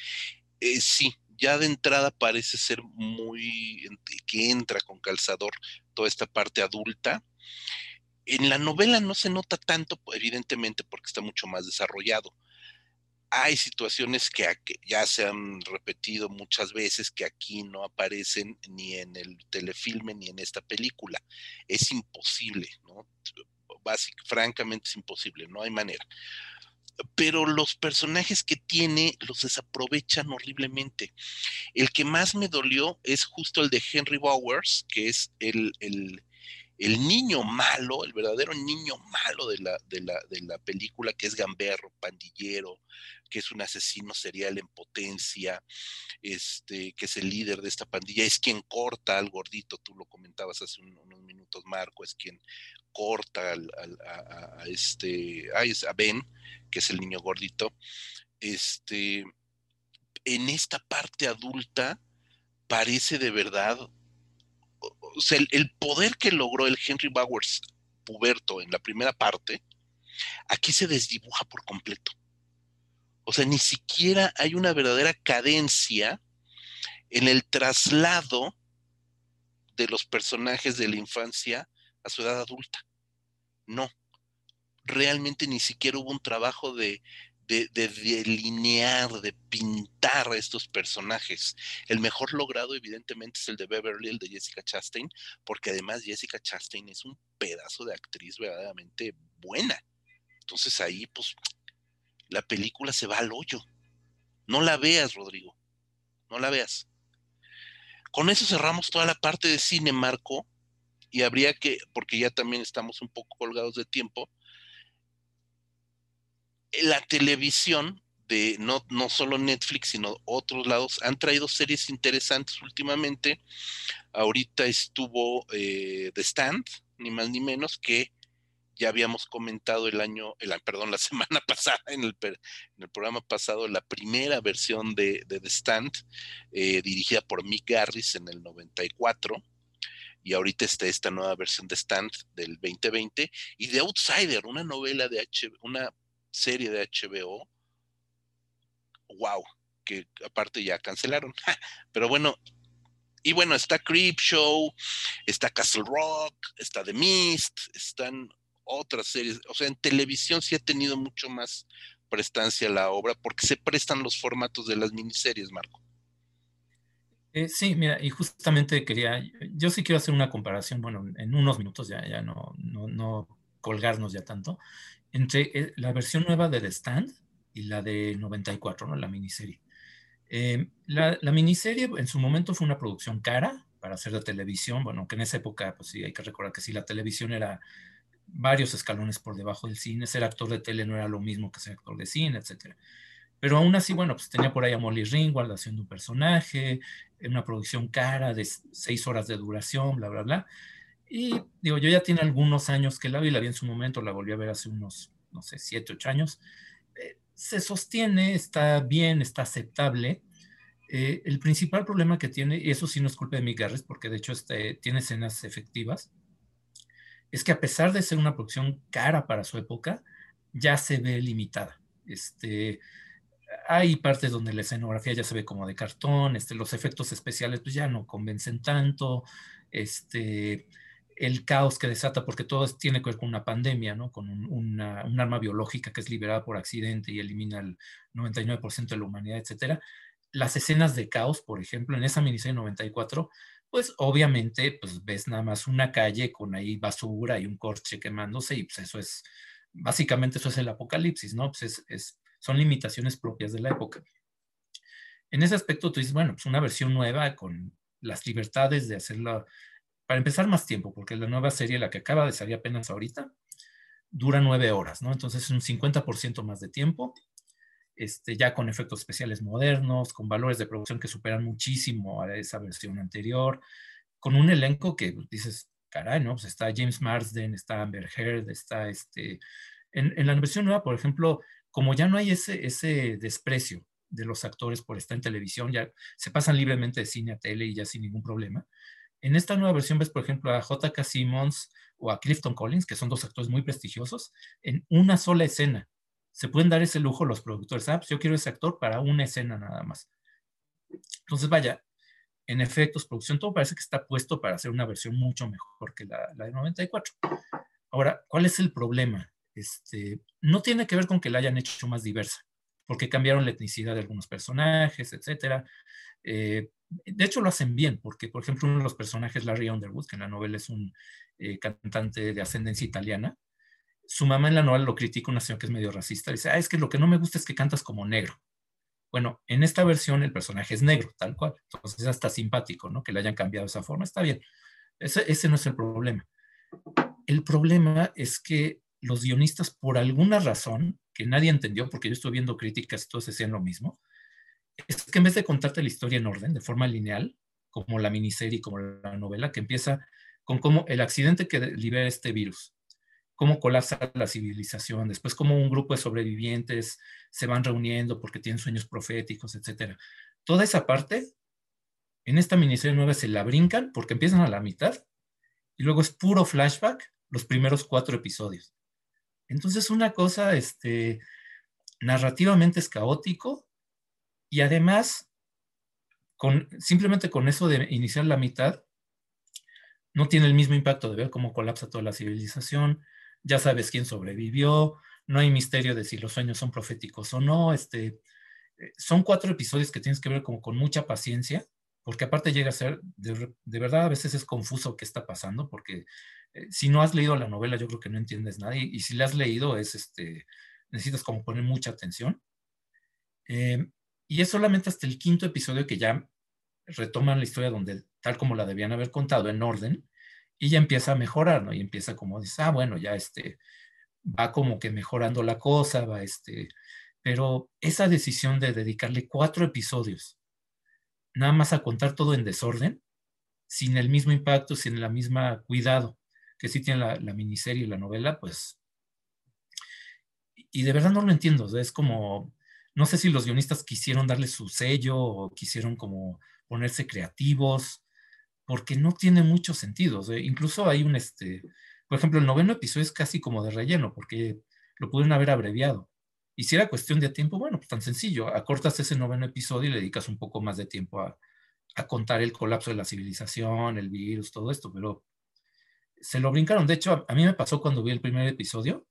[SPEAKER 1] eh, sí, ya de entrada parece ser muy que entra con calzador toda esta parte adulta en la novela no se nota tanto, evidentemente, porque está mucho más desarrollado. Hay situaciones que ya se han repetido muchas veces que aquí no aparecen ni en el telefilme ni en esta película. Es imposible, ¿no? francamente es imposible, no hay manera. Pero los personajes que tiene los desaprovechan horriblemente. El que más me dolió es justo el de Henry Bowers, que es el, el el niño malo, el verdadero niño malo de la, de la, de la película, que es gamberro, pandillero, que es un asesino serial en potencia, este, que es el líder de esta pandilla, es quien corta al gordito, tú lo comentabas hace unos minutos, Marco, es quien corta al, a, este, a Ben, que es el niño gordito. Este, en esta parte adulta parece de verdad o sea, el, poder que logró el Henry Bowers puberto en la primera parte, aquí se desdibuja por completo. O sea, ni siquiera hay una verdadera cadencia en el traslado de los personajes de la infancia a su edad adulta. No, realmente ni siquiera hubo un trabajo de, de, delinear, de pintar a estos personajes. El mejor logrado, evidentemente, es el de Beverly, el de Jessica Chastain, porque además Jessica Chastain es un pedazo de actriz verdaderamente buena. Entonces ahí, pues, la película se va al hoyo. No la veas, Rodrigo. No la veas. Con eso cerramos toda la parte de cine, Marco, y habría que, porque ya también estamos un poco colgados de tiempo, la televisión de no, no solo Netflix, sino otros lados, han traído series interesantes últimamente. Ahorita estuvo eh, The Stand, ni más ni menos, que ya habíamos comentado el año, el, perdón, la semana pasada, en el, en el programa pasado, la primera versión de, The Stand, eh, dirigida por Mick Garris en el 94 y ahorita está esta nueva versión de Stand del 2020 y The Outsider, una novela de H, una serie de HBO, wow, que aparte ya cancelaron. Pero bueno, y bueno, está Creep Show, está Castle Rock, está The Mist, están otras series. O sea, en televisión sí ha tenido mucho más prestancia la obra porque se prestan los formatos de las miniseries, Marco.
[SPEAKER 3] Eh, sí, mira, y justamente quería, yo sí quiero hacer una comparación, bueno, en unos minutos ya, ya no, no, no colgarnos ya tanto, entre eh, la versión nueva de The Stand y la de 94, ¿no? La miniserie. Eh, la, miniserie en su momento fue una producción cara para hacer de televisión, bueno, que en esa época, pues sí, hay que recordar que sí, la televisión era varios escalones por debajo del cine, ser actor de tele no era lo mismo que ser actor de cine, etc. Pero aún así, bueno, pues tenía por ahí a Molly Ringwald haciendo un personaje, una producción cara de seis horas de duración, bla, bla, bla. Y digo, yo ya tiene algunos años que la vi, la vi en su momento, la volví a ver hace unos, no sé, siete, ocho años se sostiene, está bien, está aceptable. Eh, el principal problema que tiene, y eso sí no es culpa de Mick Garris, porque de hecho este, tiene escenas efectivas, es que a pesar de ser una producción cara para su época, ya se ve limitada. Este, hay partes donde la escenografía ya se ve como de cartón, este, los efectos especiales pues ya no convencen tanto, este, el caos que desata, porque todo tiene que ver con una pandemia, ¿no? con un, arma biológica que es liberada por accidente y elimina el 99% de la humanidad, etc. Las escenas de caos, por ejemplo, en esa miniserie 94, pues obviamente pues ves nada más una calle con ahí basura y un corche quemándose y pues eso es, básicamente eso es el apocalipsis, ¿no? Pues es, son limitaciones propias de la época. En ese aspecto tú dices, bueno, pues una versión nueva con las libertades de hacerla para empezar más tiempo, porque la nueva serie, la que acaba de salir apenas ahorita, dura nueve horas, ¿no? Entonces es un 50% más de tiempo, este, ya con efectos especiales modernos, con valores de producción que superan muchísimo a esa versión anterior, con un elenco que dices, caray, ¿no? Pues está James Marsden, está Amber Heard, está este... En, en la versión nueva, por ejemplo, como ya no hay ese, ese desprecio de los actores por estar en televisión, ya se pasan libremente de cine a tele y ya sin ningún problema, en esta nueva versión ves, por ejemplo, a J.K. Simmons o a Clifton Collins, que son dos actores muy prestigiosos, en una sola escena. Se pueden dar ese lujo los productores. Ah, pues yo quiero ese actor para una escena nada más. Entonces, vaya, en efectos, producción, todo parece que está puesto para hacer una versión mucho mejor que la, de 94. Ahora, ¿cuál es el problema? Este, no tiene que ver con que la hayan hecho más diversa, porque cambiaron la etnicidad de algunos personajes, etcétera. Eh, de hecho, lo hacen bien, porque, por ejemplo, uno de los personajes, Larry Underwood, que en la novela es un eh, cantante de ascendencia italiana, su mamá en la novela lo critica, una señora que es medio racista, dice, ah, es que lo que no me gusta es que cantas como negro. Bueno, en esta versión el personaje es negro, tal cual. Entonces es hasta simpático, ¿no? Que le hayan cambiado esa forma. Está bien. Ese, ese no es el problema. El problema es que los guionistas, por alguna razón, que nadie entendió, porque yo estoy viendo críticas y todos decían lo mismo, es que en vez de contarte la historia en orden, de forma lineal, como la miniserie, como la novela, que empieza con cómo el accidente que libera este virus, cómo colapsa la civilización, después cómo un grupo de sobrevivientes se van reuniendo porque tienen sueños proféticos, etc. Toda esa parte, en esta miniserie nueva se la brincan porque empiezan a la mitad y luego es puro flashback los primeros cuatro episodios. Entonces una cosa, este, narrativamente es caótico, y además, con, simplemente con eso de iniciar la mitad, no tiene el mismo impacto de ver cómo colapsa toda la civilización, ya sabes quién sobrevivió, no hay misterio de si los sueños son proféticos o no, este, eh, son cuatro episodios que tienes que ver como con mucha paciencia, porque aparte llega a ser, de, verdad a veces es confuso qué está pasando, porque eh, si no has leído la novela yo creo que no entiendes nada, y, si la has leído es, este, necesitas como poner mucha atención. Eh, y es solamente hasta el quinto episodio que ya retoman la historia donde, tal como la debían haber contado, en orden, y ya empieza a mejorar, ¿no? Y empieza como dice, ah, bueno, ya este, va como que mejorando la cosa, va este, pero esa decisión de dedicarle cuatro episodios nada más a contar todo en desorden, sin el mismo impacto, sin la misma cuidado que sí tiene la, la miniserie y la novela, pues, y de verdad no lo entiendo, es como, no sé si los guionistas quisieron darle su sello o quisieron como ponerse creativos, porque no tiene mucho sentido. incluso hay un, este, por ejemplo, el noveno episodio es casi como de relleno, porque lo pudieron haber abreviado. Y si era cuestión de tiempo, bueno, pues tan sencillo, acortas ese noveno episodio y le dedicas un poco más de tiempo a, contar el colapso de la civilización, el virus, todo esto, pero se lo brincaron. De hecho, a, mí me pasó cuando vi el primer episodio,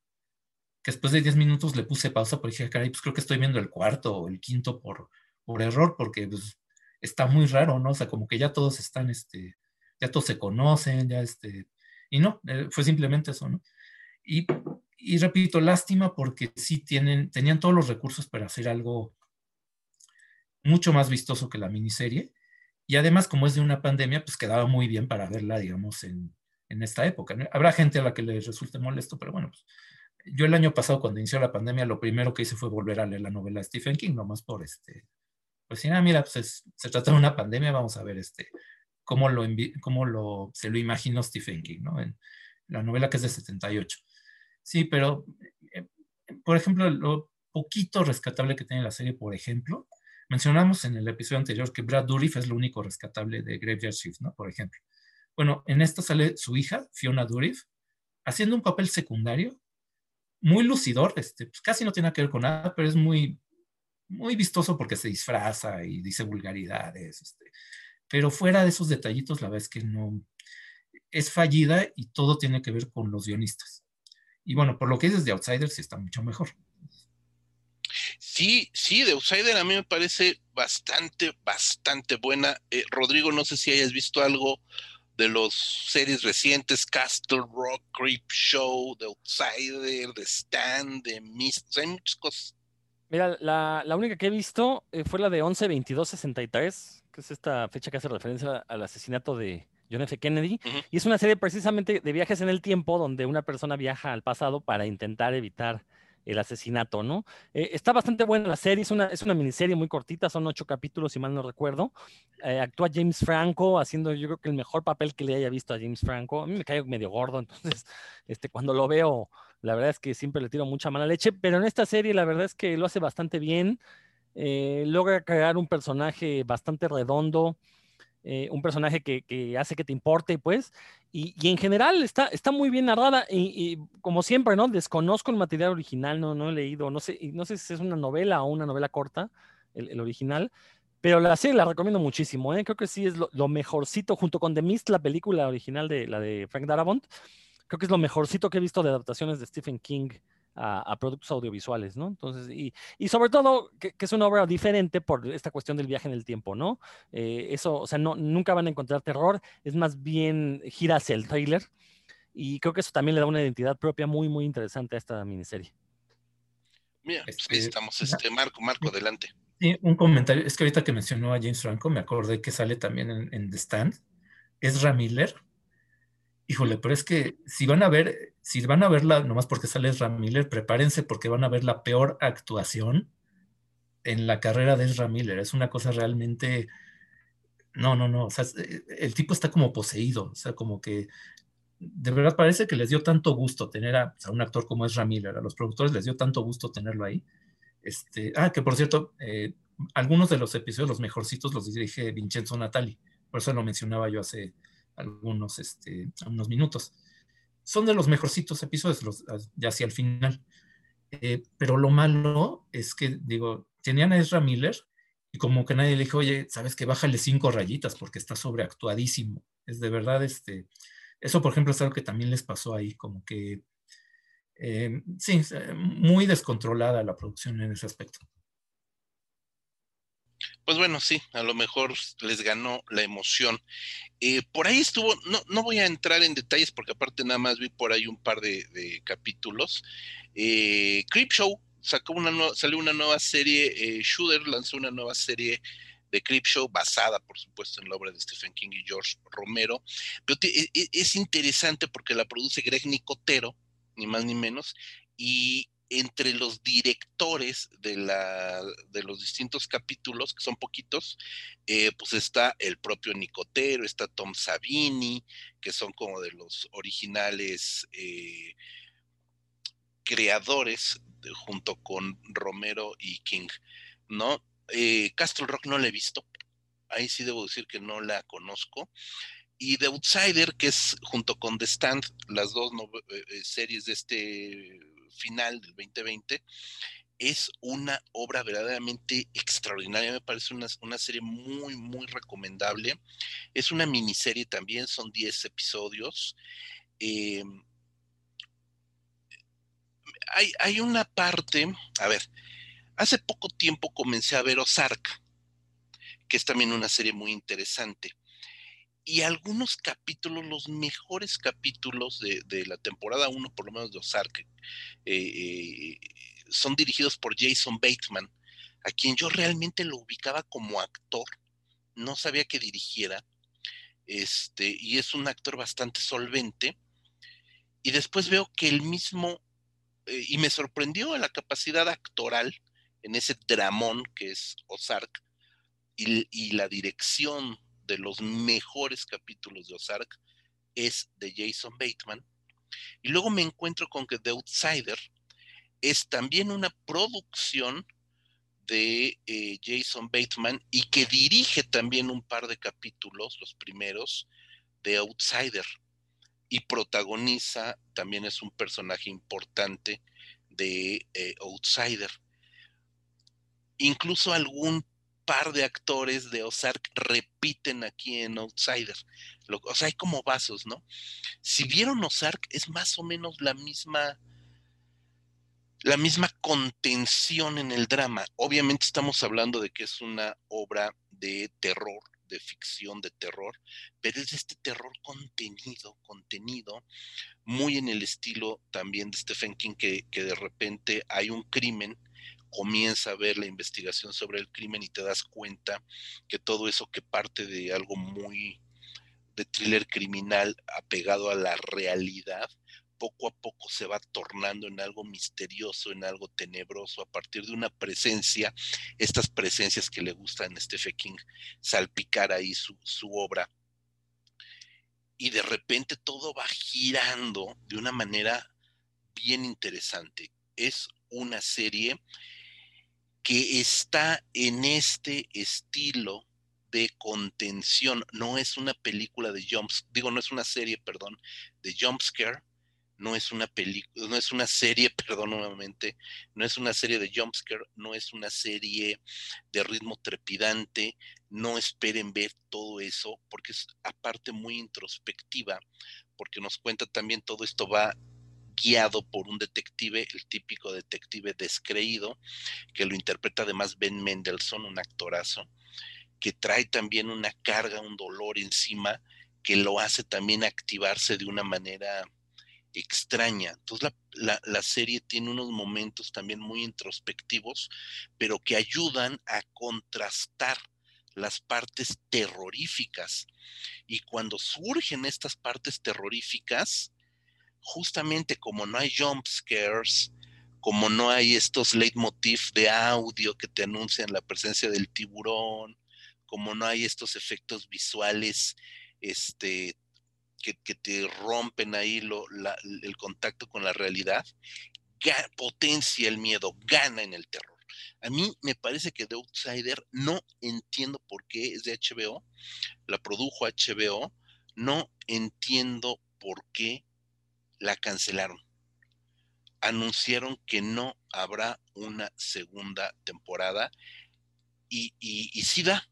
[SPEAKER 3] que después de 10 minutos le puse pausa porque dije, caray, pues creo que estoy viendo el cuarto o el quinto por, por error, porque pues, está muy raro, ¿no? O sea, como que ya todos están, este, ya todos se conocen, ya este, y no, eh, fue simplemente eso, ¿no? Y, y, repito, lástima porque sí tienen, tenían todos los recursos para hacer algo mucho más vistoso que la miniserie, y además, como es de una pandemia, pues quedaba muy bien para verla, digamos, en, en esta época. Habrá gente a la que le resulte molesto, pero bueno, pues, yo el año pasado cuando inició la pandemia, lo primero que hice fue volver a leer la novela de Stephen King, nomás por este, pues si nada, mira, pues se trata de una pandemia, vamos a ver este, cómo lo, cómo lo se lo imaginó Stephen King, ¿no? En la novela que es de 78. Sí, pero, eh, por ejemplo, lo poquito rescatable que tiene la serie, por ejemplo, mencionamos en el episodio anterior que Brad Dourif es lo único rescatable de Graveyard Shift, ¿no? Por ejemplo. Bueno, en esta sale su hija, Fiona Dourif, haciendo un papel secundario, muy lucidor, este, pues casi no tiene que ver con nada, pero es muy, muy vistoso porque se disfraza y dice vulgaridades. Este, pero fuera de esos detallitos, la verdad es que no es fallida y todo tiene que ver con los guionistas. Y bueno, por lo que dices de Outsiders, sí está mucho mejor.
[SPEAKER 1] Sí, sí, de Outsider a mí me parece bastante, bastante buena. Eh, Rodrigo, no sé si hayas visto algo de los series recientes, Castle Rock, Creep Show, The Outsider, The Stand, The Mist, hay muchas cosas.
[SPEAKER 2] Mira, la, única que he visto eh, fue la de 11-22-63, que es esta fecha que hace referencia al asesinato de John F. Kennedy, y es una serie precisamente de viajes en el tiempo donde una persona viaja al pasado para intentar evitar el asesinato, ¿no? Eh, está bastante buena la serie, es una, miniserie muy cortita, son ocho capítulos, si mal no recuerdo. Eh, actúa James Franco haciendo yo creo que el mejor papel que le haya visto a James Franco. A mí me cae medio gordo, entonces este, cuando lo veo, la verdad es que siempre le tiro mucha mala leche, pero en esta serie la verdad es que lo hace bastante bien. Eh, logra crear un personaje bastante redondo. Eh, un personaje que, hace que te importe, pues, y, en general está, está muy bien narrada, y, como siempre, ¿no? Desconozco el material original, no, no he leído, no sé, no sé si es una novela o una novela corta, el, original, pero la serie la recomiendo muchísimo, ¿eh? creo que sí es lo, mejorcito, junto con The Mist, la película original de la de Frank Darabont, creo que es lo mejorcito que he visto de adaptaciones de Stephen King a, productos audiovisuales, ¿no? Entonces, y, y sobre todo que, es una obra diferente por esta cuestión del viaje en el tiempo, ¿no? Eh, eso, o sea, no, nunca van a encontrar terror, es más bien gira hacia el trailer y creo que eso también le da una identidad propia muy, muy interesante a esta miniserie.
[SPEAKER 1] Mira, pues ahí este, estamos, este, Marco, Marco, adelante.
[SPEAKER 3] Sí, un comentario, es que ahorita que mencionó a James Franco, me acordé que sale también en, en The Stand, Ezra Híjole, pero es que si van a ver, si van a verla, nomás porque sale Ezra Miller, prepárense porque van a ver la peor actuación en la carrera de Ezra Miller. Es una cosa realmente. No, no, no. O sea, eh, el tipo está como poseído. O sea, como que de verdad parece que les dio tanto gusto tener a, un actor como Ezra Miller. A los productores les dio tanto gusto tenerlo ahí. Este, ah, que por cierto, eh, algunos de los episodios, los mejorcitos, los dirige Vincenzo Natali. Por eso lo mencionaba yo hace, algunos, este, unos minutos. Son de los mejorcitos episodios, los, ya hacia el final. Eh, pero lo malo es que, digo, tenían a Ezra Miller y como que nadie le dijo, oye, sabes que bájale cinco rayitas porque está sobreactuadísimo. Es de verdad, este, eso por ejemplo es algo que también les pasó ahí, como que, eh, sí, muy descontrolada la producción en ese aspecto.
[SPEAKER 1] Pues bueno, sí, a lo mejor les ganó la emoción. Eh, por ahí estuvo, no, no voy a entrar en detalles porque aparte nada más vi por ahí un par de, capítulos. Eh, Creep Show sacó una salió una nueva serie, eh, Shooter lanzó una nueva serie de Creep Show basada, por supuesto, en la obra de Stephen King y George Romero. Pero e, e, es interesante porque la produce Greg Nicotero, ni más ni menos, y entre los directores de, la, de los distintos capítulos, que son poquitos, eh, pues está el propio Nicotero, está Tom Savini, que son como de los originales eh, creadores junto con Romero y King, ¿no? Eh, Castle Rock no la he visto, ahí sí debo decir que no la conozco. Y The Outsider, que es junto con The Stand, las dos series de este final del 2020, es una obra verdaderamente extraordinaria, me parece una, una, serie muy, muy recomendable. Es una miniserie también, son 10 episodios. Eh, hay, hay, una parte, a ver, hace poco tiempo comencé a ver Ozark, que es también una serie muy interesante. Y algunos capítulos, los mejores capítulos de, de la temporada 1, por lo menos de Ozark, eh, eh, son dirigidos por Jason Bateman, a quien yo realmente lo ubicaba como actor, no sabía que dirigiera, este, y es un actor bastante solvente. Y después veo que el mismo, eh, y me sorprendió la capacidad actoral en ese dramón que es Ozark, y, y la dirección de los mejores capítulos de Ozark es de Jason Bateman. Y luego me encuentro con que The Outsider, es también una producción de eh, Jason Bateman y que dirige también un par de capítulos, los primeros, de Outsider. Y protagoniza, también es un personaje importante de eh, Outsider. Incluso algún par de actores de Ozark repiten aquí en Outsider. o sea, hay como vasos, ¿no? Si vieron Ozark, es más o menos la misma la misma contención en el drama. Obviamente estamos hablando de que es una obra de terror, de ficción de terror, pero es este terror contenido, contenido, muy en el estilo también de Stephen King, que, que de repente hay un crimen, comienza a ver la investigación sobre el crimen y te das cuenta que todo eso que parte de algo muy de thriller criminal apegado a la realidad, poco a poco se va tornando en algo misterioso, en algo tenebroso, a partir de una presencia, estas presencias que le gustan a Stephen King, salpicar ahí su, su obra. Y de repente todo va girando de una manera bien interesante. Es una serie que está en este estilo de contención. No es una película de jumps, digo, no es una serie, perdón, de jumpscare, no es una película, no es una serie, perdón nuevamente, no es una serie de jumpscare, no es una serie de ritmo trepidante, no esperen ver todo eso, porque es aparte muy introspectiva, porque nos cuenta también todo esto va guiado por un detective, el típico detective descreído, que lo interpreta además Ben Mendelssohn, un actorazo, que trae también una carga, un dolor encima, que lo hace también activarse de una manera extraña. Entonces la, la, serie tiene unos momentos también muy introspectivos, pero que ayudan a contrastar las partes terroríficas. Y cuando surgen estas partes terroríficas, justamente como no hay jump scares, como no hay estos leitmotiv de audio que te anuncian la presencia del tiburón, como no hay estos efectos visuales este, que, te rompen ahí el contacto con la realidad, potencia el miedo, gana en el terror. A mí me parece que The Outsider no entiendo por qué es de HBO, la produjo HBO, no entiendo por qué la cancelaron. Anunciaron que no habrá una segunda temporada y, y, sí da,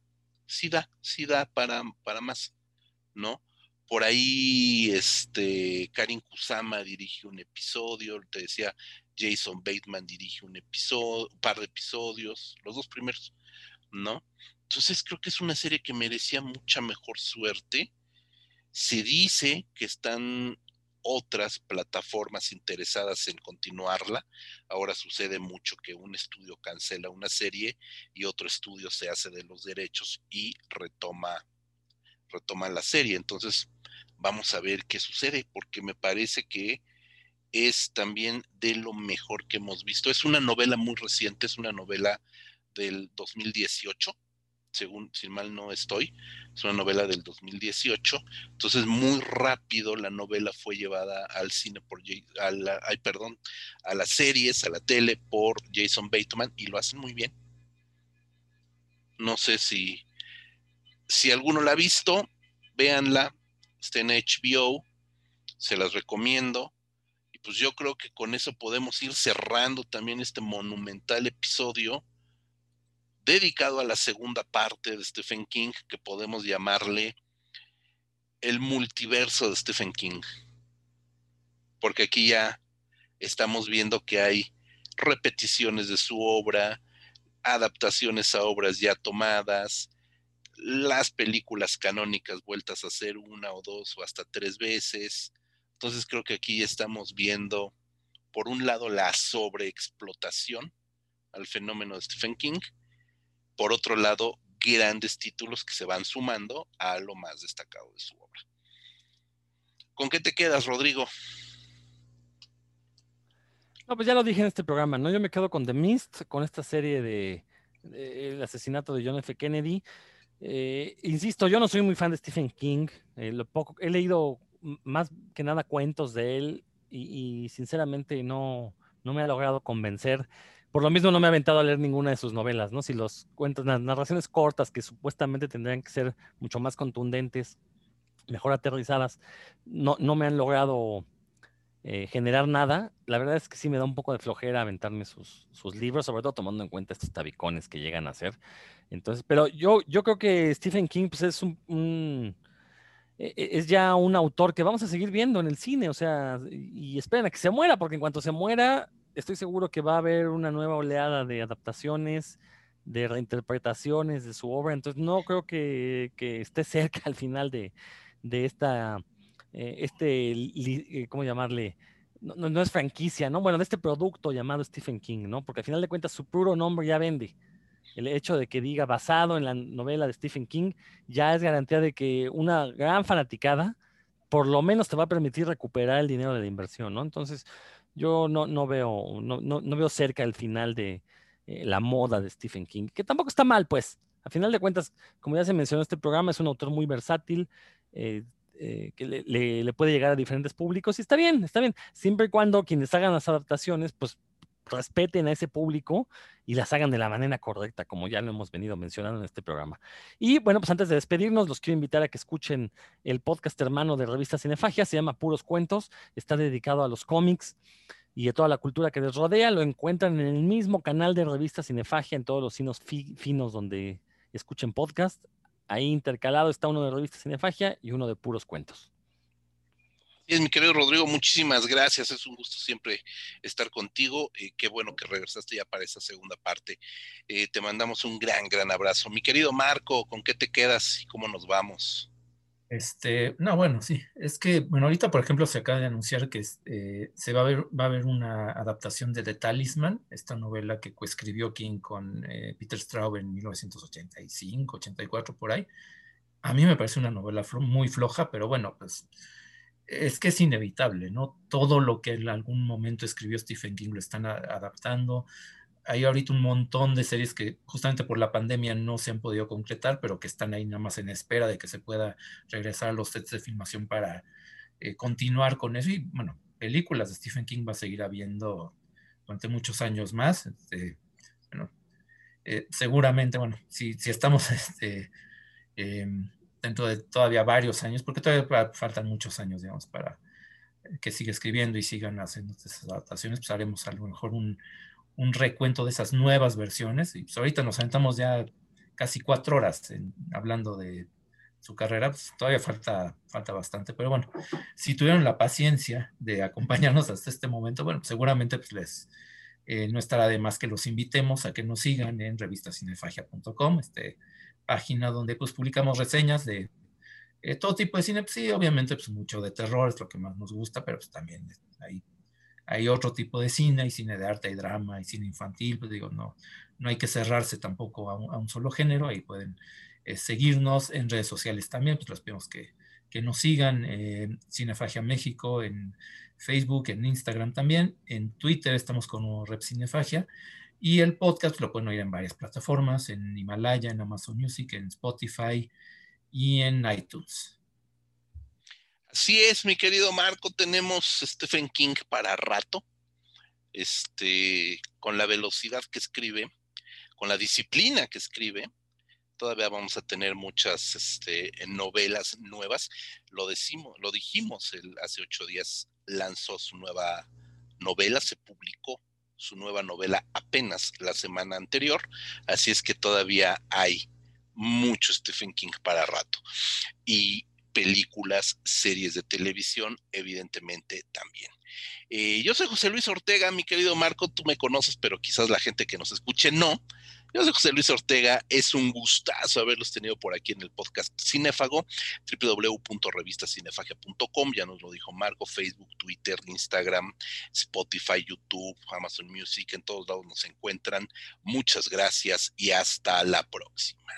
[SPEAKER 1] sí da, sí da para, para más, ¿no? Por ahí, este, Karin Kusama dirige un episodio, te decía, Jason Bateman dirige un episodio, un par de episodios, los dos primeros, ¿no? Entonces creo que es una serie que merecía mucha mejor suerte. Se dice que están otras plataformas interesadas en continuarla. Ahora sucede mucho que un estudio cancela una serie y otro estudio se hace de los derechos y retoma, retoma la serie. Entonces, Vamos a ver qué sucede, porque me parece que es también de lo mejor que hemos visto. Es una novela muy reciente, es una novela del 2018, según si mal no estoy, es una novela del 2018. Entonces, muy rápido la novela fue llevada al cine por a la, ay, perdón, a las series, a la tele por Jason Bateman y lo hacen muy bien. No sé si si alguno la ha visto, véanla, está en HBO, se las recomiendo. Y pues yo creo que con eso podemos ir cerrando también este monumental episodio dedicado a la segunda parte de Stephen King, que podemos llamarle el multiverso de Stephen King. Porque aquí ya estamos viendo que hay repeticiones de su obra, adaptaciones a obras ya tomadas, las películas canónicas vueltas a hacer una o dos o hasta tres veces, entonces creo que aquí estamos viendo, por un lado, la sobreexplotación al fenómeno de Stephen King, por otro lado, grandes títulos que se van sumando a lo más destacado de su obra. ¿Con qué te quedas, Rodrigo?
[SPEAKER 2] No, pues ya lo dije en este programa, ¿no? Yo me quedo con The Mist, con esta serie de, El asesinato de John F. Kennedy. Eh, insisto, yo no soy muy fan de Stephen King. Eh, lo poco, he leído más que nada cuentos de él y, sinceramente no, no me ha logrado convencer. Por lo mismo no me ha aventado a leer ninguna de sus novelas, ¿no? Si los cuentos, las narraciones cortas que supuestamente tendrían que ser mucho más contundentes, mejor aterrizadas, no, no me han logrado eh, generar nada. La verdad es que sí me da un poco de flojera aventarme sus, sus libros, sobre todo tomando en cuenta estos tabicones que llegan a ser. Entonces, pero yo, yo creo que Stephen King pues, es un e, e, es ya un autor que vamos a seguir viendo en el cine, o sea, y esperen a que se muera, porque en cuanto se muera, estoy seguro que va a haber una nueva oleada de adaptaciones, de reinterpretaciones de su obra, entonces no creo que, esté cerca al final de, esta, eh, este, eh, ¿cómo llamarle? No, no, es franquicia, ¿no? Bueno, de este producto llamado Stephen King, ¿no? Porque al final de cuentas su puro nombre ya vende el hecho de que diga basado en la novela de Stephen King ya es garantía de que una gran fanaticada por lo menos te va a permitir recuperar el dinero de la inversión, ¿no? Entonces, yo no, no veo, no, no, veo cerca el final de eh, la moda de Stephen King, que tampoco está mal, pues. A final de cuentas, como ya se mencionó, este programa es un autor muy versátil, eh, eh, que le, le, puede llegar a diferentes públicos y está bien, está bien, siempre y cuando quienes hagan las adaptaciones, pues respeten a ese público y las hagan de la manera correcta, como ya lo hemos venido mencionando en este programa. Y bueno, pues antes de despedirnos, los quiero invitar a que escuchen el podcast hermano de Revista Cinefagia, se llama Puros Cuentos, está dedicado a los cómics y a toda la cultura que les rodea. Lo encuentran en el mismo canal de Revista Cinefagia, en todos los signos finos donde escuchen podcast. Ahí intercalado está uno de Revista Cinefagia y uno de Puros Cuentos.
[SPEAKER 1] Bien, mi querido Rodrigo, muchísimas gracias. Es un gusto siempre estar contigo. Eh, qué bueno que regresaste ya para esa segunda parte. Eh, te mandamos un gran, gran abrazo. Mi querido Marco, ¿con qué te quedas y cómo nos vamos?
[SPEAKER 3] Este, no, bueno, sí. Es que, bueno, ahorita, por ejemplo, se acaba de anunciar que eh, se va a ver, va a haber una adaptación de The Talisman, esta novela que coescribió King con Peter Straub en 1985, 84, por ahí. A mí me parece una novela muy floja, pero bueno, pues es que es inevitable, ¿no? Todo lo que en algún momento escribió Stephen King lo están adaptando. Hay ahorita un montón de series que justamente por la pandemia no se han podido concretar, pero que están ahí nada más en espera de que se pueda regresar a los sets de filmación para eh, continuar con eso. Y bueno, películas de Stephen King va a seguir habiendo durante muchos años más. Este, eh, seguramente, bueno, si, si estamos este, em, dentro de todavía varios años, porque todavía faltan muchos años, digamos, para que siga escribiendo y sigan haciendo esas adaptaciones, pues haremos a lo mejor un, recuento de esas nuevas versiones. Y pues ahorita nos sentamos ya casi cuatro horas hablando de su carrera, pues todavía falta, falta bastante, pero bueno, si tuvieron la paciencia de acompañarnos hasta este momento, bueno, seguramente pues les, eh, no estará de más que los invitemos a que nos sigan en revistacinefagia.com, este, página donde pues publicamos reseñas de eh, todo tipo de cine, pues, sí, obviamente pues mucho de terror es lo que más nos gusta, pero pues también hay, hay otro tipo de cine, hay cine de arte, hay drama, hay cine infantil, pues digo, no, no hay que cerrarse tampoco a un, solo género, ahí pueden eh, seguirnos en redes sociales también, pues les pedimos que, que nos sigan en Cinefagia México, en Facebook, en Instagram también, en Twitter estamos como Rep Cinefagia, y el podcast lo pueden oír en varias plataformas, en Himalaya, en Amazon Music, en Spotify y en iTunes.
[SPEAKER 1] Así es, mi querido Marco, tenemos Stephen King para rato, este, con la velocidad que escribe, con la disciplina que escribe, todavía vamos a tener muchas este, novelas nuevas. Lo, decimos, lo dijimos hace ocho días, lanzó su nueva novela, se publicó su nueva novela apenas la semana anterior, así es que todavía hay mucho Stephen King para rato. Y películas, series de televisión, evidentemente también. Eh, yo soy José Luis Ortega, mi querido Marco, tú me conoces, pero quizás la gente que nos escuche no. Yo soy José Luis Ortega, es un gustazo haberlos tenido por aquí en el podcast Cinéfago, www.revistacinefagia.com, ya nos lo dijo Marco, Facebook, Twitter, Instagram, Spotify, YouTube, Amazon Music, en todos lados nos encuentran. Muchas gracias y hasta la próxima.